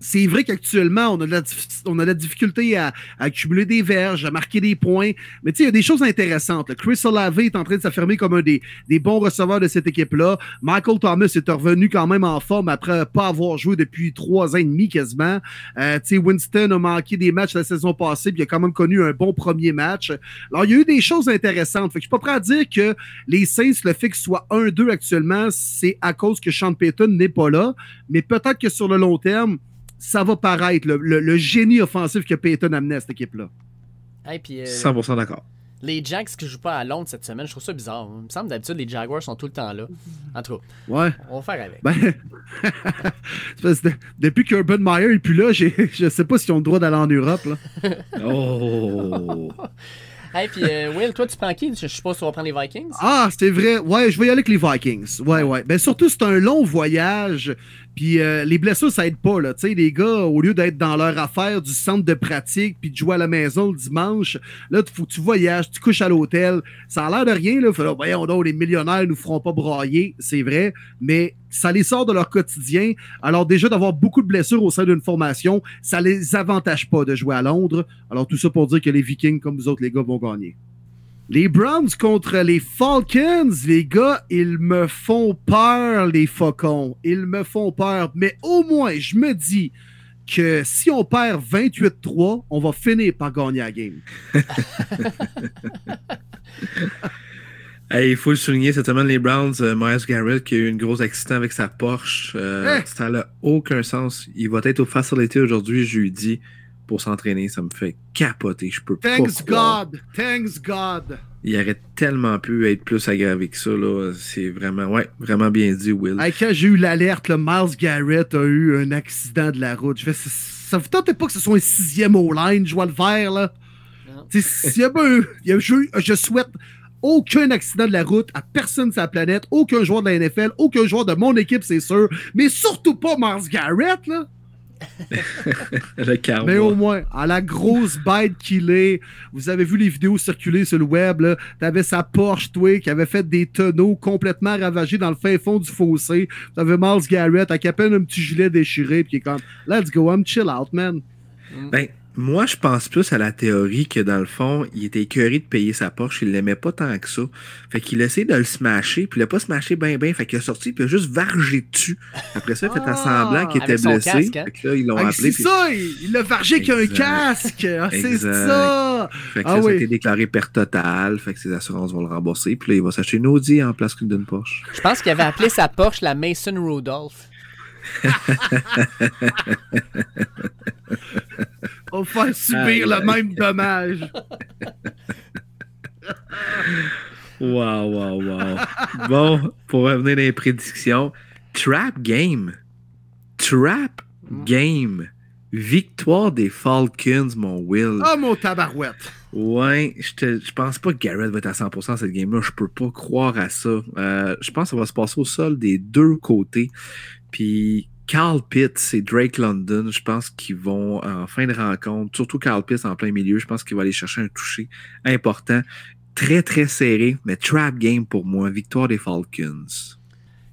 c'est vrai qu'actuellement, on, a de la on a de la difficulté à, à accumuler des verges, à marquer des points. Mais tu sais, il y a des choses intéressantes. là. Chris Olave est en train de s'affirmer comme un des, des bons receveurs de cette équipe-là. Michael Thomas est revenu quand même en forme après pas avoir joué depuis trois ans et demi quasiment. Euh, tu sais, Winston a manqué des matchs la saison passée, puis il a quand même connu un bon premier match. Alors, il y a eu des choses intéressantes. Fait que je suis pas prêt à dire que les Saints, le fait qu'ils soient 1-2 actuellement, c'est à cause que Sean Payton n'est pas là. Mais peut-être que sur le long terme, ça va paraître, le, le- le génie offensif que Payton amenait à cette équipe-là. Hey, euh, 100% d'accord. les Jacks qui jouent pas à Londres cette semaine, je trouve ça bizarre. Il me semble d'habitude les Jaguars sont tout le temps là. En tout cas, Ouais. on va faire avec. Ben, [laughs] c'est parce que de- depuis qu'Urban Meyer est plus là, j'ai- [laughs] je sais pas s'ils ont le droit d'aller en Europe. Là. [laughs] Oh! Hey, puis euh, Will, toi, tu prends qui? Je suppose que tu vas prendre les Vikings? Ah, c'est vrai. Ouais, je vais y aller avec les Vikings. Ouais, ouais. Ben, surtout, c'est un long voyage. Puis euh, les blessures, ça aide pas. Là. Tu sais, les gars, au lieu d'être dans leur affaire du centre de pratique puis de jouer à la maison le dimanche, là, tu voyages, tu couches à l'hôtel. Ça a l'air de rien. Là. Fait, là, voyons donc, les millionnaires nous feront pas brailler. C'est vrai. Mais ça les sort de leur quotidien. Alors, déjà, d'avoir beaucoup de blessures au sein d'une formation, ça les avantage pas de jouer à Londres. Alors, tout ça pour dire que les Vikings, comme vous autres, les gars, vont gagner. Les Browns contre les Falcons, les gars, ils me font peur, les Faucons. Ils me font peur. Mais au moins, je me dis que si on perd 28-3, on va finir par gagner la game. [laughs] Hey, il faut le souligner, cette semaine, les Browns, euh, Myers Garrett qui a eu un gros accident avec sa Porsche. Euh, Hein? Ça n'a aucun sens. Il va être au facilité aujourd'hui, jeudi, pour s'entraîner. Ça me fait capoter. Je peux Thanks pas. God! Thanks God! Il aurait tellement pu être plus aggravé que ça. là. C'est vraiment, ouais, vraiment bien dit, Will. Hey, quand j'ai eu l'alerte, le Miles Garrett a eu un accident de la route. Je fais, ça, ça vous tentait pas que ce soit un sixième O-line, je vois le vert, là? S'il y a pas y a- je, je souhaite aucun accident de la route à personne sur la planète, aucun joueur de la NFL, aucun joueur de mon équipe, c'est sûr, mais surtout pas Miles Garrett, là. [laughs] Le. Mais au moins, à la grosse bête qu'il est, vous avez vu les vidéos circuler sur le web, là, t'avais sa Porsche, toi, qui avait fait des tonneaux complètement ravagés dans le fin fond du fossé. T'avais Miles Garrett avec à peine un petit gilet déchiré, puis qui est comme, let's go, I'm chill out, man. Ben, moi, je pense plus à la théorie que dans le fond, il était écœuré de payer sa Porsche. Il l'aimait pas tant que ça. Fait qu'il essayé de le smasher, puis il a pas smashé ben ben. Fait qu'il a sorti, puis il a juste vargé dessus. Après ça, il a fait Ah, à semblant qu'il était blessé. casque, hein? Fait que là, ils l'ont Ah, appelé. c'est puis- ça, il l'a vargé qu'un casque. Ah, c'est ça. Fait que Ah ça, ça a été déclaré perte totale. Fait que ses assurances vont le rembourser. Puis là, il va s'acheter une Audi en place qu'une d'une Porsche. Je pense qu'il avait appelé sa Porsche la Mason Rudolph. On va faire subir le même dommage. Wow, wow, wow. bon, pour revenir dans les prédictions, Trap Game. Trap Game. Victoire des Falcons, mon Will. Ah, mon tabarouette. Ouais, je pense pas que Garrett va être à 100% cette game-là. Je peux pas croire à ça. Euh, je pense que ça va se passer au sol des deux côtés. Puis Carl Pitts et Drake London, je pense qu'ils vont en fin de rencontre, surtout Carl Pitts en plein milieu, je pense qu'il va aller chercher un toucher important. Très, très serré, mais trap game pour moi. Victoire des Falcons.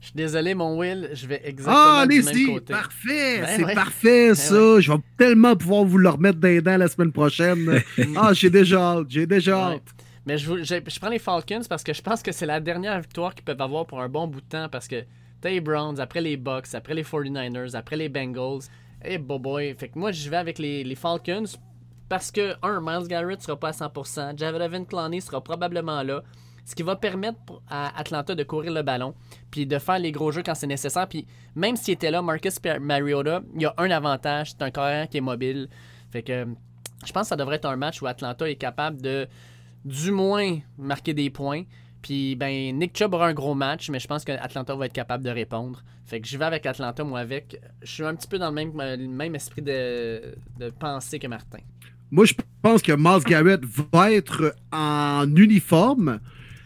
Je suis désolé, mon Will, je vais exactement Ah, du même allez-y, côté. parfait, Ben c'est ouais. parfait ça. Je vais tellement pouvoir vous le remettre dans les dents la semaine prochaine. [laughs] ah, j'ai déjà hâte, j'ai déjà Ouais. hâte. Mais je, vous- je, je prends les Falcons parce que je pense que c'est la dernière victoire qu'ils peuvent avoir pour un bon bout de temps parce que les Browns, après les Bucks, après les 49ers, après les Bengals. Et boy, Fait que moi, je vais avec les, Falcons parce que, un, Miles Garrett sera pas à 100%, Javelin Clowney sera probablement là. Ce qui va permettre à Atlanta de courir le ballon, puis de faire les gros jeux quand c'est nécessaire. Puis même s'il était là, Marcus Mariota, il y a un avantage, c'est un carrière qui est mobile. Fait que je pense que ça devrait être un match où Atlanta est capable de du moins marquer des points. Puis ben Nick Chubb aura un gros match, mais je pense que Atlanta va être capable de répondre. Fait que je vais avec Atlanta, moi avec. Je suis un petit peu dans le même, esprit de, de pensée que Martin. Moi, je pense que Miles Garrett va être en uniforme.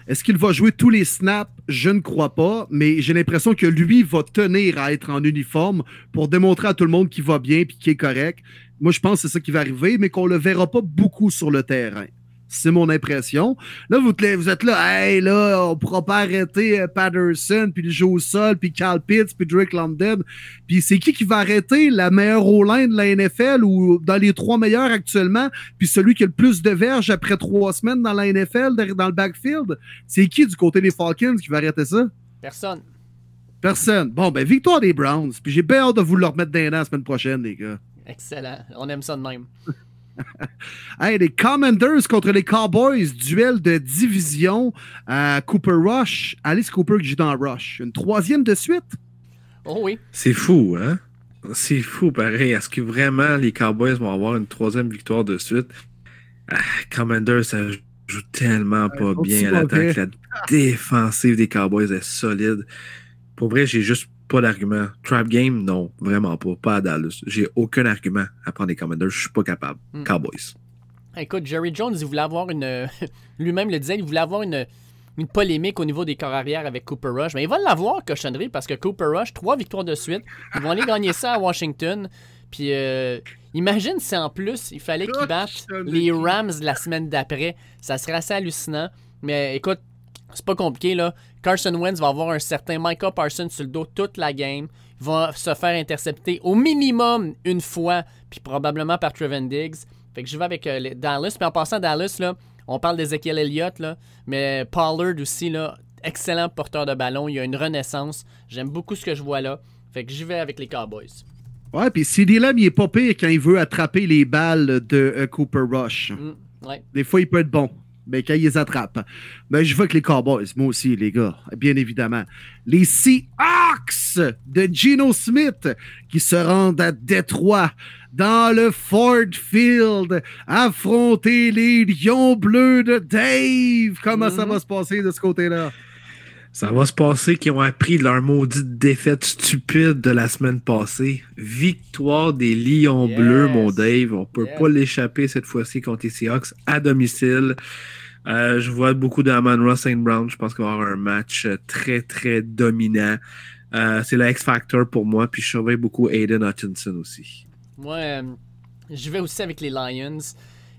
Est-ce qu'il va jouer tous les snaps? Je ne crois pas, mais j'ai l'impression que lui va tenir à être en uniforme pour démontrer à tout le monde qu'il va bien et qu'il est correct. Moi, je pense que c'est ça qui va arriver, mais qu'on le verra pas beaucoup sur le terrain. C'est mon impression. Là, vous, te- vous êtes là, hey, là, on pourra pas arrêter euh, Patterson, puis le jeu au sol, puis Cal Pitts, puis Drake London. Puis c'est qui qui va arrêter la meilleure O-line de la NFL ou dans les trois meilleurs actuellement, puis celui qui a le plus de verges après trois semaines dans la NFL, dans le backfield? C'est qui du côté des Falcons qui va arrêter ça? Personne. Personne. Bon, ben, victoire des Browns. Puis j'ai bien hâte de vous le remettre dans la semaine prochaine, les gars. Excellent. On aime ça de même. [laughs] [laughs] Hey, les Commanders contre les Cowboys, duel de division à Cooper Rush. Alice Cooper qui joue dans Rush. Une troisième de suite? Oh oui. C'est fou, hein? C'est fou, pareil. Est-ce que vraiment les Cowboys vont avoir une troisième victoire de suite? Ah, Commander, ça joue tellement pas bien à l'attaque. La défensive des Cowboys est solide. Pour vrai, j'ai juste pas d'argument. Trap game, non, vraiment pas. Pas à Dallas. J'ai aucun argument à prendre les Commanders. Je suis pas capable. Hmm. Cowboys. Écoute, Jerry Jones, il voulait avoir une. [laughs] Lui-même le disait, il voulait avoir une, une polémique au niveau des corps arrière avec Cooper Rush. Mais il va l'avoir, cochonnerie, parce que Cooper Rush, trois victoires de suite. Ils vont aller gagner ça à Washington. Puis euh, imagine si en plus, il fallait qu'ils battent les Rams la semaine d'après. Ça serait assez hallucinant. Mais écoute, c'est pas compliqué, là. Carson Wentz va avoir un certain Micah Parsons sur le dos toute la game. Il va se faire intercepter au minimum une fois, puis probablement par Trevin Diggs. Fait que je vais avec euh, les Dallas. Puis en passant à Dallas, là, on parle d'Ezekiel Elliott, là, mais Pollard aussi, là, excellent porteur de ballon. Il y a une renaissance. J'aime beaucoup ce que je vois là. Fait que j'y vais avec les Cowboys. Ouais, puis CD Lamb, il est pas pire quand il veut attraper les balles de euh, Cooper Rush. Mm, ouais. Des fois, il peut être bon, mais quand il les attrape. Mais je veux que les Cowboys, moi aussi, les gars, bien évidemment. Les Seahawks de Geno Smith qui se rendent à Détroit dans le Ford Field, affronter les Lions Bleus de Dave. Comment ça Mhm. va se passer de ce côté-là? Ça va se passer qu'ils ont appris leur maudite défaite stupide de la semaine passée. Victoire des Lions Yes. Bleus, mon Dave. On peut Yes. pas l'échapper cette fois-ci contre les Seahawks à domicile. Euh, je vois beaucoup d'Amon St. Brown. Je pense qu'il va y avoir un match euh, très, très dominant. Euh, c'est le X-Factor pour moi. Puis je surveille beaucoup Aiden Hutchinson aussi. Moi, euh, je vais aussi avec les Lions.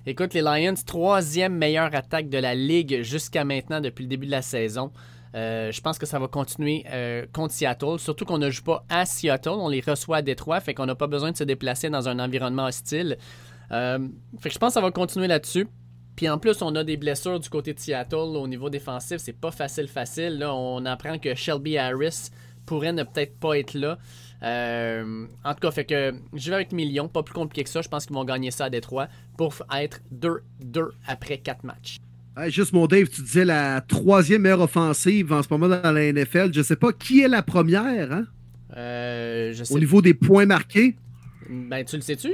Écoute, les Lions, troisième meilleure attaque de la ligue jusqu'à maintenant depuis le début de la saison. Euh, je pense que ça va continuer euh, contre Seattle, surtout qu'on ne joue pas à Seattle, on les reçoit à Détroit, fait qu'on n'a pas besoin de se déplacer dans un environnement hostile. Euh, fait que je pense que ça va continuer là-dessus. Puis en plus, on a des blessures du côté de Seattle au niveau défensif, c'est pas facile facile. Là, on apprend que Shelby Harris pourrait ne peut-être pas être là. En tout cas, fait que je vais avec millions, pas plus compliqué que ça. Je pense qu'ils vont gagner ça à Détroit pour être 2-2 après 4 matchs. Hey, juste mon Dave, tu disais la troisième meilleure offensive en ce moment dans la NFL. Je sais pas qui est la première hein, Euh, je sais. au niveau des points marqués? Ben, tu le sais-tu?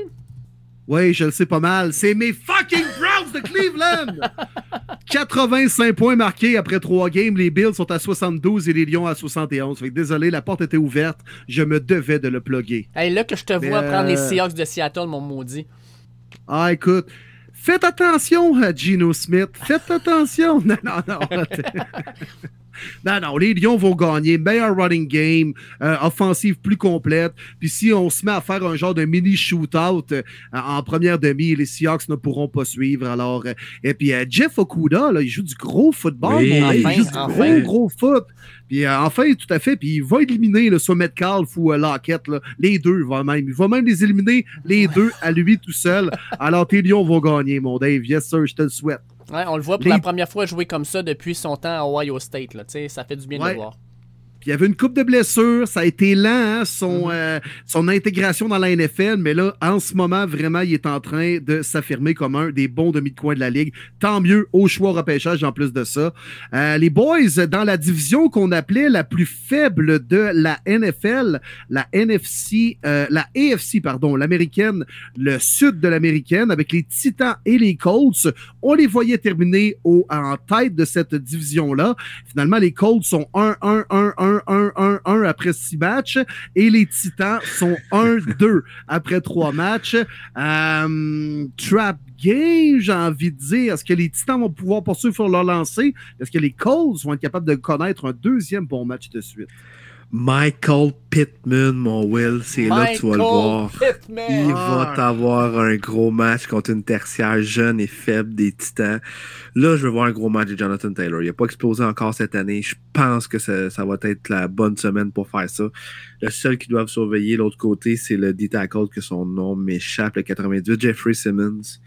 Oui, je le sais pas mal. C'est mes fucking Browns de Cleveland! [laughs] 85 points marqués après trois games. Les Bills sont à 72 et les Lions à 71. Fait que désolé, la porte était ouverte. Je me devais de le plugger. Hey, là que je te vois prendre les euh, Seahawks de Seattle, mon maudit. Ah, écoute. Faites attention à Geno Smith. Faites attention. [laughs] Non, non, non. [laughs] non, non. Les Lions vont gagner. Meilleur running game. euh, offensive plus complète. Puis si on se met à faire un genre de mini shootout euh, en première demi, les Seahawks ne pourront pas suivre. Alors, euh, et puis euh, Jeff Okuda, là, il joue du gros football. Oui, il joue du enfin. gros, gros foot. Puis euh, enfin, tout à fait. Puis il va éliminer là, soit Metcalf ou euh, Lockett. là. Les deux, va même. Il va même les éliminer, les deux, à lui tout seul. Alors, tes Lions vont gagner, mon Dave. Yes, sir, je te le souhaite. Ouais, on le voit pour les- la première fois jouer comme ça depuis son temps à Ohio State. Là. Ça fait du bien de le voir. Puis il y avait une coupe de blessures, ça a été lent, hein, son, Mhm. euh, son intégration dans la NFL, mais là, en ce moment, vraiment, il est en train de s'affirmer comme un des bons demi de coin de la Ligue. Tant mieux au choix repêchage en plus de ça. Euh, les Boys, dans la division qu'on appelait la plus faible de la NFL, la NFC, euh, la AFC, pardon, l'américaine, le sud de l'américaine, avec les Titans et les Colts, on les voyait terminer au, en tête de cette division-là. Finalement, les Colts sont 1-1-1-1 1-1-1 après 6 matchs et les Titans sont 1-2 [laughs] après 3 matchs. Euh, trap game, j'ai envie de dire. Est-ce que les Titans vont pouvoir poursuivre sur leur lancée? Est-ce que les Colts vont être capables de connaître un deuxième bon match de suite? Michael Pittman, mon Will, c'est là que tu vas le voir. Pittman. Il va t'avoir un gros match contre une tertiaire jeune et faible des Titans. Là, je veux voir un gros match de Jonathan Taylor. Il n'a pas explosé encore cette année. Je pense que ça, ça va être la bonne semaine pour faire ça. Le seul qui doivent surveiller l'autre côté, c'est le D-tackle que son nom m'échappe, le 98, Jeffrey Simmons.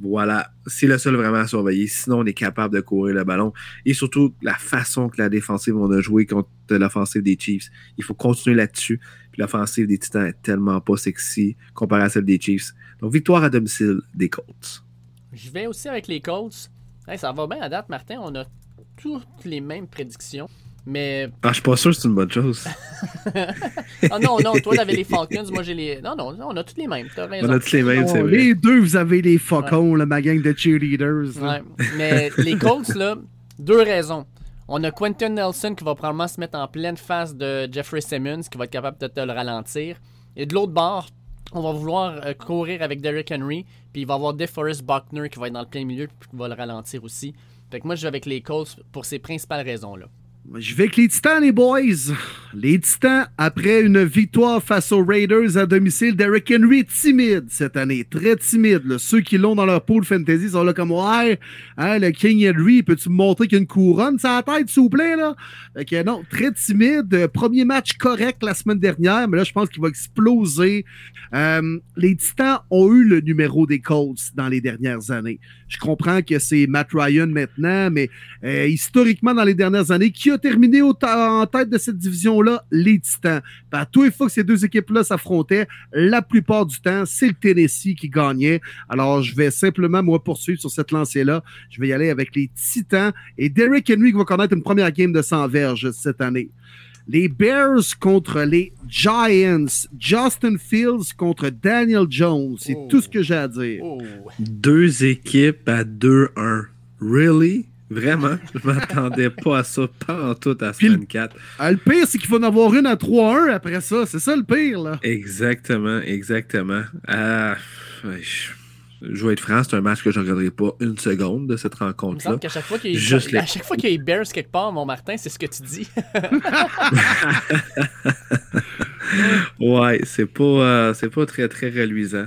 Voilà, c'est le seul vraiment à surveiller. Sinon, on est capable de courir le ballon. Et surtout, la façon que la défensive on a joué contre l'offensive des Chiefs. Il faut continuer là-dessus. Puis l'offensive des Titans est tellement pas sexy comparée à celle des Chiefs. Donc, victoire à domicile des Colts. Je vais aussi avec les Colts. Hey, ça va bien à date, Martin. On a toutes les mêmes prédictions. Mais. Ah, je suis pas sûr que c'est une bonne chose. [laughs] Ah non, non, toi, t'avais les Falcons. Moi, j'ai les. Non, non, on a toutes les mêmes. T'as raison. On a tous les mêmes, c'est vrai. les deux, vous avez les faucons, là, ma gang de cheerleaders. Ouais. Mais les Colts, là, deux raisons. On a Quentin Nelson qui va probablement se mettre en pleine face de Jeffrey Simmons, qui va être capable de te le ralentir. Et de l'autre bord, on va vouloir euh, courir avec Derrick Henry, puis il va y avoir DeForest Buckner qui va être dans le plein milieu, puis qui va le ralentir aussi. Fait que moi, je vais avec les Colts pour ces principales raisons-là. Je vais avec les Titans, les boys. Les Titans, après une victoire face aux Raiders à domicile, Derrick Henry est timide cette année. Très timide. Ceux qui l'ont dans leur pool fantasy sont là comme Ouais, hein, le King Henry, peux-tu me montrer qu'il y a une couronne sur la tête, s'il vous plaît? Là? Non, très timide. Premier match correct la semaine dernière, mais là, je pense qu'il va exploser. Euh, les Titans ont eu le numéro des Colts dans les dernières années. Je comprends que c'est Matt Ryan maintenant, mais euh, historiquement, dans les dernières années, qui a a terminé au en tête de cette division-là? Les Titans. Puis à tous les fois que ces deux équipes-là s'affrontaient, la plupart du temps, c'est le Tennessee qui gagnait. Alors, je vais simplement, moi, poursuivre sur cette lancée-là. Je vais y aller avec les Titans et Derrick Henry qui va connaître une première game de 100 verges cette année. Les Bears contre les Giants. Justin Fields contre Daniel Jones. C'est Oh. tout ce que j'ai à dire. Oh. Deux équipes à 2-1. Really? Vraiment? Je m'attendais pas à ça, pas en tout à semaine 4. Ah, le pire, c'est qu'il va en avoir une à 3-1 après ça. C'est ça le pire, là. Exactement, exactement. Ah, ouais, je, vais être franc, c'est un match que je ne regarderai pas une seconde de cette Il me rencontre-là. semble qu'à chaque fois qu'il y, Juste les- a- à chaque fois qu'il y a les Bears quelque part, mon Martin, c'est ce que tu dis. [laughs] Ouais, c'est pas, euh, c'est pas très, très reluisant.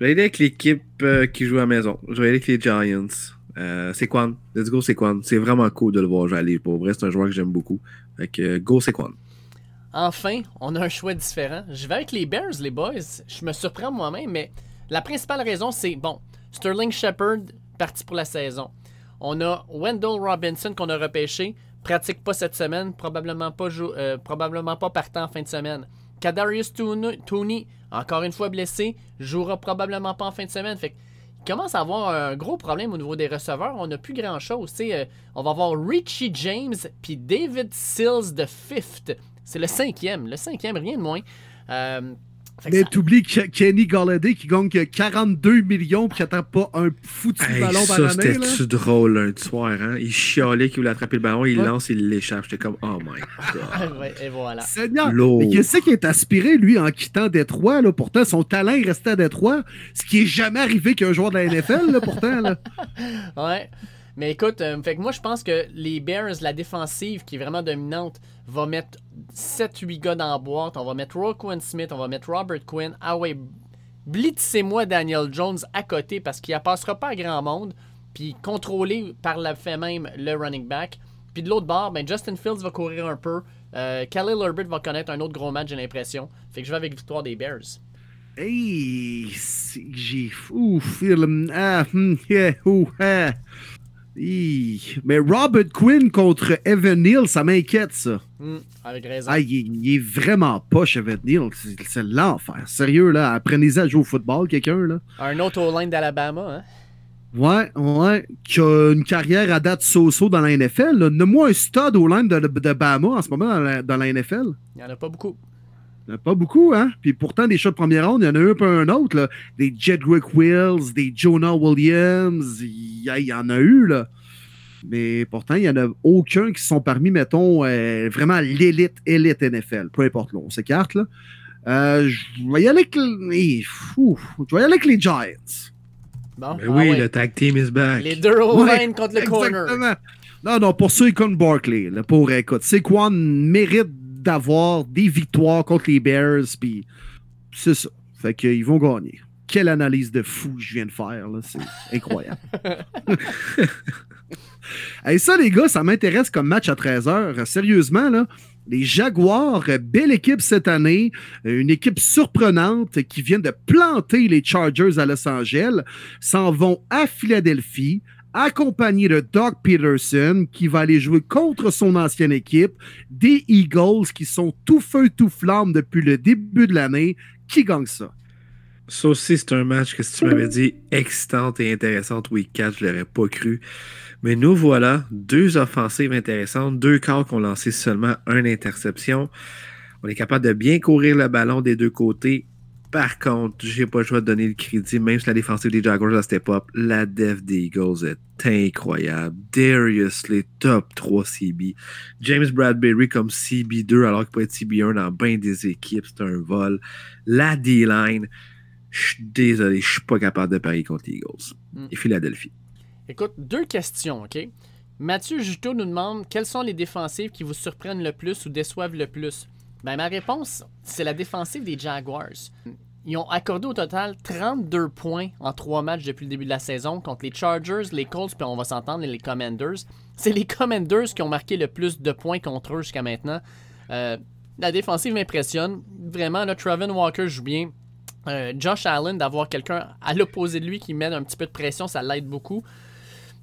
Je vais aller avec l'équipe euh, qui joue à la maison. Je vais aller avec les Giants. Euh, c'est Quan. Let's go, c'est Quan. C'est vraiment cool de le voir jouer aller. Pour vrai, c'est un joueur que j'aime beaucoup. Fait que, euh, go, c'est Quan. Enfin, on a un choix différent. Je vais avec les Bears, les boys. Je me surprends moi-même, mais la principale raison, c'est bon, Sterling Shepard parti pour la saison. On a Wendell Robinson qu'on a repêché, pratique pas cette semaine, probablement pas, euh, probablement pas partant en fin de semaine. Kadarius Tooney, encore une fois blessé, jouera probablement pas en fin de semaine. Fait que, commence à avoir un gros problème au niveau des receveurs. On n'a plus grand chose. on va avoir Richie James puis David Sills de fifth. C'est le cinquième. Le cinquième, rien de moins. Euh, Mais t'oublies Ke- Kenny Galladay qui gagne que 42 millions puis qui attrape pas un foutu Hey, ballon par ça, l'année. c'était-tu drôle lundi soir, hein? Il chialait qu'il voulait attraper le ballon, il Ouais. lance, il l'échappe. J'étais comme, oh my [laughs] god. Ouais, et voilà. Seigneur, mais qu'est-ce qui est aspiré, lui, en quittant Détroit? Là? Pourtant, son talent est resté à Détroit, ce qui est jamais arrivé qu'un joueur de la NFL, là, pourtant. Là. [laughs] Ouais. Mais écoute, euh, fait que moi je pense que les Bears, la défensive qui est vraiment dominante, va mettre 7-8 gars dans la boîte. On va mettre Roquan Smith, on va mettre Robert Quinn. Ah ouais, blitzez-moi Daniel Jones à côté parce qu'il ne passera pas grand monde. Puis contrôlé par le fait même le running back. Puis de l'autre bord, ben Justin Fields va courir un peu. Euh, Khalil Herbert va connaître un autre gros match, j'ai l'impression. Fait que je vais avec victoire des Bears. Hey, j'ai. Il- ah, hum, yeah, ah. Mais Robert Quinn contre Evan Neal, ça m'inquiète, ça. Hmm, avec raison. Ah, il, est- il est vraiment poche, Evan Neal. C'est l'enfer. Sérieux, là. Apprenez-y à jouer au football, quelqu'un, là. Un autre O-line d'Alabama, hein? Ouais, ouais. Qui a une carrière à date so-so dans la NFL. Nomme-moi un stud au line de, de Bama en ce moment dans la, dans la NFL. Il n'y en a pas beaucoup. Il a pas beaucoup, hein? Puis pourtant, des shots de première ronde, il y en a un peu un autre. Là. Des Jedrick Wills, des Jonah Williams, il y, en a eu, là. Mais pourtant, il n'y en a aucun qui sont parmi, mettons, euh, vraiment l'élite, élite NFL. Peu importe, là, on s'écarte, là. Euh, je vais y aller avec, le- fou, je vais y aller avec les Giants. Bon, Mais ah oui, ouais. le tag team is back. Les deux O-line Ouais, contre le corner. Exactement. Non, non, pour ceux comme Barkley, là, pour écoute, Saquon mérite d'avoir des victoires contre les Bears, puis c'est ça. Fait qu'ils vont gagner. Quelle analyse de fou je viens de faire, là. C'est incroyable. [laughs] Et ça, les gars, ça m'intéresse comme match à 13h. Sérieusement, là, les Jaguars, belle équipe cette année, une équipe surprenante qui vient de planter les Chargers à Los Angeles, s'en vont à Philadelphie, accompagné de Doug Peterson, qui va aller jouer contre son ancienne équipe, des Eagles, qui sont tout feu, tout flamme depuis le début de l'année. Qui gagne ça? Ça aussi, c'est un match que si tu m'avais dit excitante et intéressante week 4, je l'aurais pas cru. Mais nous voilà, deux offensives intéressantes, deux corps qui ont lancé seulement une interception. On est capable de bien courir le ballon des deux côtés. Par contre, j'ai pas le choix de donner le crédit, même si la défensive des Jaguars a step up, la def des Eagles est incroyable. Darius Lee, top 3 CB. James Bradbury comme CB2 alors qu'il peut être CB1 dans bien des équipes, c'est un vol. La D-line, je suis désolé, je suis pas capable de parier contre les Eagles. Mm. Et Philadelphie. Écoute, deux questions, OK? Mathieu Juteau nous demande quelles sont les défensives qui vous surprennent le plus ou déçoivent le plus? Ben, ma réponse, c'est la défensive des Jaguars. Ils ont accordé au total 32 points en trois matchs depuis le début de la saison contre les Chargers, les Colts, puis on va s'entendre, les Commanders. C'est les Commanders qui ont marqué le plus de points contre eux jusqu'à maintenant. Euh, la défensive m'impressionne. Vraiment, là, Travin Walker joue bien. Euh, Josh Allen, d'avoir quelqu'un à l'opposé de lui qui met un petit peu de pression, ça l'aide beaucoup.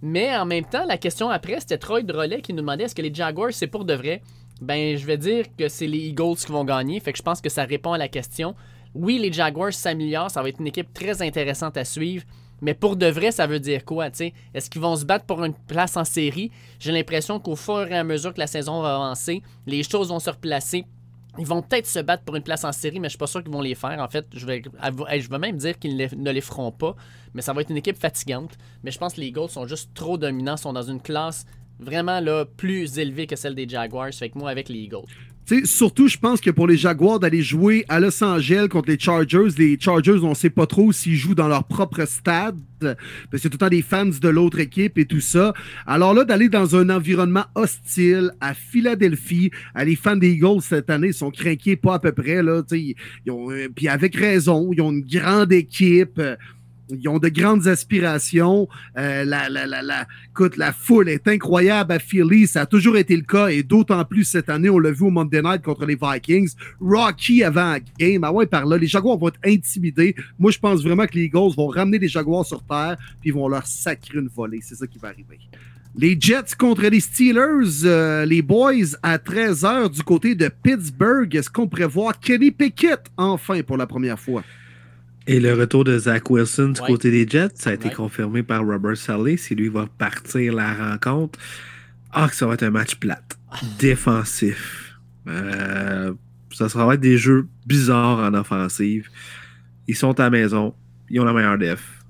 Mais en même temps, la question après, c'était Troy Drolet qui nous demandait est-ce que les Jaguars, c'est pour de vrai? Ben, je vais dire que c'est les Eagles qui vont gagner. Fait que je pense que ça répond à la question. Oui, les Jaguars s'améliorent. Ça va être une équipe très intéressante à suivre. Mais pour de vrai, ça veut dire quoi? Est-ce qu'ils vont se battre pour une place en série? J'ai l'impression qu'au fur et à mesure que la saison va avancer, les choses vont se replacer. Ils vont peut-être se battre pour une place en série, mais je suis pas sûr qu'ils vont les faire. En fait, je vais, je même dire qu'ils ne les feront pas. Mais ça va être une équipe fatigante. Mais je pense que les Eagles sont juste trop dominants, sont dans une classe vraiment là, plus élevée que celle des Jaguars. Fait que moi, avec les Eagles surtout, je pense que pour les Jaguars d'aller jouer à Los Angeles contre les Chargers, les Chargers, on ne sait pas trop s'ils jouent dans leur propre stade, parce que c'est tout le temps des fans de l'autre équipe et tout ça. Alors là, d'aller dans un environnement hostile à Philadelphie, les fans des Eagles cette année sont craqués pas à peu près. Là, ils euh, puis avec raison, ils ont une grande équipe. Ils ont de grandes aspirations. Euh, la, la, la, écoute, la foule est incroyable à Philly. Ça a toujours été le cas et d'autant plus cette année. On l'a vu au Monday Night contre les Vikings. Rocky avant la game. Ah ouais, par là. Les Jaguars vont être intimidés. Moi, je pense vraiment que les Eagles vont ramener les Jaguars sur terre puis vont leur sacrer une volée. C'est ça qui va arriver. Les Jets contre les Steelers, euh, les Boys à 13h du côté de Pittsburgh. Est-ce qu'on prévoit Kenny Pickett enfin pour la première fois? Et le retour de Zach Wilson du côté des Jets, ça a été confirmé par Robert Saleh. Si lui va partir la rencontre, ah, que ça va être un match plate, défensif. Euh, ça sera être des jeux bizarres en offensive. Ils sont à la maison, ils ont la meilleure def.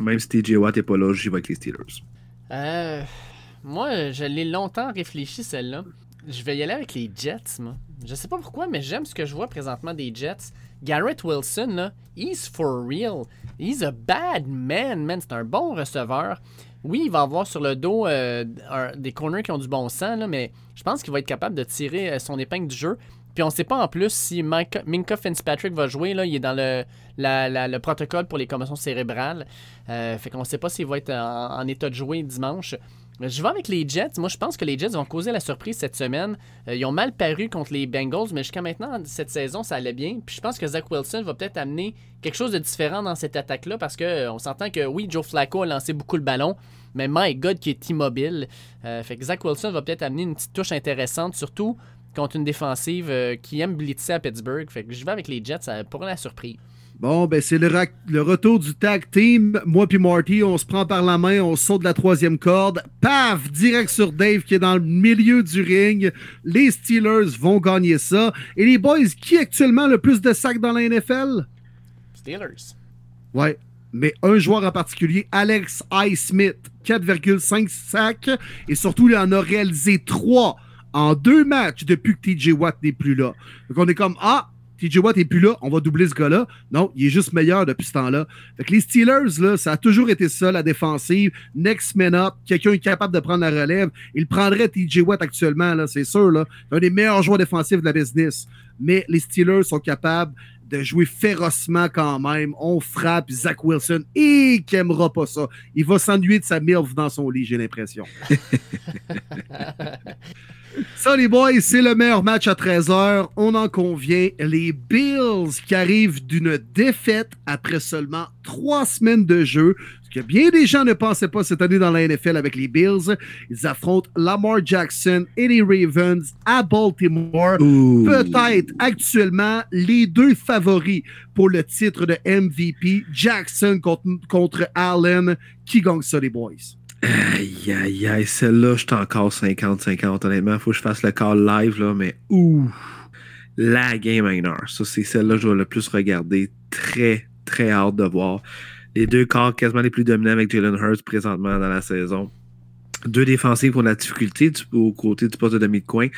Même si TJ Watt n'est pas là, j'y vais avec les Steelers. Euh, moi, je l'ai longtemps réfléchi, celle-là. Je vais y aller avec les Jets, moi. Je sais pas pourquoi, mais j'aime ce que je vois présentement des Jets. Garrett Wilson, là, he's for real. He's a bad man, man. C'est un bon receveur. Oui, il va avoir sur le dos euh, des corners qui ont du bon sens, là, mais je pense qu'il va être capable de tirer euh, son épingle du jeu. Puis on ne sait pas en plus si Minka Fitzpatrick va jouer. Là, il est dans le, le protocole pour les commotions cérébrales. Euh, fait qu'on ne sait pas s'il va être en, état de jouer dimanche. Je vais avec les Jets. Moi, je pense que les Jets vont causer la surprise cette semaine. Euh, ils ont mal paru contre les Bengals, mais jusqu'à maintenant, cette saison, ça allait bien. Puis je pense que Zach Wilson va peut-être amener quelque chose de différent dans cette attaque-là parce qu'on euh, s'entend que oui, Joe Flacco a lancé beaucoup le ballon, mais my God, qui est immobile. Euh, fait que Zach Wilson va peut-être amener une petite touche intéressante, surtout contre une défensive qui aime blitzer à Pittsburgh. Fait que je vais avec les Jets pour la surprise. Bon, ben c'est le, le, retour du tag team. Moi puis Marty, on se prend par la main, on saute de la troisième corde. Paf! Direct sur Dave qui est dans le milieu du ring. Les Steelers vont gagner ça. Et les boys, qui actuellement le plus de sacs dans la NFL? Steelers. Ouais. Mais un joueur en particulier, Alex I. Smith, 4,5 sacs. Et surtout, il en a réalisé 3 en deux matchs depuis que TJ Watt n'est plus là. Donc on est comme, ah, TJ Watt n'est plus là, on va doubler ce gars-là. Non, il est juste meilleur depuis ce temps-là. Fait que les Steelers, là, ça a toujours été ça, la défensive. Next man up, quelqu'un est capable de prendre la relève. Il prendrait TJ Watt actuellement, là, c'est sûr. Là. Un des meilleurs joueurs défensifs de la business. Mais les Steelers sont capables de jouer férocement quand même. On frappe Zach Wilson et qui aimera pas ça. Il va s'ennuyer de sa MILF dans son lit, j'ai l'impression. [laughs] Ça, les boys, c'est le meilleur match à 13h. On en convient. Les Bills qui arrivent d'une défaite après seulement trois semaines de jeu. Ce que bien des gens ne pensaient pas cette année dans la NFL avec les Bills. Ils affrontent Lamar Jackson et les Ravens à Baltimore. Peut-être actuellement les deux favoris pour le titre de MVP. Jackson contre, contre Allen. Qui gagne ça, les boys? Aïe, aïe, aïe, celle-là, je suis encore 50-50, honnêtement. Faut que je fasse le call live, là, mais ouh, la game winner. Ça, c'est celle-là que je vais le plus regarder. Très, très hâte de voir. Les deux corps quasiment les plus dominants avec Jalen Hurts présentement dans la saison. Deux défensives pour la difficulté du, au côté du poste de demi-coin.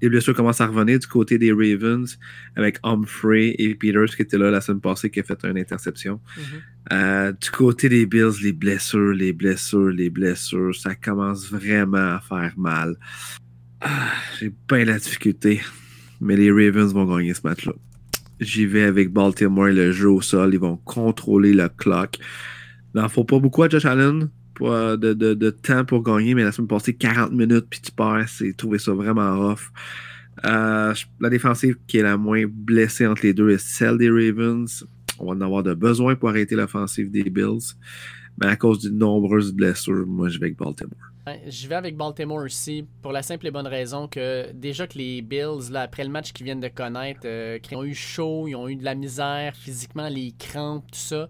Les blessures commencent à revenir du côté des Ravens avec Humphrey et Peters qui étaient là la semaine passée qui a fait une interception. Mm-hmm. Euh, du côté des Bills, les blessures, les blessures, les blessures, ça commence vraiment à faire mal. Ah, j'ai bien la difficulté. Mais les Ravens vont gagner ce match-là. J'y vais avec Baltimore, le jeu au sol. Ils vont contrôler le clock. Il n'en faut pas beaucoup à Josh Allen de, de, de, temps pour gagner, mais la semaine passée, 40 minutes, puis tu perds. C'est trouvé ça vraiment rough. Euh, la défensive qui est la moins blessée entre les deux est celle des Ravens. On va en avoir de besoin pour arrêter l'offensive des Bills. Mais à cause de nombreuses blessures, moi, je vais avec Baltimore. Je vais avec Baltimore aussi, pour la simple et bonne raison que déjà que les Bills, là, après le match qu'ils viennent de connaître, euh, ils ont eu chaud, ils ont eu de la misère physiquement, les crampes, tout ça.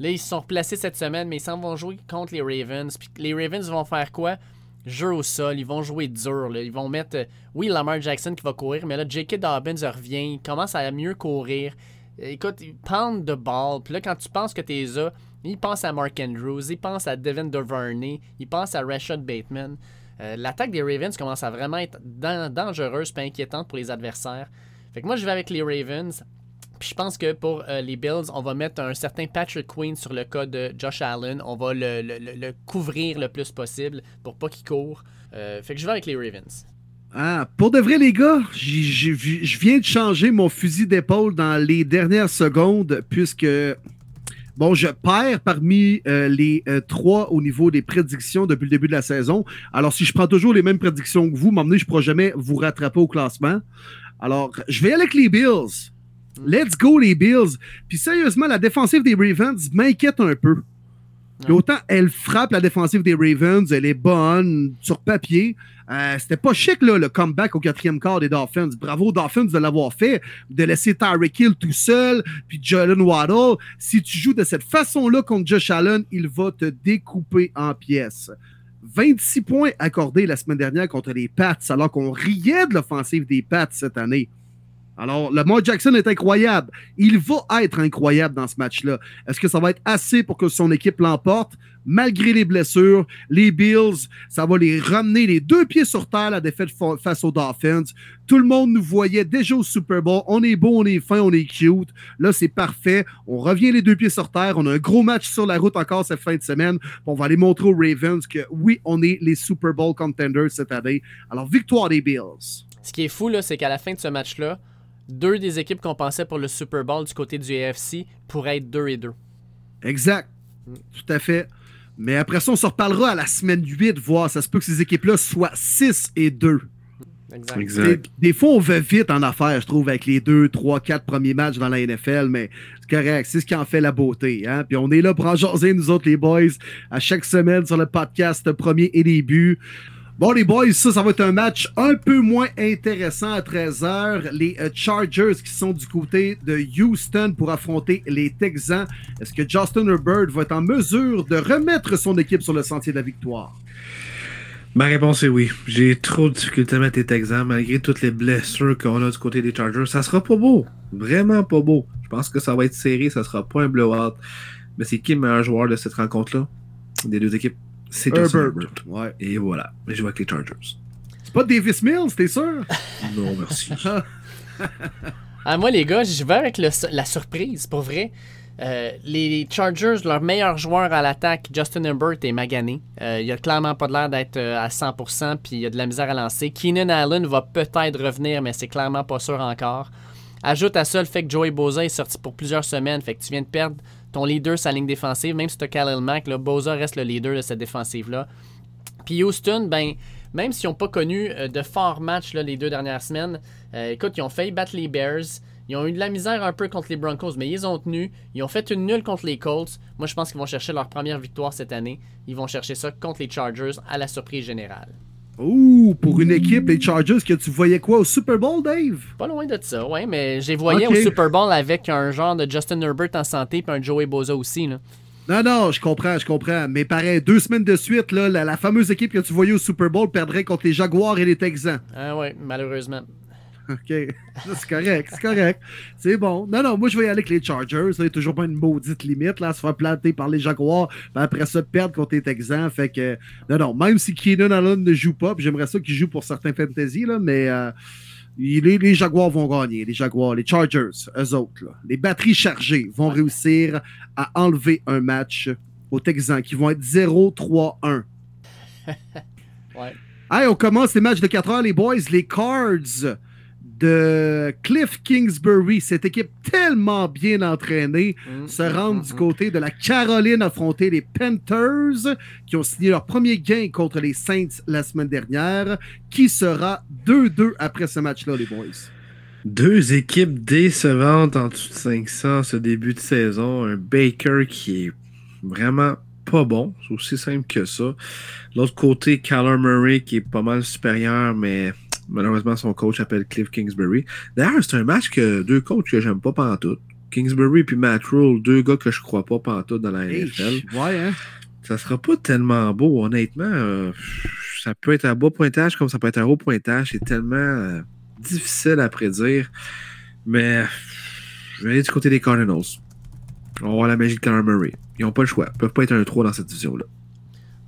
Là, ils se sont replacés cette semaine, mais ils s'en vont jouer contre les Ravens. Puis les Ravens vont faire quoi? Jeu au sol, ils vont jouer dur. Ils vont mettre, euh, oui, Lamar Jackson qui va courir, mais là, J.K. Dobbins revient, il commence à mieux courir. Écoute, ils pendent de balle. Puis là, quand tu penses que t'es là, il pense à Mark Andrews, il pense à Devin Duvernay, il pense à Rashad Bateman. Euh, L'attaque des Ravens commence à vraiment être dan- dangereuse et inquiétante pour les adversaires. Fait que moi, je vais avec les Ravens. Puis je pense que pour euh, les Bills, on va mettre un certain Patrick Queen sur le cas de Josh Allen. On va le couvrir le plus possible pour pas qu'il court. Euh, fait que je vais avec les Ravens. Ah, pour de vrai, les gars, je viens de changer mon fusil d'épaule dans les dernières secondes, puisque, bon, je perds parmi euh, les euh, trois au niveau des prédictions depuis le début de la saison. Alors, si je prends toujours les mêmes prédictions que vous, m'emmener, je ne pourrai jamais vous rattraper au classement. Alors, je vais aller avec les Bills. Let's go, les Bills. Puis sérieusement, la défensive des Ravens m'inquiète un peu. Ouais. autant elle frappe la défensive des Ravens, elle est bonne sur papier. Euh, C'était pas chic le comeback au quatrième quart des Dolphins. Bravo Dolphins de l'avoir fait, de laisser Tyreek Hill tout seul, puis Jalen Waddle. Si tu joues de cette façon-là contre Josh Allen, il va te découper en pièces. 26 points accordés la semaine dernière contre les Pats, alors qu'on riait de l'offensive des Pats cette année. Alors, Lamar Jackson est incroyable. Il va être incroyable dans ce match-là. Est-ce que ça va être assez pour que son équipe l'emporte? Malgré les blessures, les Bills, ça va les ramener les deux pieds sur terre, la défaite fa- face aux Dolphins. Tout le monde nous voyait déjà au Super Bowl. On est beau, on est fin, on est cute. Là, c'est parfait. On revient les deux pieds sur terre. On a un gros match sur la route encore cette fin de semaine. On va aller montrer aux Ravens que oui, on est les Super Bowl contenders cette année. Alors, victoire des Bills. Ce qui est fou, là, c'est qu'à la fin de ce match-là, deux des équipes qu'on pensait pour le Super Bowl du côté du AFC pourraient être 2 et 2. Exact. Tout à fait. Mais après ça, on se reparlera à la semaine 8, voir. Ça se peut que ces équipes-là soient 6 et 2. Exact. Des, Exact. des fois, on va vite en affaires, je trouve, avec les 2, 3, 4 premiers matchs dans la NFL, mais c'est correct. C'est ce qui en fait la beauté. Hein? Puis on est là pour en jaser, nous autres, les boys, à chaque semaine sur le podcast Premier et Début. Bon, les boys, ça, ça va être un match un peu moins intéressant à 13h. Les euh, Chargers qui sont du côté de Houston pour affronter les Texans. Est-ce que Justin Herbert va être en mesure de remettre son équipe sur le sentier de la victoire? Ma réponse est oui. J'ai trop de difficultés à mettre les Texans malgré toutes les blessures qu'on a du côté des Chargers. Ça sera pas beau. Vraiment pas beau. Je pense que ça va être serré. Ça sera pas un blowout. Mais c'est qui le meilleur joueur de cette rencontre-là? Des deux équipes C'est Justin Herbert. Herbert. Ouais. Et voilà. Mais je joue avec les Chargers. C'est pas Davis Mills, t'es sûr? [laughs] Non, merci. [laughs] Ah, moi, les gars, je vais avec le- la surprise, pour vrai. Euh, les Chargers, leur meilleur joueur à l'attaque, Justin Herbert, est magané. Euh, il a clairement pas de l'air d'être euh, à 100%, puis il a de la misère à lancer. Keenan Allen va peut-être revenir, mais c'est clairement pas sûr encore. Ajoute à ça le fait que Joey Boza est sorti pour plusieurs semaines, fait que tu viens de perdre ton leader sa ligne défensive. Même si tu as Khalil Mack, là, Boza reste le leader de cette défensive-là. Puis Houston, ben, même s'ils n'ont pas connu euh, de forts matchs les deux dernières semaines, euh, écoute, ils ont failli battre les Bears. Ils ont eu de la misère un peu contre les Broncos, mais ils ont tenu. Ils ont fait une nulle contre les Colts. Moi, je pense qu'ils vont chercher leur première victoire cette année. Ils vont chercher ça contre les Chargers à la surprise générale. Ouh, pour une équipe, les Chargers, que tu voyais quoi au Super Bowl, Dave? Pas loin de ça, ouais, mais j'ai voyé Ok. au Super Bowl avec un genre de Justin Herbert en santé puis un Joey Boza aussi. Là. Non, non, je comprends, je comprends. Mais pareil, deux semaines de suite, là, la, la fameuse équipe que tu voyais au Super Bowl perdrait contre les Jaguars et les Texans. Ah ouais, malheureusement. [laughs] OK. c'est correct, c'est correct. C'est bon. Non, non, moi, je vais y aller avec les Chargers. Il n'y a toujours pas une maudite limite, là, à se faire planter par les Jaguars, puis après ça, perdre contre les Texans. Fait que, non, non, même si Keenan Allen ne joue pas, puis j'aimerais ça qu'il joue pour certains fantasy, là, mais euh, les, les Jaguars vont gagner. Les Jaguars, les Chargers, eux autres, là. Les batteries chargées vont réussir à enlever un match aux Texans qui vont être 0-3-1. [laughs] Ouais. Hey, on commence les matchs de 4 heures, les boys. Les Cards de Cliff Kingsbury, cette équipe tellement bien entraînée, Mm, se mm, rendent mm, du mm. côté de la Caroline affronter les Panthers qui ont signé leur premier gain contre les Saints la semaine dernière. Qui sera 2-2 après ce match-là, les boys? Deux équipes décevantes en dessous de 500 ce début de saison. Un Baker qui est vraiment pas bon. C'est aussi simple que ça. L'autre côté, Kyler Murray qui est pas mal supérieur, mais malheureusement son coach s'appelle Cliff Kingsbury. D'ailleurs, c'est un match que deux coachs que j'aime pas pantoute. Kingsbury puis Matt Rule, deux gars que je crois pas pantoute dans la NFL. Ouais, hein? Ça sera pas tellement beau, honnêtement. euh, ça peut être un bas pointage comme ça peut être un haut pointage. C'est tellement euh, difficile à prédire. Mais je vais aller du côté des Cardinals. On va voir la magie de Kyler Murray. Ils n'ont pas le choix. Ils peuvent pas être un 3 dans cette division-là.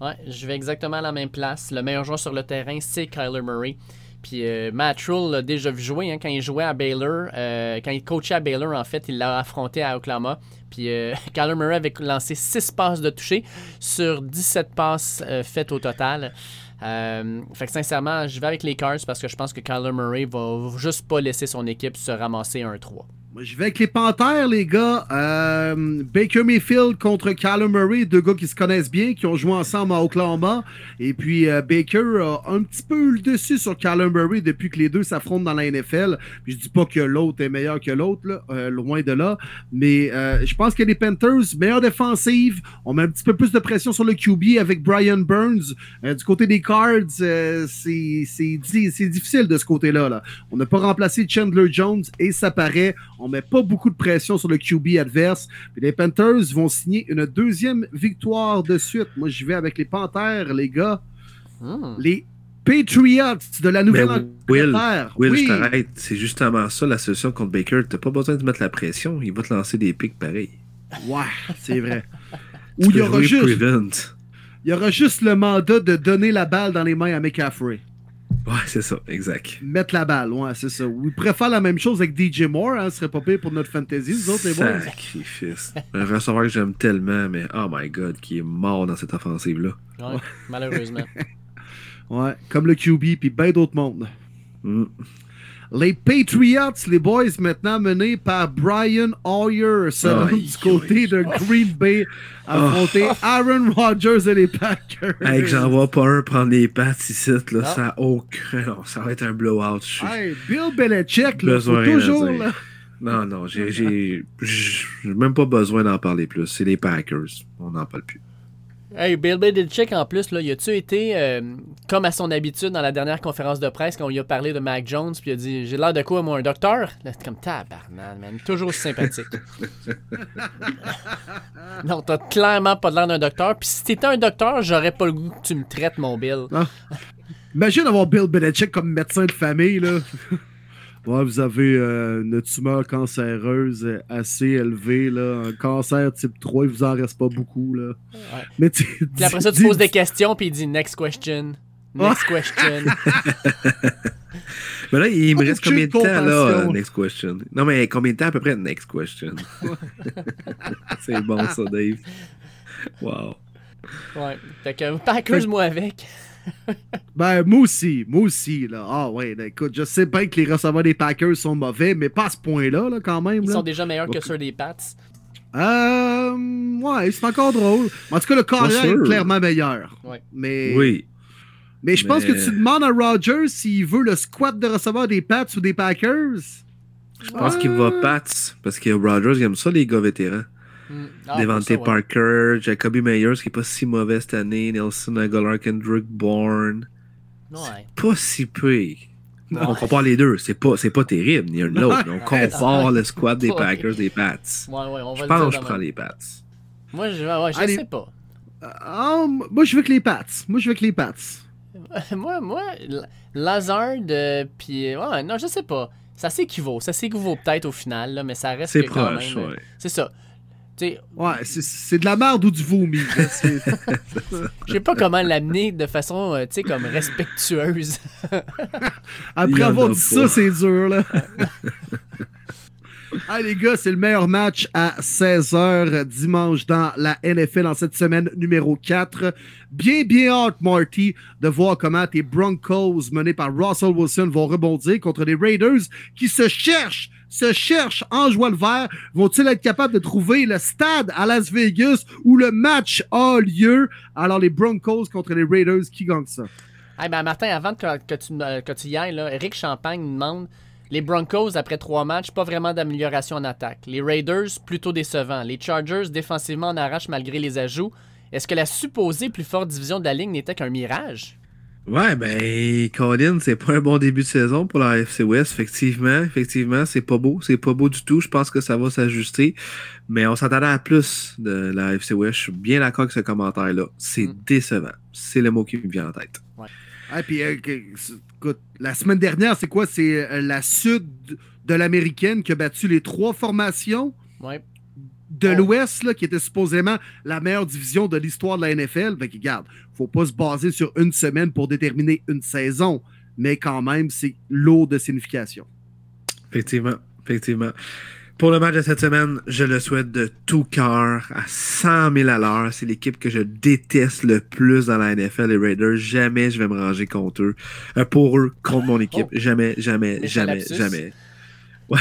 Ouais, je vais exactement à la même place. Le meilleur joueur sur le terrain, c'est Kyler Murray. Puis euh, Matt déjà vu jouer hein, quand il jouait à Baylor. euh, quand il coachait à Baylor, en fait, il l'a affronté à Oklahoma. Puis euh, [laughs] Kyler Murray avait lancé 6 passes de toucher sur 17 passes euh, faites au total. Fait que sincèrement, je vais avec les Cards parce que je pense que Kyler Murray va juste pas laisser son équipe se ramasser un 3. Moi, je vais avec les Panthères, les gars. Euh, Baker Mayfield contre Kyler Murray, deux gars qui se connaissent bien, qui ont joué ensemble à Oklahoma. Et puis, euh, Baker a un petit peu eu le dessus sur Kyler Murray depuis que les deux s'affrontent dans la NFL. Puis, je dis pas que l'autre est meilleur que l'autre, euh, loin de là. Mais je pense que les Panthers, meilleure défensive, on met un petit peu plus de pression sur le QB avec Brian Burns. Du côté des Cards, c'est c'est di- c'est difficile de ce côté-là. Là. On n'a pas remplacé Chandler Jones et ça paraît. Met pas beaucoup de pression sur le QB adverse. Puis les Panthers vont signer une deuxième victoire de suite. Moi, je vais avec les Panthers, les gars. Hmm. Les Patriots de la Mais Will, Nouvelle-Angleterre. Will, Oui. je t'arrête. C'est justement ça la solution contre Baker. T'as pas besoin de mettre la pression. Il va te lancer des pics pareil. Ouais, c'est vrai. [laughs] Ou il y aura juste prevent. il y aura juste le mandat de donner la balle dans les mains à McCaffrey. Ouais, c'est ça, exact. Mettre la balle, ouais, c'est ça. Ou il pourrait faire la même chose avec DJ Moore, hein, ce serait pas pire pour notre fantasy, nous autres, les boys. Sacrifice. Un receveur que j'aime tellement, mais oh my god, qui est mort dans cette offensive-là. Ouais, malheureusement. [laughs] Ouais, comme le QB, puis bien d'autres mondes. Mm. Les Patriots, les boys, maintenant menés par Brian Hoyer, selon Aïe, du côté de Green Bay, affronter Aaron Rodgers et les Packers. Hey, que j'en vois pas un prendre les pattes ici, là, Ah. ça a aucun. non, ça va être un blowout. Hey, Bill Belichick, là, faut toujours. Là, Non, non, j'ai même pas besoin d'en parler plus. C'est les Packers. On n'en parle plus. Hey, Bill Belichick, en plus, là, il a-tu été, euh, comme à son habitude, dans la dernière conférence de presse, quand on lui a parlé de Mac Jones, puis il a dit J'ai l'air de quoi, moi, un docteur? Là, c'est comme tabarnak, man. Toujours aussi sympathique. [laughs] non, t'as clairement pas l'air d'un docteur. Puis si t'étais un docteur, j'aurais pas le goût que tu me traites, mon Bill. Imagine avoir Bill Belichick comme médecin de famille, là. [laughs] Ouais, vous avez euh, une tumeur cancéreuse assez élevée, là. Un cancer type 3, il vous en reste pas beaucoup, là. Mais tu Puis après ça, tu poses des questions, puis il dit Next question. Next question. [laughs] Mais là, il me reste combien de temps, là? Next question? Non, mais combien de temps à peu près? Next question? [laughs] c'est bon, ça, Dave. Wow. Ouais. Fait que Packers, moi, avec. [laughs] Ben, moi aussi, moi aussi, là. Ah ouais, là, écoute, je sais bien que les receveurs des Packers sont mauvais, mais pas à ce point-là, là, quand même. Ils là. sont déjà meilleurs que ceux des Pats. Euh, ouais, c'est encore drôle. En tout cas, le carrière est clairement meilleur. Ouais. Mais, Oui. mais je pense que tu demandes à Rogers s'il veut le squat de receveur des Pats ou des Packers. Je pense qu'il va Pats, parce que Rodgers, il aime ça, les gars vétérans. Hmm. Ah, Devante pour ça, ouais. Parker, Jacoby Meyers, qui est pas si mauvais cette année, Nelson Aguilar, Kendrick Bourne. Ouais. Pas si peu. On compare les deux, c'est pas, c'est pas terrible, ni un ni l'autre. On [laughs] compare le squad des. [laughs] Packers des Pats. Ouais, ouais, on va Je pense que je prends même. les Pats. Moi, je, ouais, je Allez. sais pas. Ah, moi, je veux que les Pats. Moi, je veux que les Pats. [laughs] moi, moi, Lazard, euh, puis ouais, non, je sais pas. Ça s'équivaut, ça s'équivaut peut-être au final, là, mais ça reste C'est proche, même, euh, ouais. C'est ça. Ouais, c'est- c'est de la merde ou du vomi. [laughs] je sais pas comment l'amener de façon, euh, tu sais, comme respectueuse. [laughs] Après avoir dit pas. ça, c'est dur, là. [laughs] Ah les gars, c'est le meilleur match à 16h dimanche dans la NFL en cette semaine numéro 4. Bien, bien hâte, Marty, de voir comment tes Broncos menés par Russell Wilson vont rebondir contre les Raiders qui se cherchent, se cherchent en joie le vert. Vont-ils être capables de trouver le stade à Las Vegas où le match a lieu? Alors les Broncos contre les Raiders, qui gagne ça? hey, ben, Martin, avant que, tu, euh, que y ailles, Eric Champagne demande les Broncos, après trois matchs, pas vraiment d'amélioration en attaque. Les Raiders, plutôt décevants. Les Chargers, défensivement, en arrache malgré les ajouts. est-ce que la supposée plus forte division de la ligue n'était qu'un mirage? Ouais, ben, Colin, c'est pas un bon début de saison pour la FC West, effectivement. Effectivement, c'est pas beau. C'est pas beau du tout. Je pense que ça va s'ajuster. Mais on s'attendait à plus de la FC West. Je suis bien d'accord avec ce commentaire-là. C'est Mm. décevant. C'est le mot qui me vient en tête. Ah, puis, euh, écoute, la semaine dernière, c'est quoi? C'est euh, la Sud de l'Américaine qui a battu les trois formations Ouais. De Oh. l'Ouest, là, qui était supposément la meilleure division de l'histoire de la NFL. Fait que, regarde, faut pas se baser sur une semaine pour déterminer une saison, mais quand même, c'est lourd de signification. Effectivement, effectivement. Pour le match de cette semaine, je le souhaite de tout cœur, à 100 000 à l'heure. C'est l'équipe que je déteste le plus dans la NFL, les Raiders. Jamais je vais me ranger contre eux. Euh, pour eux, contre mon équipe. Oh. Jamais, jamais, jamais, lapsus. jamais. Ouais.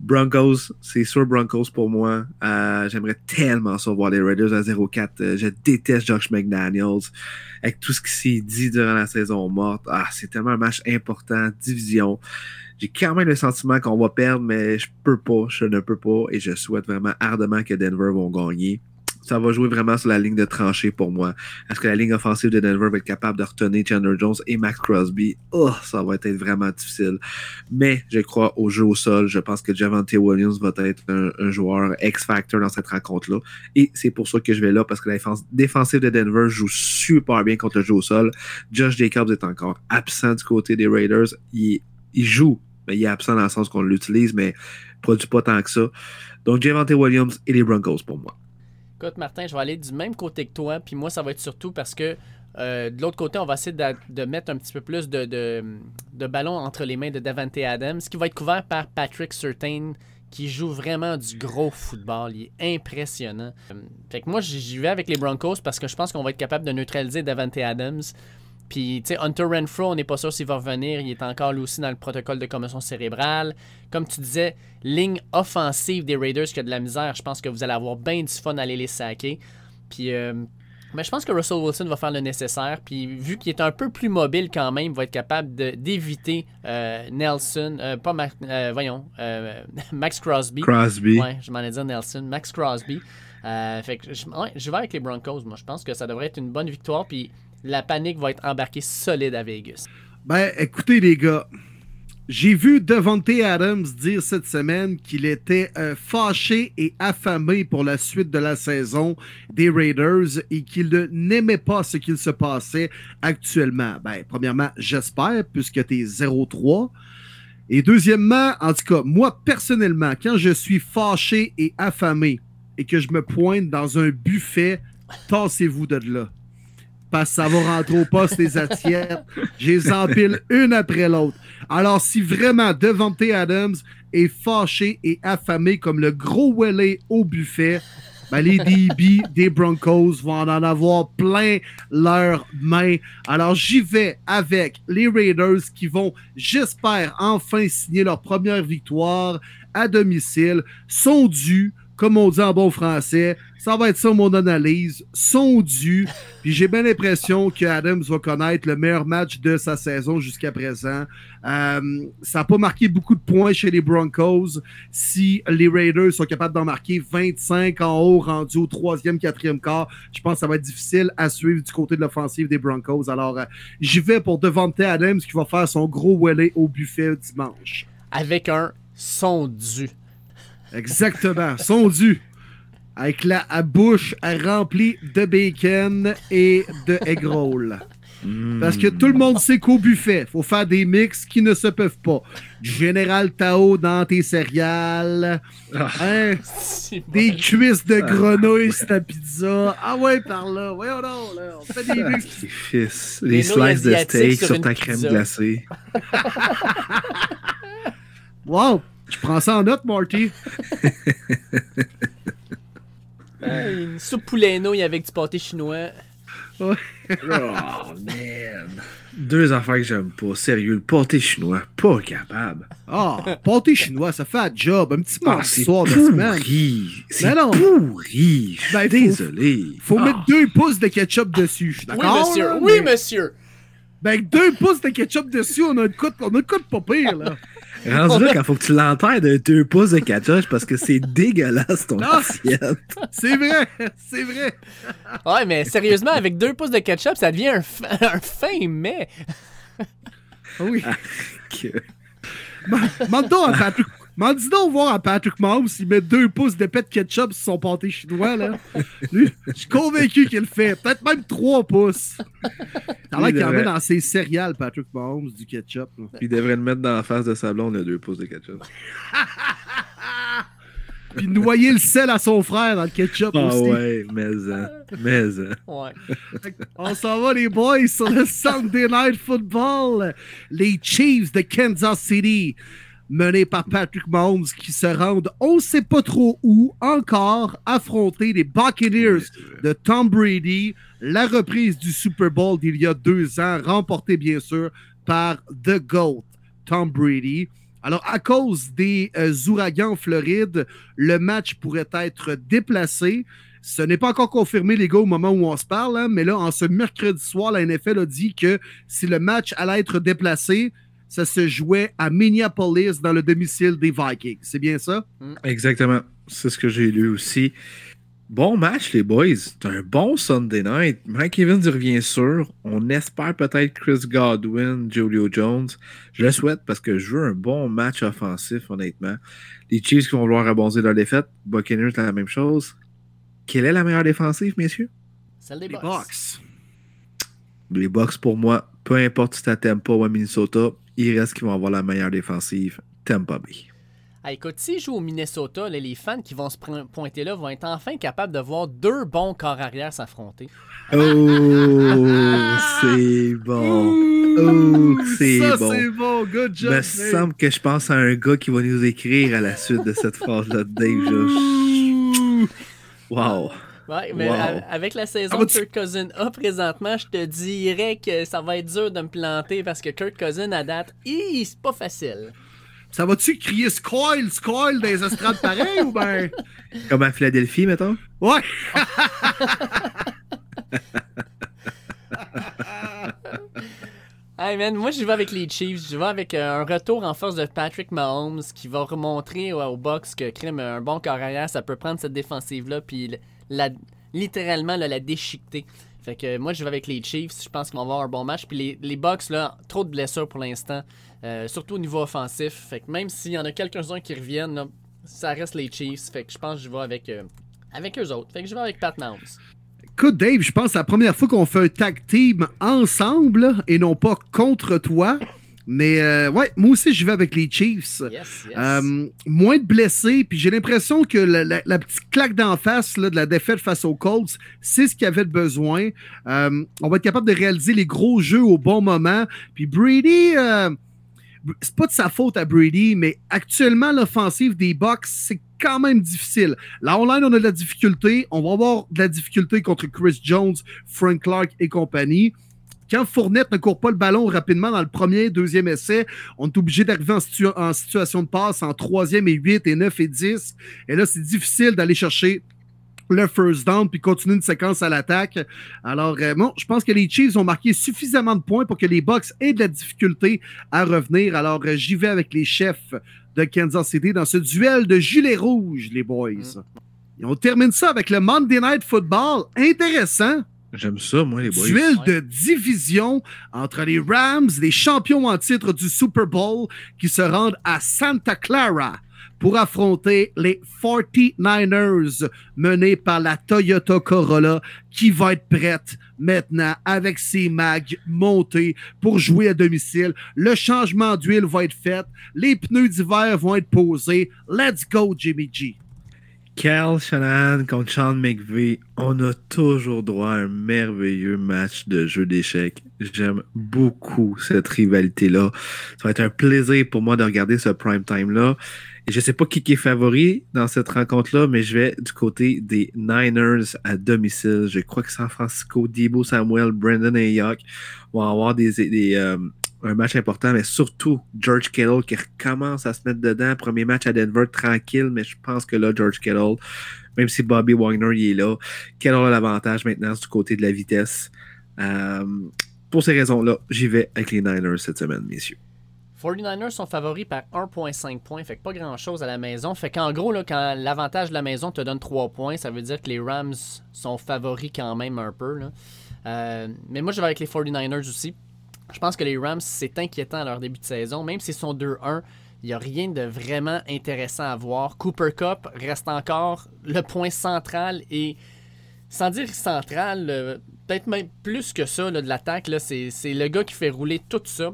Broncos, c'est sûr Broncos pour moi. Euh, J'aimerais tellement ça voir les Raiders à 0-4. Euh, je déteste Josh McDaniels. Avec tout ce qui s'est dit durant la saison morte. Ah, c'est tellement un match important. Division. J'ai quand même le sentiment qu'on va perdre, mais je peux pas, je ne peux pas, et je souhaite vraiment ardemment que Denver vont gagner. Ça va jouer vraiment sur la ligne de tranchée pour moi. Est-ce que la ligne offensive de Denver va être capable de retenir Chandler Jones et Max Crosby? Oh, ça va être vraiment difficile. Mais je crois au jeu au sol. Je pense que Javante Williams va être un, un joueur X-Factor dans cette rencontre-là. Et c'est pour ça que je vais là, parce que la défense défensive de Denver joue super bien contre le jeu au sol. Josh Jacobs est encore absent du côté des Raiders. Il, il joue, mais il est absent dans le sens qu'on l'utilise, mais produit pas tant que ça. Donc, Javante Williams et les Broncos pour moi. Écoute, Martin, je vais aller du même côté que toi. Puis moi, ça va être surtout parce que euh, de l'autre côté, on va essayer de, mettre un petit peu plus de, de, ballon entre les mains de Davante Adams, qui va être couvert par Patrick Surtain, qui joue vraiment du gros football. Il est impressionnant. Fait que moi, j'y vais avec les Broncos parce que je pense qu'on va être capable de neutraliser Davante Adams. Puis, tu sais, Hunter Renfro, on n'est pas sûr s'il va revenir. Il est encore, lui aussi, dans le protocole de commotion cérébrale. Comme tu disais, ligne offensive des Raiders qui a de la misère. Je pense que vous allez avoir bien du fun à aller les saquer. Puis, euh, mais je pense que Russell Wilson va faire le nécessaire. Puis, vu qu'il est un peu plus mobile quand même, il va être capable d'éviter euh, Nelson, euh, pas Mac- euh, voyons, euh, [laughs] Max Crosby. Crosby. Ouais, je m'en ai dit Nelson, Max Crosby. Fait que je, ouais, je vais avec les Broncos. Moi, je pense que ça devrait être une bonne victoire. Puis la panique va être embarquée solide à Vegas. Ben, écoutez, les gars, j'ai vu Devontae Adams dire cette semaine qu'il était euh, fâché et affamé pour la suite de la saison des Raiders et qu'il n'aimait pas ce qu'il se passait actuellement. Ben, premièrement, j'espère, puisque tu es 0-3. Et deuxièmement, en tout cas, moi, personnellement, quand je suis fâché et affamé et que je me pointe dans un buffet, tassez-vous de là. Parce que ça va rentrer au poste les assiettes. Je les empile une après l'autre. Alors, si vraiment Devante Adams est fâché et affamé comme le gros Welly au buffet, ben les DB des Broncos vont en avoir plein leurs mains. Alors, j'y vais avec les Raiders qui vont, j'espère, enfin signer leur première victoire à domicile. Sont dus, comme on dit en bon français. Ça va être ça mon analyse. Sont dus. Puis j'ai bien l'impression que Adams va connaître le meilleur match de sa saison jusqu'à présent. Euh, ça n'a pas marqué beaucoup de points chez les Broncos. Si les Raiders sont capables d'en marquer 25 en haut, rendu au troisième, quatrième quart, je pense que ça va être difficile à suivre du côté de l'offensive des Broncos. Alors, euh, j'y vais pour Devante Adams qui va faire son gros welly au buffet dimanche. Avec un son dû. Exactement, son dû. Avec la à bouche remplie de bacon et de egg roll. Parce que tout le monde sait qu'au buffet, faut faire des mix qui ne se peuvent pas. Du Général Tao dans tes céréales. Hein? Des cuisses de grenouille sur ta pizza. Ah ouais, par là. Ouais, oh non, là. On fait des mix. Les fils. Slices de steak sur ta crème pizza. glacée. [laughs] Wow! Je prends ça en note, Marty. [laughs] Une soupe poulet nouille avec du pâté chinois. Oh, man. Deux affaires que j'aime pas. Sérieux, le pâté chinois, pas capable. Ah, pâté chinois, ça fait un job. Un petit Ah, mardi c'est soir de semaine. pourri. C'est Mais non. pourri. Ben, faut- désolé. Faut Ah. mettre deux pouces de ketchup dessus. Je suis Oui, d'accord? monsieur. là, Oui, monsieur. Ben, avec deux pouces de ketchup dessus, on a une coup de, on a une pas pire, là. Rendu là, quand faut que tu l'enterres de 2 pouces de ketchup parce que c'est dégueulasse ton Non. assiette. [laughs] C'est vrai, c'est vrai. Ouais, mais sérieusement, avec deux pouces de ketchup, ça devient un, fin- un fin mais. Ah Oui. Que- Mande donc à Patrick. M'en dis donc voir à Patrick Mahomes s'il met deux pouces de pet ketchup sur son pâté chinois, là. [laughs] Lui, je suis convaincu qu'il le fait. Peut-être même trois pouces. T'as l'air qu'il en met dans ses céréales, Patrick Mahomes, du ketchup. là. Il devrait le mettre dans la face de sa blonde, le 2 pouces de ketchup. [laughs] Puis noyer le sel à son frère dans le ketchup Ah aussi. ouais, mais hein, mais hein. Ouais. On s'en va, les boys, sur le Sunday Night Football. Les Chiefs de Kansas City, menés par Patrick Mahomes, qui se rendent, on ne sait pas trop où, encore, affronter les Buccaneers de Tom Brady. La reprise du Super Bowl d'il y a deux ans, remportée bien sûr par The GOAT, Tom Brady. Alors, à cause des euh, ouragans en Floride, le match pourrait être déplacé. Ce n'est pas encore confirmé, les gars, au moment où on se parle, hein, mais là, en ce mercredi soir, la NFL a dit que si le match allait être déplacé, ça se jouait à Minneapolis, dans le domicile des Vikings. C'est bien ça? Exactement. C'est ce que j'ai lu aussi. Bon match, les boys. C'est un bon Sunday night. Mike Evans revient sûr. On espère peut-être Chris Godwin, Julio Jones. Je le souhaite parce que je veux un bon match offensif, honnêtement. Les Chiefs qui vont vouloir rebondir leur défaite. Buccaneers, la même chose. Quelle est la meilleure défensive, messieurs? Celle des. Bucks. Les Bucks, pour moi, peu importe si t'as Tampa ou à Minnesota, il reste qu'ils vont avoir la meilleure défensive. Tampa Bay. Ah, écoute, s'ils jouent au Minnesota, là, les fans qui vont se pointer là vont être enfin capables de voir deux bons corps arrière s'affronter. Oh, c'est bon. Oh, c'est Ça, bon. c'est bon. Good job. me Dave. semble que je pense à un gars qui va nous écrire à la suite de cette phrase-là de Dave. Je- Wow. Ouais, mais Wow. avec la saison Ah, bah, que tu- Kurt Cousin a présentement, je te dirais que ça va être dur de me planter parce que Kurt Cousin à date, c'est pas facile. Ça va-tu crier Scoil, Scoil dans les estrades pareil ou ben? [laughs] Comme à Philadelphie, mettons. Ouais. [laughs] Hey man, moi je vais avec les Chiefs, je vais avec euh, un retour en force de Patrick Mahomes qui va remontrer au, au box que crime un bon corps arrière, ça peut prendre cette défensive là puis littéralement la déchiqueter. Fait que moi je vais avec les Chiefs, je pense qu'ils vont avoir un bon match puis les, les Bucks là, trop de blessures pour l'instant, euh, surtout au niveau offensif. Fait que même s'il y en a quelques-uns qui reviennent, ça reste les Chiefs. Fait que je pense que je vais avec euh, avec eux autres. Fait que je vais avec Pat Mahomes. Écoute, Dave, je pense que c'est la première fois qu'on fait un tag team ensemble et non pas contre toi. Mais euh, ouais, moi aussi, je vais avec les Chiefs. Yes, yes. Euh, moins de blessés, puis j'ai l'impression que la, la- la petite claque d'en face là, de la défaite face aux Colts, c'est ce qu'il y avait de besoin. Euh, on va être capable de réaliser les gros jeux au bon moment. Puis Brady, c'est pas de sa faute à Brady, mais actuellement, l'offensive des Bucks, c'est quand même difficile. Là, online, on a de la difficulté. On va avoir de la difficulté contre Chris Jones, Frank Clark et compagnie. Quand Fournette ne court pas le ballon rapidement dans le premier, deuxième essai, on est obligé d'arriver en, situa- en situation de passe en troisième et 8 et 9 et 10. Et là, c'est difficile d'aller chercher le first down puis continuer une séquence à l'attaque. Alors, euh, bon, je pense que les Chiefs ont marqué suffisamment de points pour que les Bucks aient de la difficulté à revenir. Alors, euh, j'y vais avec les chefs de Kansas City dans ce duel de gilets rouges, les boys. Et on termine ça avec le Monday Night Football. Intéressant. J'aime ça, moi, les boys. Duel Ouais. de division entre les Rams, les champions en titre du Super Bowl, qui se rendent à Santa Clara pour affronter les 49ers menés par la Toyota Corolla qui va être prête maintenant avec ses mags montés pour jouer à domicile. Le changement d'huile va être fait. Les pneus d'hiver vont être posés. Let's go, Jimmy G. Cal Shanahan contre Sean McVay, on a toujours droit à un merveilleux match de jeu d'échecs. J'aime beaucoup cette rivalité-là. Ça va être un plaisir pour moi de regarder ce prime time-là. Je sais pas qui, est favori dans cette rencontre-là, mais je vais du côté des Niners à domicile. Je crois que San Francisco, Debo Samuel, Brandon Ayuk vont avoir des, des, euh, un match important, mais surtout George Kittle qui recommence à se mettre dedans. Premier match à Denver, tranquille, mais je pense que là, George Kittle, même si Bobby Wagner il est là, Kittle a l'avantage maintenant du côté de la vitesse. Euh, pour ces raisons-là, j'y vais avec les Niners cette semaine, messieurs. 49ers sont favoris par 1,5 points. Fait que pas grand-chose à la maison. Fait qu'en gros, là, quand l'avantage de la maison te donne 3 points, ça veut dire que les Rams sont favoris quand même un peu. Euh, mais moi, je vais avec les 49ers aussi. Je pense que les Rams, c'est inquiétant à leur début de saison. Même s'ils sont 2-1, il n'y a rien de vraiment intéressant à voir. Cooper Cup reste encore le point central et sans dire central, euh, peut-être même plus que ça là, de l'attaque. C'est le gars qui fait rouler tout ça.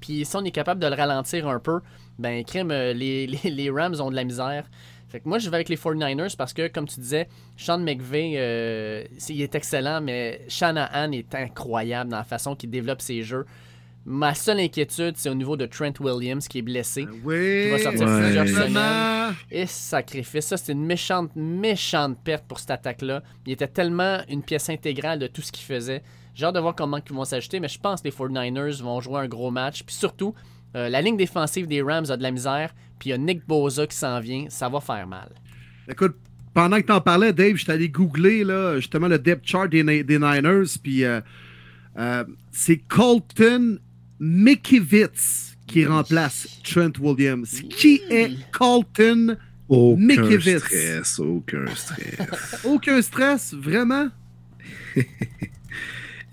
Puis si on est capable de le ralentir un peu, ben crème, euh, [laughs] les Rams ont de la misère. Fait que moi, je vais avec les 49ers parce que, comme tu disais, Sean McVay, euh, il est excellent, mais Shanahan est incroyable dans la façon qu'il développe ses jeux. Ma seule inquiétude, c'est au niveau de Trent Williams qui est blessé. Oui. Qui va sortir Ouais. plusieurs semaines. Et sacrifice, ça c'est une méchante, méchante perte pour cette attaque-là. Il était tellement une pièce intégrale de tout ce qu'il faisait. J'ai hâte de voir comment ils vont s'ajouter, mais je pense que les 49ers vont jouer un gros match. Puis surtout, euh, la ligne défensive des Rams a de la misère. Puis il y a Nick Boza qui s'en vient. Ça va faire mal. Écoute, pendant que t'en parlais, Dave, j'étais allé googler là, justement le depth chart des, Ni- des Niners, puis euh, euh, c'est Colton Mikiewicz qui remplace Trent Williams. Qui est Colton? Aucun stress, aucun stress. [laughs] Aucun stress, vraiment? [laughs]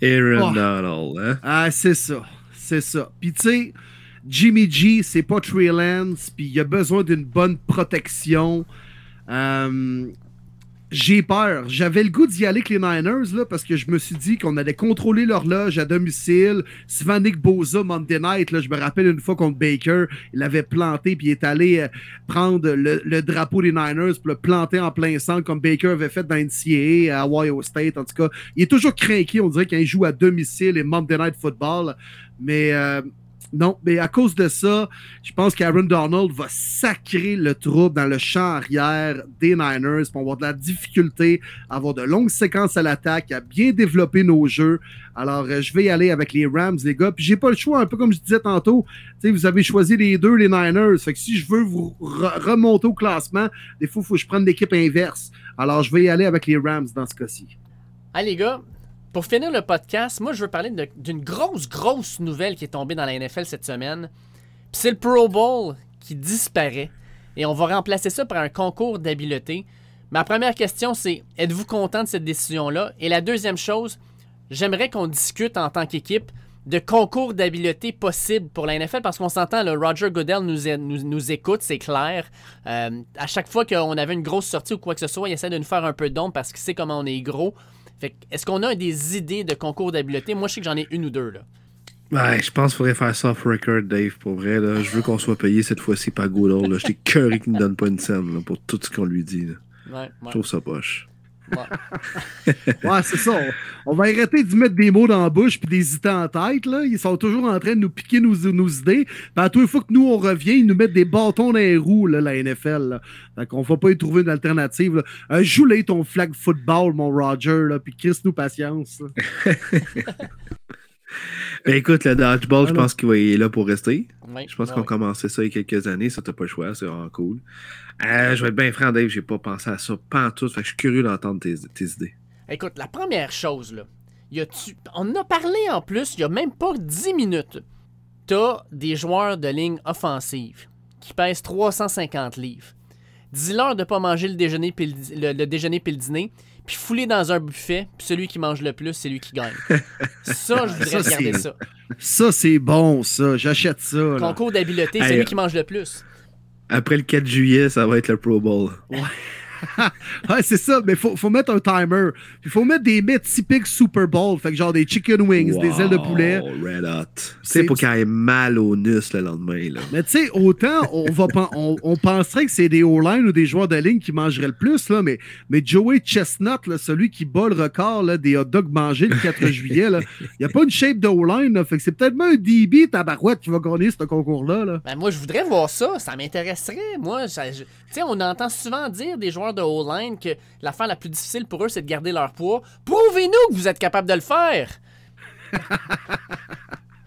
Aaron Oh. Donald, hein? Ah, c'est ça. C'est ça. Puis tu sais, Jimmy G, c'est pas Trey Lance, puis il a besoin d'une bonne protection. Euh, j'ai peur. J'avais le goût d'y aller avec les Niners, parce que je me suis dit qu'on allait contrôler l'horloge à domicile. Nick Boza, Monday Night, là, je me rappelle une fois contre Baker, il l'avait planté, puis il est allé euh, prendre le, le drapeau des Niners pour le planter en plein centre, comme Baker avait fait dans NCAA, à Ohio State, en tout cas. Il est toujours craqué, on dirait, quand il joue à domicile et Monday Night Football. Mais euh, non, mais à cause de ça, je pense qu'Aaron Donald va sacrer le trouble dans le champ arrière des Niners. On va avoir de la difficulté avoir de longues séquences à l'attaque, à bien développer nos jeux. Alors, euh, je vais y aller avec les Rams, les gars. Puis j'ai pas le choix, un peu comme je disais tantôt. Vous avez choisi les deux, les Niners. Fait que si je veux vous re- remonter au classement, des fois, il faut que je prenne l'équipe inverse. Alors, je vais y aller avec les Rams dans ce cas-ci. Allez les gars, pour finir le podcast, moi je veux parler d'une grosse, grosse nouvelle qui est tombée dans la NFL cette semaine. C'est le Pro Bowl qui disparaît. Et on va remplacer ça par un concours d'habileté. Ma première question c'est êtes-vous content de cette décision-là? Et la deuxième chose, j'aimerais qu'on discute en tant qu'équipe de concours d'habileté possibles pour la NFL parce qu'on s'entend, le Roger Goodell nous écoute, c'est clair. Euh, à chaque fois qu'on avait une grosse sortie ou quoi que ce soit, il essaie de nous faire un peu d'ombre parce qu'il sait comment on est gros. Fait que, est-ce qu'on a des idées de concours d'habileté? Moi, je sais que j'en ai une ou deux, là. Ouais, je pense qu'il faudrait faire ça off record, Dave, pour vrai. Là. Je veux qu'on soit payé cette fois-ci par Goodall. J'étais [laughs] cœuré qu'il ne donne pas une scène là, pour tout ce qu'on lui dit. là. Ouais, Je trouve ça poche. Ouais. Ouais, c'est ça. On, on va arrêter d'y mettre des mots dans la bouche puis d'hésiter en tête. Là. Ils sont toujours en train de nous piquer nos, nos idées. Puis à toutes les fois que nous, on revient, ils nous mettent des bâtons dans les roues, là, la NFL. Là. Fait qu'on va pas y trouver une alternative. Euh, Joue-les ton flag football, mon Roger, là, puis Chris nous patience. [laughs] Ben, écoute, le dodgeball, je pense qu'il est là pour rester. Je pense ouais, qu'on ouais. commençait ça il y a quelques années. Ça, t'as pas le choix. C'est vraiment cool. Euh, je vais être bien franc, Dave. J'ai pas pensé à ça. Pas en tout. Fait que je suis curieux d'entendre tes, tes idées. Écoute, la première chose, là, y on en a parlé en plus, il y a même pas 10 minutes. T'as des joueurs de ligne offensive qui pèsent 350 livres. Dis-leur de pas manger le déjeuner puis le, di- le- le déjeuner puis le dîner, puis fouler dans un buffet, puis celui qui mange le plus, c'est lui qui gagne. ça, je voudrais Ça, regarder ça. Ça, c'est bon, ça. J'achète ça. là. Concours d'habileté, c'est Hey, lui qui mange le plus. Après le 4 juillet, ça va être le Pro Bowl. Ouais, [laughs] c'est ça, mais faut, faut mettre un timer. Puis faut mettre des mets typiques Super Bowl. Fait que genre des chicken wings, des ailes de poulet. Red Hot. Tu C'est- sais, pour qu'il ait mal au nus le lendemain. Là. Mais tu sais, autant on, va on, on penserait que c'est des O-line ou des joueurs de ligne qui mangeraient le plus, là, mais, mais Joey Chestnut, là, celui qui bat le record là, des hot dogs mangés le 4 juillet, là, il n'y a pas une shape de O-line. Fait que c'est peut-être même un DB tabarouette qui va gagner ce concours-là. Là. Ben, moi, je voudrais voir ça. Ça m'intéresserait. Moi, tu sais, on entend souvent dire des joueurs de O-line que l'affaire la plus difficile pour eux, c'est de garder leur poids. Prouvez-nous que vous êtes capable de le faire. [laughs]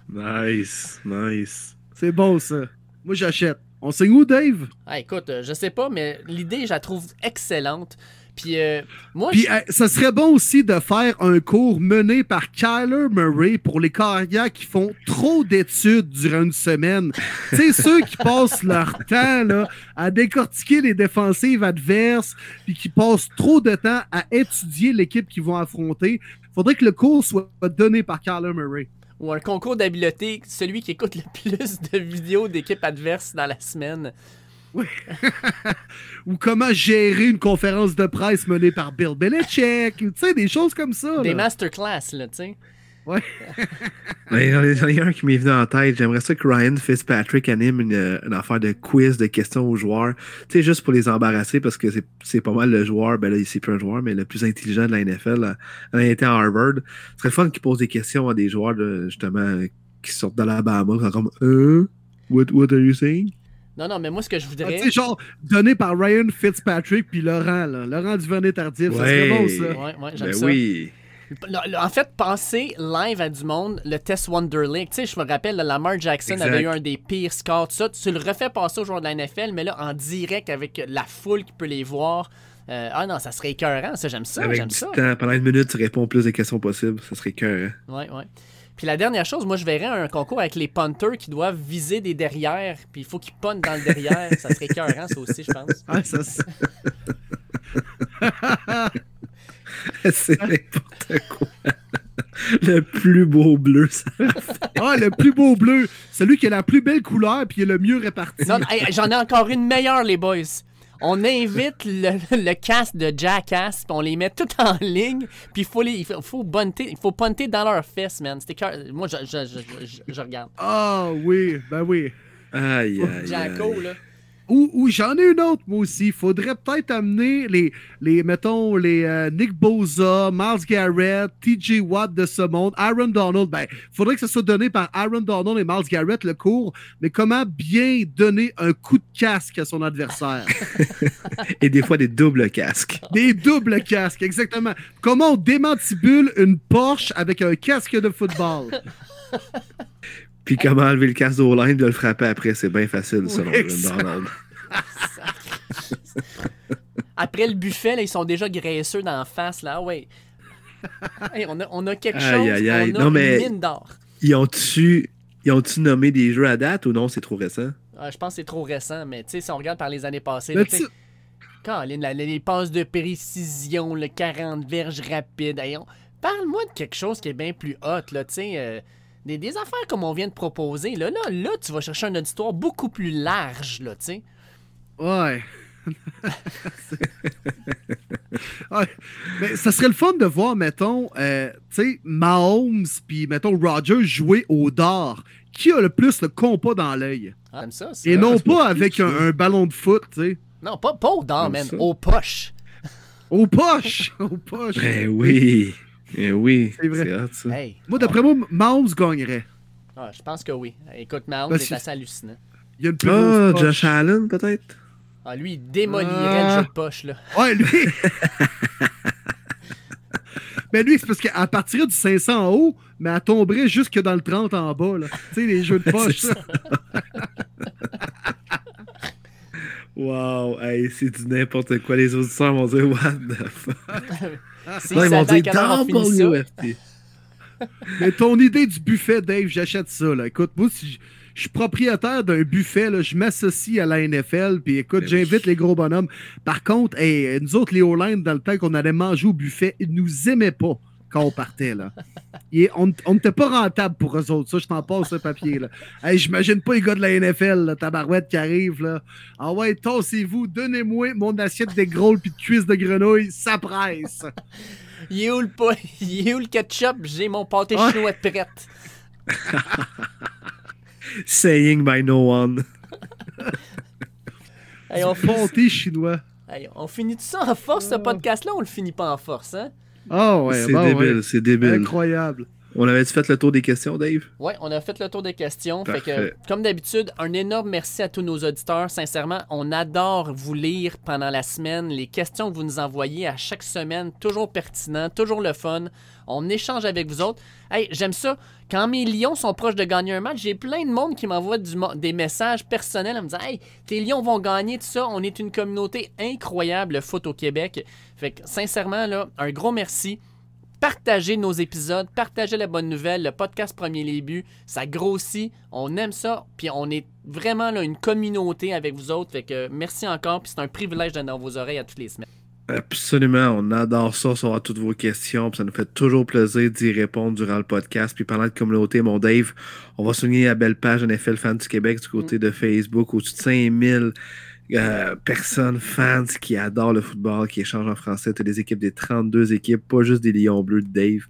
Nice, nice. C'est bon, ça. Moi, j'achète. On signe où, Dave? Ah, écoute, euh, je sais pas, mais l'idée, je la trouve excellente. Puis euh, moi, Puis je- euh, ça serait bon aussi de faire un cours mené par Kyler Murray pour les carrières qui font trop d'études durant une semaine. [laughs] tu sais, ceux qui passent leur temps là, à décortiquer les défensives adverses, puis qui passent trop de temps à étudier l'équipe qu'ils vont affronter. Faudrait que le cours soit donné par Kyler Murray. ou un concours d'habileté, celui qui écoute le [laughs] plus de vidéos d'équipes adverses dans la semaine. Ou comment gérer une conférence de presse menée par Bill Belichick. Tu sais, des choses comme ça. Des là. masterclass, là, tu sais. [laughs] Mais J'en ai un qui m'est venu en tête. J'aimerais ça que Ryan Fitzpatrick anime une, une affaire de quiz, de questions aux joueurs. Tu sais, juste pour les embarrasser parce que c'est- c'est pas mal le joueur, ben là, c'est plus un joueur, mais le plus intelligent de la NFL. là. Il a été à Harvard. Ce serait le fun qu'il pose des questions à des joueurs, de, justement, qui sortent de l'Alabama, comme Euh? What, what are you saying? Non, non, mais moi, ce que je Ah, voudrais. tu sais, genre, donné par Ryan Fitzpatrick puis Laurent, là. Laurent Duvernay-Tardif, ça serait bon, ça. Ouais, ouais, j'aime Ben ça. oui. Le- le- en fait, penser live à du monde, le test Wonder League. Tu sais, je me rappelle, le Lamar Jackson Exact. avait eu un des pires scores, tout ça. Tu le refais passer aux joueurs de la NFL, mais là, en direct avec la foule qui peut les voir. Euh, ah non, ça serait écœurant, ça, j'aime ça, Avec du ça. temps, pendant une minute, tu réponds plus de questions possibles. Ça serait cœur. Ouais, ouais. Puis la dernière chose, moi, je verrais un concours avec les punters qui doivent viser des derrières, puis il faut qu'ils puntent dans le derrière. ça serait écœurant, ça aussi, je pense. Ah, ça, c'est- [laughs] c'est n'importe quoi. le plus beau bleu, ça. Ah, le plus beau bleu. Celui qui a la plus belle couleur puis qui est le mieux réparti. J'en ai encore une meilleure, les boys. On invite le, [laughs] le cast de Jackass, puis on les met tout en ligne, puis il faut les, il faut, faut bunter- il faut punter dans leurs fesses, man. C'était cœur- Moi, je, je, je, je- je regarde. Ah, oui, ben oui. Aïe, aïe. Jacko, aïe. là. Ou, ou j'en ai une autre, moi aussi. Faudrait peut-être amener les, les mettons, les euh, Nick Boza, Miles Garrett, TJ Watt de ce monde, Aaron Donald. Ben, faudrait que ce soit donné par Aaron Donald et Miles Garrett, le cours. Mais comment bien donner un coup de casque à son adversaire? [laughs] Et des fois, des doubles casques. Des doubles casques, exactement. Comment on démantibule une Porsche avec un casque de football? [laughs] Puis comment enlever le casque d'O-line de le frapper après, c'est bien facile, selon Oui. Donald. [laughs] Après le buffet, là, ils sont déjà graisseux dans la face, là. Ah ouais. Hey, on, a, on a quelque chose. Aïe, aïe, aïe. On a Non, mais- une mine d'or. Ils ont-tu nommé des jeux à date ou non, c'est trop récent? Ah, je pense que c'est trop récent, mais tu sais, si on regarde par les années passées, là, tu Caroline, la- les passes de précision, le 40 verges rapides. hey, on- Parle-moi de quelque chose qui est bien plus hot, là, tu sais. euh, des, des affaires comme on vient de proposer. Là, là, là, tu vas chercher un auditoire beaucoup plus large, là, tu sais. Ouais. [laughs] Ouais. Mais ça serait le fun de voir, mettons, euh, tu sais, Mahomes puis, mettons, Roger jouer au dard. Qui a le plus le compas dans l'œil? Ah, J'aime ça. ça? Et non c'est pas avec un, ballon de foot, tu sais. Non, pas, pas au dard, ça. Aux poches. Aux poches! [laughs] Aux poches! Ben oui. Ben oui. C'est vrai. C'est hot, ça. Hey. Moi, d'après moi, Mahomes gagnerait. Ah, je pense que oui. Écoute, Mahomes, Parce que- assez hallucinant. Il y a une plus Ah, grosse poche. Josh Allen, peut-être? Ah, lui, il démolirait Ah. le jeu de poche, là. [laughs] Ouais, lui. Mais lui, c'est parce qu'elle partirait du 500 en haut, mais elle tomberait jusque dans le 30 en bas. là. Tu sais, les jeux de [laughs] poche. [laughs] Wow, hey, c'est du n'importe quoi. Les auditeurs vont dire What the fuck? [laughs] Ils vont dire ça. UFT. [laughs] Mais ton idée du buffet, Dave, j'achète ça. Là. Écoute, moi, si je- suis propriétaire d'un buffet, là, je m'associe à la NFL, puis écoute, Ben j'invite oui. les gros bonhommes. Par contre, hey, nous autres, les O-line, dans le temps qu'on allait manger au buffet, ils nous aimaient pas quand on partait. Là. Et on n'était pas rentable pour eux autres. Ça, je t'en passe ce papier. Là. Hey, J'imagine pas les gars de la NFL, là, tabarouette qui arrivent. Là. Ah ouais, tassez-vous, donnez-moi mon assiette de gros puis de cuisses de grenouille, ça presse. Il est où le, pa- [laughs] il est où le ketchup? J'ai mon pâté Ouais. chinois de prête. [laughs] Saying by no one. Hey, on, finit, Pâté chinois. hey, on finit tout ça en force, ce podcast-là, ou on le finit pas en force, hein? Ah ouais, c'est bon, débile, ouais. c'est débile. Incroyable. On avait fait le tour des questions, Dave? Oui, on a fait le tour des questions. Fait que, Parfait. comme d'habitude, un énorme merci à tous nos auditeurs. Sincèrement, on adore vous lire pendant la semaine. Les questions que vous nous envoyez à chaque semaine, toujours pertinent, toujours le fun. On échange avec vous autres. Hey, j'aime ça. Quand mes Lions sont proches de gagner un match, j'ai plein de monde qui m'envoie des messages personnels en me disant Hey, tes Lions vont gagner, tout ça. On est une communauté incroyable, le foot au Québec. Fait que, sincèrement, là, un gros merci. Partagez nos épisodes, partagez la bonne nouvelle, le podcast Premier Buts, ça grossit, on aime ça, puis on est vraiment là, une communauté avec vous autres, fait que merci encore, puis c'est un privilège d'être dans vos oreilles à toutes les semaines. Absolument, on adore ça, recevoir toutes vos questions, puis ça nous fait toujours plaisir d'y répondre durant le podcast. Puis parlant de communauté, mon Dave, on va souligner la belle page NFL Fans du Québec du côté de Facebook, au-dessus de 5000 euh, personnes, fans qui adorent le football, qui échangent en français. Tu des équipes des 32 équipes, pas juste des Lions bleus de Dave.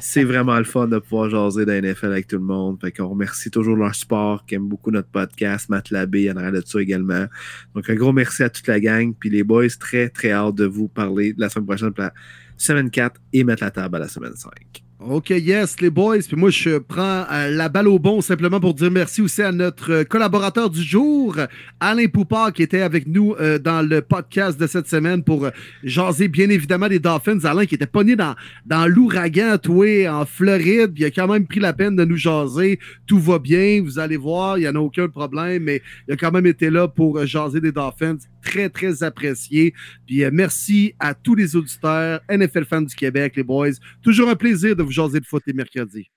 C'est [laughs] vraiment le fun de pouvoir jaser dans la NFL avec tout le monde. Fait qu'on remercie toujours leur sport, qui aime beaucoup notre podcast, Matt Labbé, en arrière de ça également. Donc un gros merci à toute la gang. Puis les boys, très très hâte de vous parler la semaine prochaine pour la semaine 4 et mettre la table à la semaine 5. OK, yes, les boys. Puis moi, je prends euh, la balle au bon simplement pour dire merci aussi à notre euh, collaborateur du jour, Alain Poupard, qui était avec nous euh, dans le podcast de cette semaine pour jaser bien évidemment des Dolphins. Alain qui était pogné dans, dans l'ouragan, toi, en Floride. Il a quand même pris la peine de nous jaser. Tout va bien, vous allez voir, il n'y en a aucun problème, mais il a quand même été là pour jaser des Dolphins. Très, très apprécié. Puis euh, merci à tous les auditeurs, NFL fans du Québec, les boys. Toujours un plaisir de vous jaser de foot les mercredis.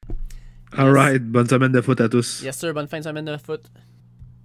All right, bonne semaine de foot à tous. Yes sir, bonne fin de semaine de foot.